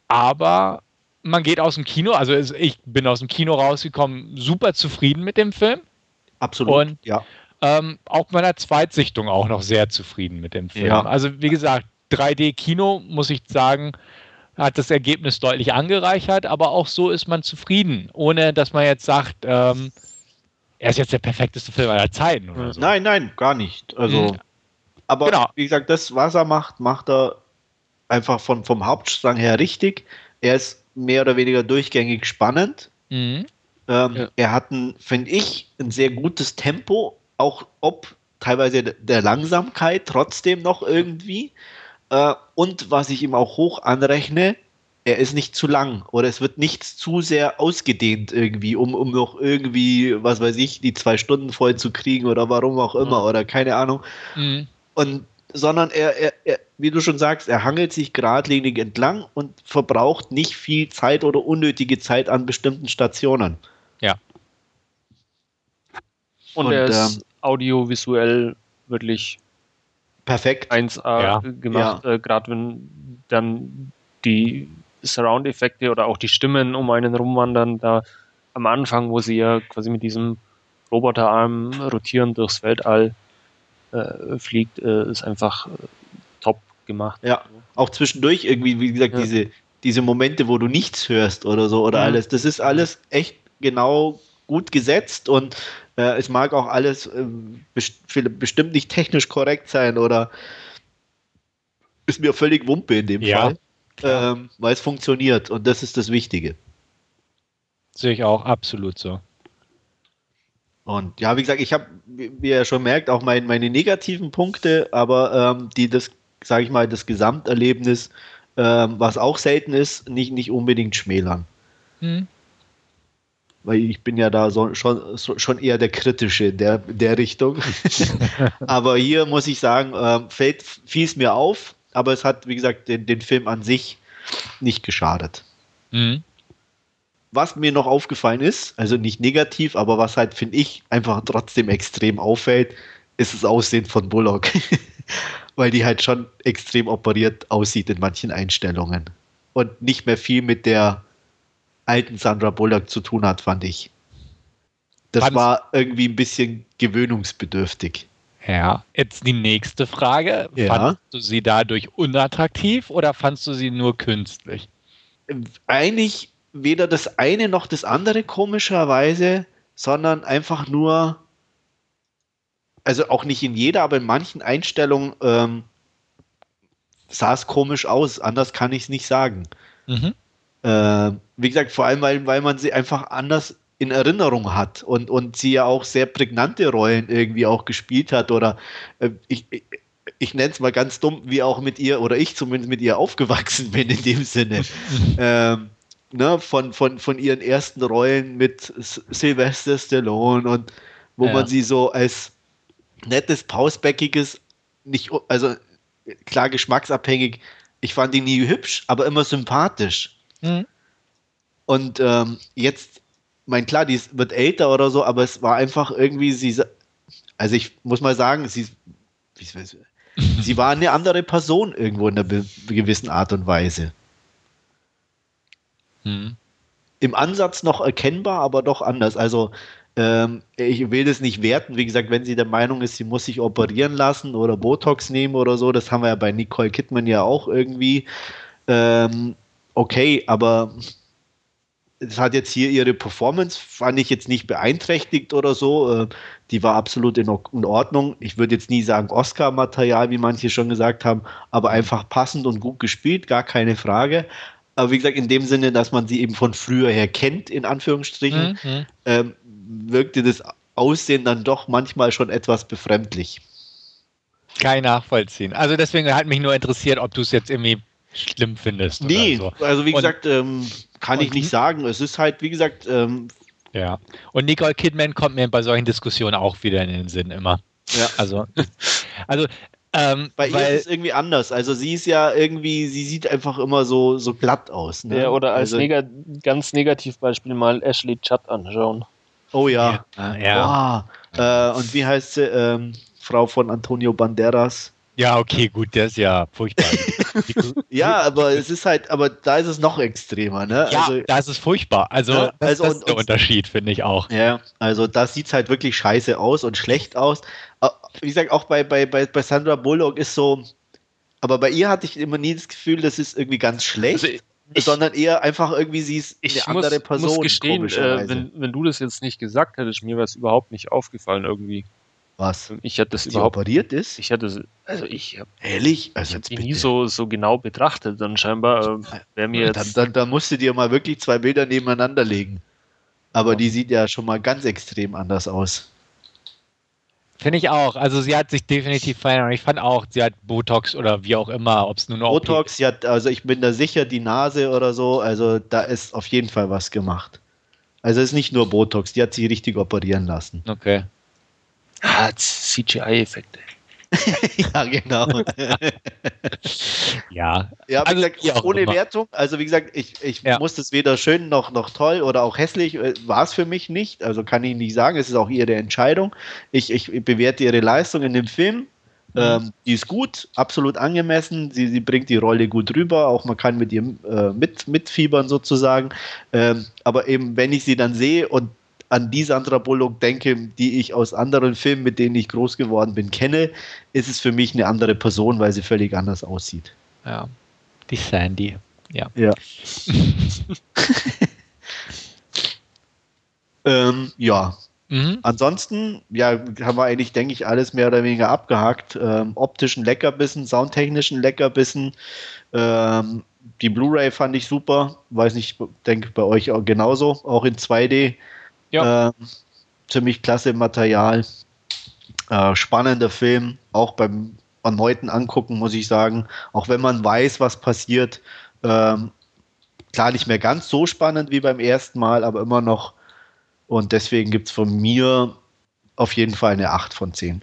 aber man geht aus dem Kino, also ich bin aus dem Kino rausgekommen, super zufrieden mit dem Film. Absolut. Und ja. Ähm, auch meiner Zweitsichtung auch noch sehr zufrieden mit dem Film. Ja. Also wie gesagt, 3D-Kino, muss ich sagen, hat das Ergebnis deutlich angereichert, aber auch so ist man zufrieden, ohne dass man jetzt sagt, ähm, er ist jetzt der perfekteste Film aller Zeiten. Oder so. Nein, nein, gar nicht. Also, mhm. aber genau. wie gesagt, das, was er macht, macht er einfach von, vom Hauptstrang her richtig. Er ist mehr oder weniger durchgängig spannend. Mhm. Ähm, ja. Er hat, finde ich, ein sehr gutes Tempo, auch ob teilweise der Langsamkeit trotzdem noch irgendwie. Äh, und was ich ihm auch hoch anrechne, er ist nicht zu lang oder es wird nichts zu sehr ausgedehnt irgendwie, um, um noch irgendwie, was weiß ich, die zwei Stunden voll zu kriegen oder warum auch immer mhm. oder keine Ahnung. Mhm. Und sondern er, er, er, wie du schon sagst, er hangelt sich geradlinig entlang und verbraucht nicht viel Zeit oder unnötige Zeit an bestimmten Stationen. Ja. Und, und er ist ähm, audiovisuell wirklich perfekt 1A ja. gemacht, ja. äh, gerade wenn dann die Surround-Effekte oder auch die Stimmen um einen rumwandern, da am Anfang, wo sie ja quasi mit diesem Roboterarm rotieren durchs Weltall äh, fliegt, äh, ist einfach äh, top gemacht. Ja, auch zwischendurch irgendwie, wie gesagt, ja. diese, diese Momente, wo du nichts hörst oder so oder mhm. alles, das ist alles echt genau gut gesetzt und äh, es mag auch alles äh, best bestimmt nicht technisch korrekt sein oder ist mir völlig Wumpe in dem ja, Fall, ähm, weil es funktioniert und das ist das Wichtige. Sehe ich auch absolut so. Und ja, wie gesagt, ich habe, wie ihr schon merkt, auch mein, meine negativen Punkte, aber ähm, die das, sage ich mal, das Gesamterlebnis, ähm, was auch selten ist, nicht, nicht unbedingt schmälern. Hm weil ich bin ja da so, schon, so, schon eher der Kritische der, der Richtung. aber hier muss ich sagen, äh, fällt, fiel es mir auf, aber es hat, wie gesagt, den, den Film an sich nicht geschadet. Mhm. Was mir noch aufgefallen ist, also nicht negativ, aber was halt, finde ich, einfach trotzdem extrem auffällt, ist das Aussehen von Bullock. Weil die halt schon extrem operiert aussieht in manchen Einstellungen. Und nicht mehr viel mit der alten Sandra Bullock zu tun hat, fand ich. Das Fand's war irgendwie ein bisschen gewöhnungsbedürftig. Ja, jetzt die nächste Frage. Ja. Fandest du sie dadurch unattraktiv oder fandst du sie nur künstlich? Eigentlich weder das eine noch das andere komischerweise, sondern einfach nur, also auch nicht in jeder, aber in manchen Einstellungen ähm, sah es komisch aus. Anders kann ich es nicht sagen. Mhm. Äh, wie gesagt, vor allem, weil, weil man sie einfach anders in Erinnerung hat und, und sie ja auch sehr prägnante Rollen irgendwie auch gespielt hat oder äh, ich, ich, ich nenne es mal ganz dumm, wie auch mit ihr oder ich zumindest mit ihr aufgewachsen bin in dem Sinne. ähm, ne, von, von, von ihren ersten Rollen mit Sylvester Stallone und wo ja. man sie so als nettes, pausbäckiges, nicht, also klar geschmacksabhängig, ich fand die nie hübsch, aber immer sympathisch. Mhm. Und ähm, jetzt mein klar, die wird älter oder so, aber es war einfach irgendwie, sie, also ich muss mal sagen, sie, sie war eine andere Person irgendwo in einer gewissen Art und Weise. Hm. Im Ansatz noch erkennbar, aber doch anders. Also ähm, ich will das nicht werten. Wie gesagt, wenn sie der Meinung ist, sie muss sich operieren lassen oder Botox nehmen oder so, das haben wir ja bei Nicole Kidman ja auch irgendwie. Ähm, okay, aber es hat jetzt hier ihre Performance, fand ich jetzt nicht beeinträchtigt oder so. Äh, die war absolut in, Ordnung. Ich würde jetzt nie sagen Oscar-Material, wie manche schon gesagt haben, aber einfach passend und gut gespielt, gar keine Frage. Aber wie gesagt, in dem Sinne, dass man sie eben von früher her kennt, in Anführungsstrichen, mhm. ähm, wirkte das Aussehen dann doch manchmal schon etwas befremdlich. Kein Nachvollziehen. Also deswegen hat mich nur interessiert, ob du es jetzt irgendwie schlimm findest. Nee, so. also wie und, gesagt, ähm, kann ich nicht sagen. Es ist halt, wie gesagt. Ähm, ja. Und Nicole Kidman kommt mir bei solchen Diskussionen auch wieder in den Sinn immer. Ja. Also, also ähm, Bei weil, ihr ist es irgendwie anders. Also sie ist ja irgendwie, sie sieht einfach immer so, so glatt aus. Ne? Ja, oder als also, neg ganz Negativbeispiel mal Ashley Judd anschauen. Oh ja. Ja. ja. Oh, äh, und wie heißt sie? Ähm, Frau von Antonio Banderas. Ja, okay, gut, der ist ja furchtbar. ja, aber es ist halt, aber da ist es noch extremer, ne? Ja, also, da ist es furchtbar. Also, ja, das, also das ist der und, Unterschied, finde ich auch. Ja, also da sieht es halt wirklich scheiße aus und schlecht aus. Wie gesagt, auch bei, bei, bei, bei Sandra Bullock ist so, aber bei ihr hatte ich immer nie das Gefühl, das ist irgendwie ganz schlecht. Also ich, sondern eher einfach irgendwie sie ist eine andere muss, Person. Muss gestehen, äh, wenn, wenn du das jetzt nicht gesagt hättest, mir wäre es überhaupt nicht aufgefallen irgendwie. Was? Ich hatte das überhaupt operiert ist? Ich hatte also ich habe ehrlich, also jetzt nie so so genau betrachtet, dann scheinbar äh, wäre mir jetzt dann, dann, dann musst du dir mal wirklich zwei Bilder nebeneinander legen. Aber ja. die sieht ja schon mal ganz extrem anders aus. Finde ich auch. Also sie hat sich definitiv verändert. Ich fand auch, sie hat Botox oder wie auch immer, ob es nur noch. Botox, sie hat, also ich bin da sicher, die Nase oder so, also da ist auf jeden Fall was gemacht. Also es ist nicht nur Botox, die hat sich richtig operieren lassen. Okay. Ah, CGI-Effekte. ja, genau. ja. Ja, wie also, gesagt, ohne immer. Wertung. Also wie gesagt, ich, ich ja. muss das weder schön noch, noch toll oder auch hässlich, äh, war es für mich nicht. Also kann ich nicht sagen, es ist auch ihre Entscheidung. Ich, ich bewerte ihre Leistung in dem Film. Mhm. Ähm, die ist gut, absolut angemessen. Sie, sie bringt die Rolle gut rüber. Auch man kann mit ihr äh, mit, mitfiebern sozusagen. Ähm, aber eben, wenn ich sie dann sehe und an die Sandra Bullock denke, die ich aus anderen Filmen, mit denen ich groß geworden bin, kenne, ist es für mich eine andere Person, weil sie völlig anders aussieht. Ja, die Sandy. Ja. Ja. ähm, ja. Mhm. Ansonsten, ja, haben wir eigentlich, denke ich, alles mehr oder weniger abgehakt. Ähm, optischen Leckerbissen, soundtechnischen Leckerbissen. Ähm, die Blu-ray fand ich super. Weiß nicht, denke bei euch auch genauso, auch in 2D. Ja. Äh, ziemlich klasse Material. Äh, spannender Film, auch beim erneuten Angucken, muss ich sagen. Auch wenn man weiß, was passiert. Ähm, klar, nicht mehr ganz so spannend wie beim ersten Mal, aber immer noch. Und deswegen gibt es von mir auf jeden Fall eine 8 von 10.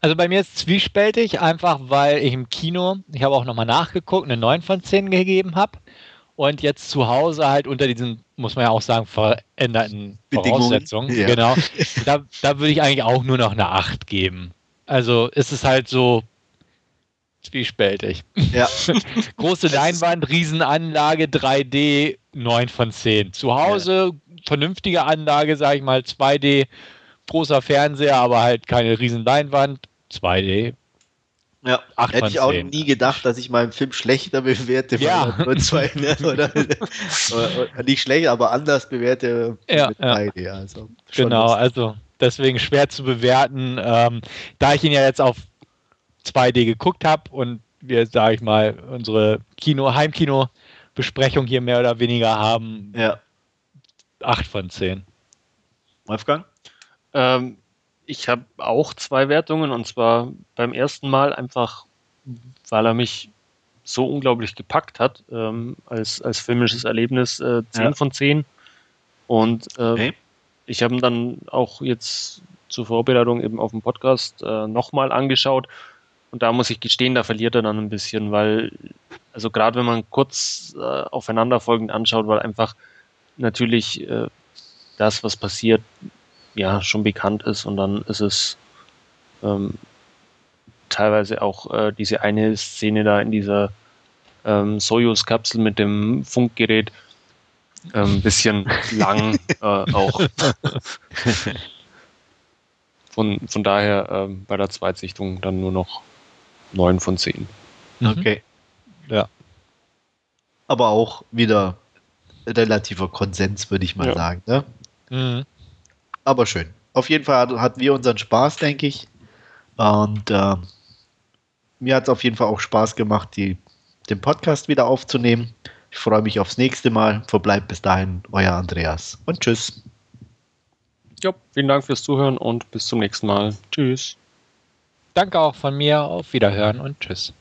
Also bei mir ist es zwiespältig, einfach weil ich im Kino, ich habe auch nochmal nachgeguckt, eine 9 von 10 gegeben habe und jetzt zu Hause halt unter diesen, muss man ja auch sagen, veränderten Voraussetzungen. Ja. Genau. Da, da würde ich eigentlich auch nur noch eine 8 geben. Also ist es halt so zwiespältig. Ja. Große Leinwand, Riesenanlage, 3D, 9 von 10. Zu Hause, ja. vernünftige Anlage, sag ich mal, 2D, großer Fernseher, aber halt keine Riesenleinwand, 2D. Ja, hätte ich auch nie gedacht, dass ich meinen Film schlechter bewerte, ja. zwei, ne? oder, oder, nicht schlecht, aber anders bewerte ja, mit 3D. Ja. Also genau, lustig. also deswegen schwer zu bewerten. Ähm, da ich ihn ja jetzt auf 2D geguckt habe und wir, sage ich mal, unsere Kino, Heimkino-Besprechung hier mehr oder weniger haben, ja. 8 von 10. Wolfgang? Ähm, ich habe auch zwei Wertungen und zwar beim ersten Mal einfach, weil er mich so unglaublich gepackt hat ähm, als, als filmisches Erlebnis, äh, 10 ja. von 10. Und äh, okay. ich habe ihn dann auch jetzt zur Vorbereitung eben auf dem Podcast äh, nochmal angeschaut und da muss ich gestehen, da verliert er dann ein bisschen, weil, also gerade wenn man kurz äh, aufeinanderfolgend anschaut, weil einfach natürlich äh, das, was passiert, ja, schon bekannt ist und dann ist es ähm, teilweise auch äh, diese eine Szene da in dieser ähm, Soyuz-Kapsel mit dem Funkgerät ein ähm, bisschen lang äh, auch. von, von daher ähm, bei der Zweitsichtung dann nur noch 9 von 10. Mhm. Okay. Ja. Aber auch wieder relativer Konsens, würde ich mal ja. sagen. Ne? Mhm. Aber schön. Auf jeden Fall hatten wir unseren Spaß, denke ich. Und äh, mir hat es auf jeden Fall auch Spaß gemacht, die, den Podcast wieder aufzunehmen. Ich freue mich aufs nächste Mal. Verbleibt bis dahin euer Andreas und tschüss. Ja, vielen Dank fürs Zuhören und bis zum nächsten Mal. Tschüss. Danke auch von mir. Auf Wiederhören und tschüss.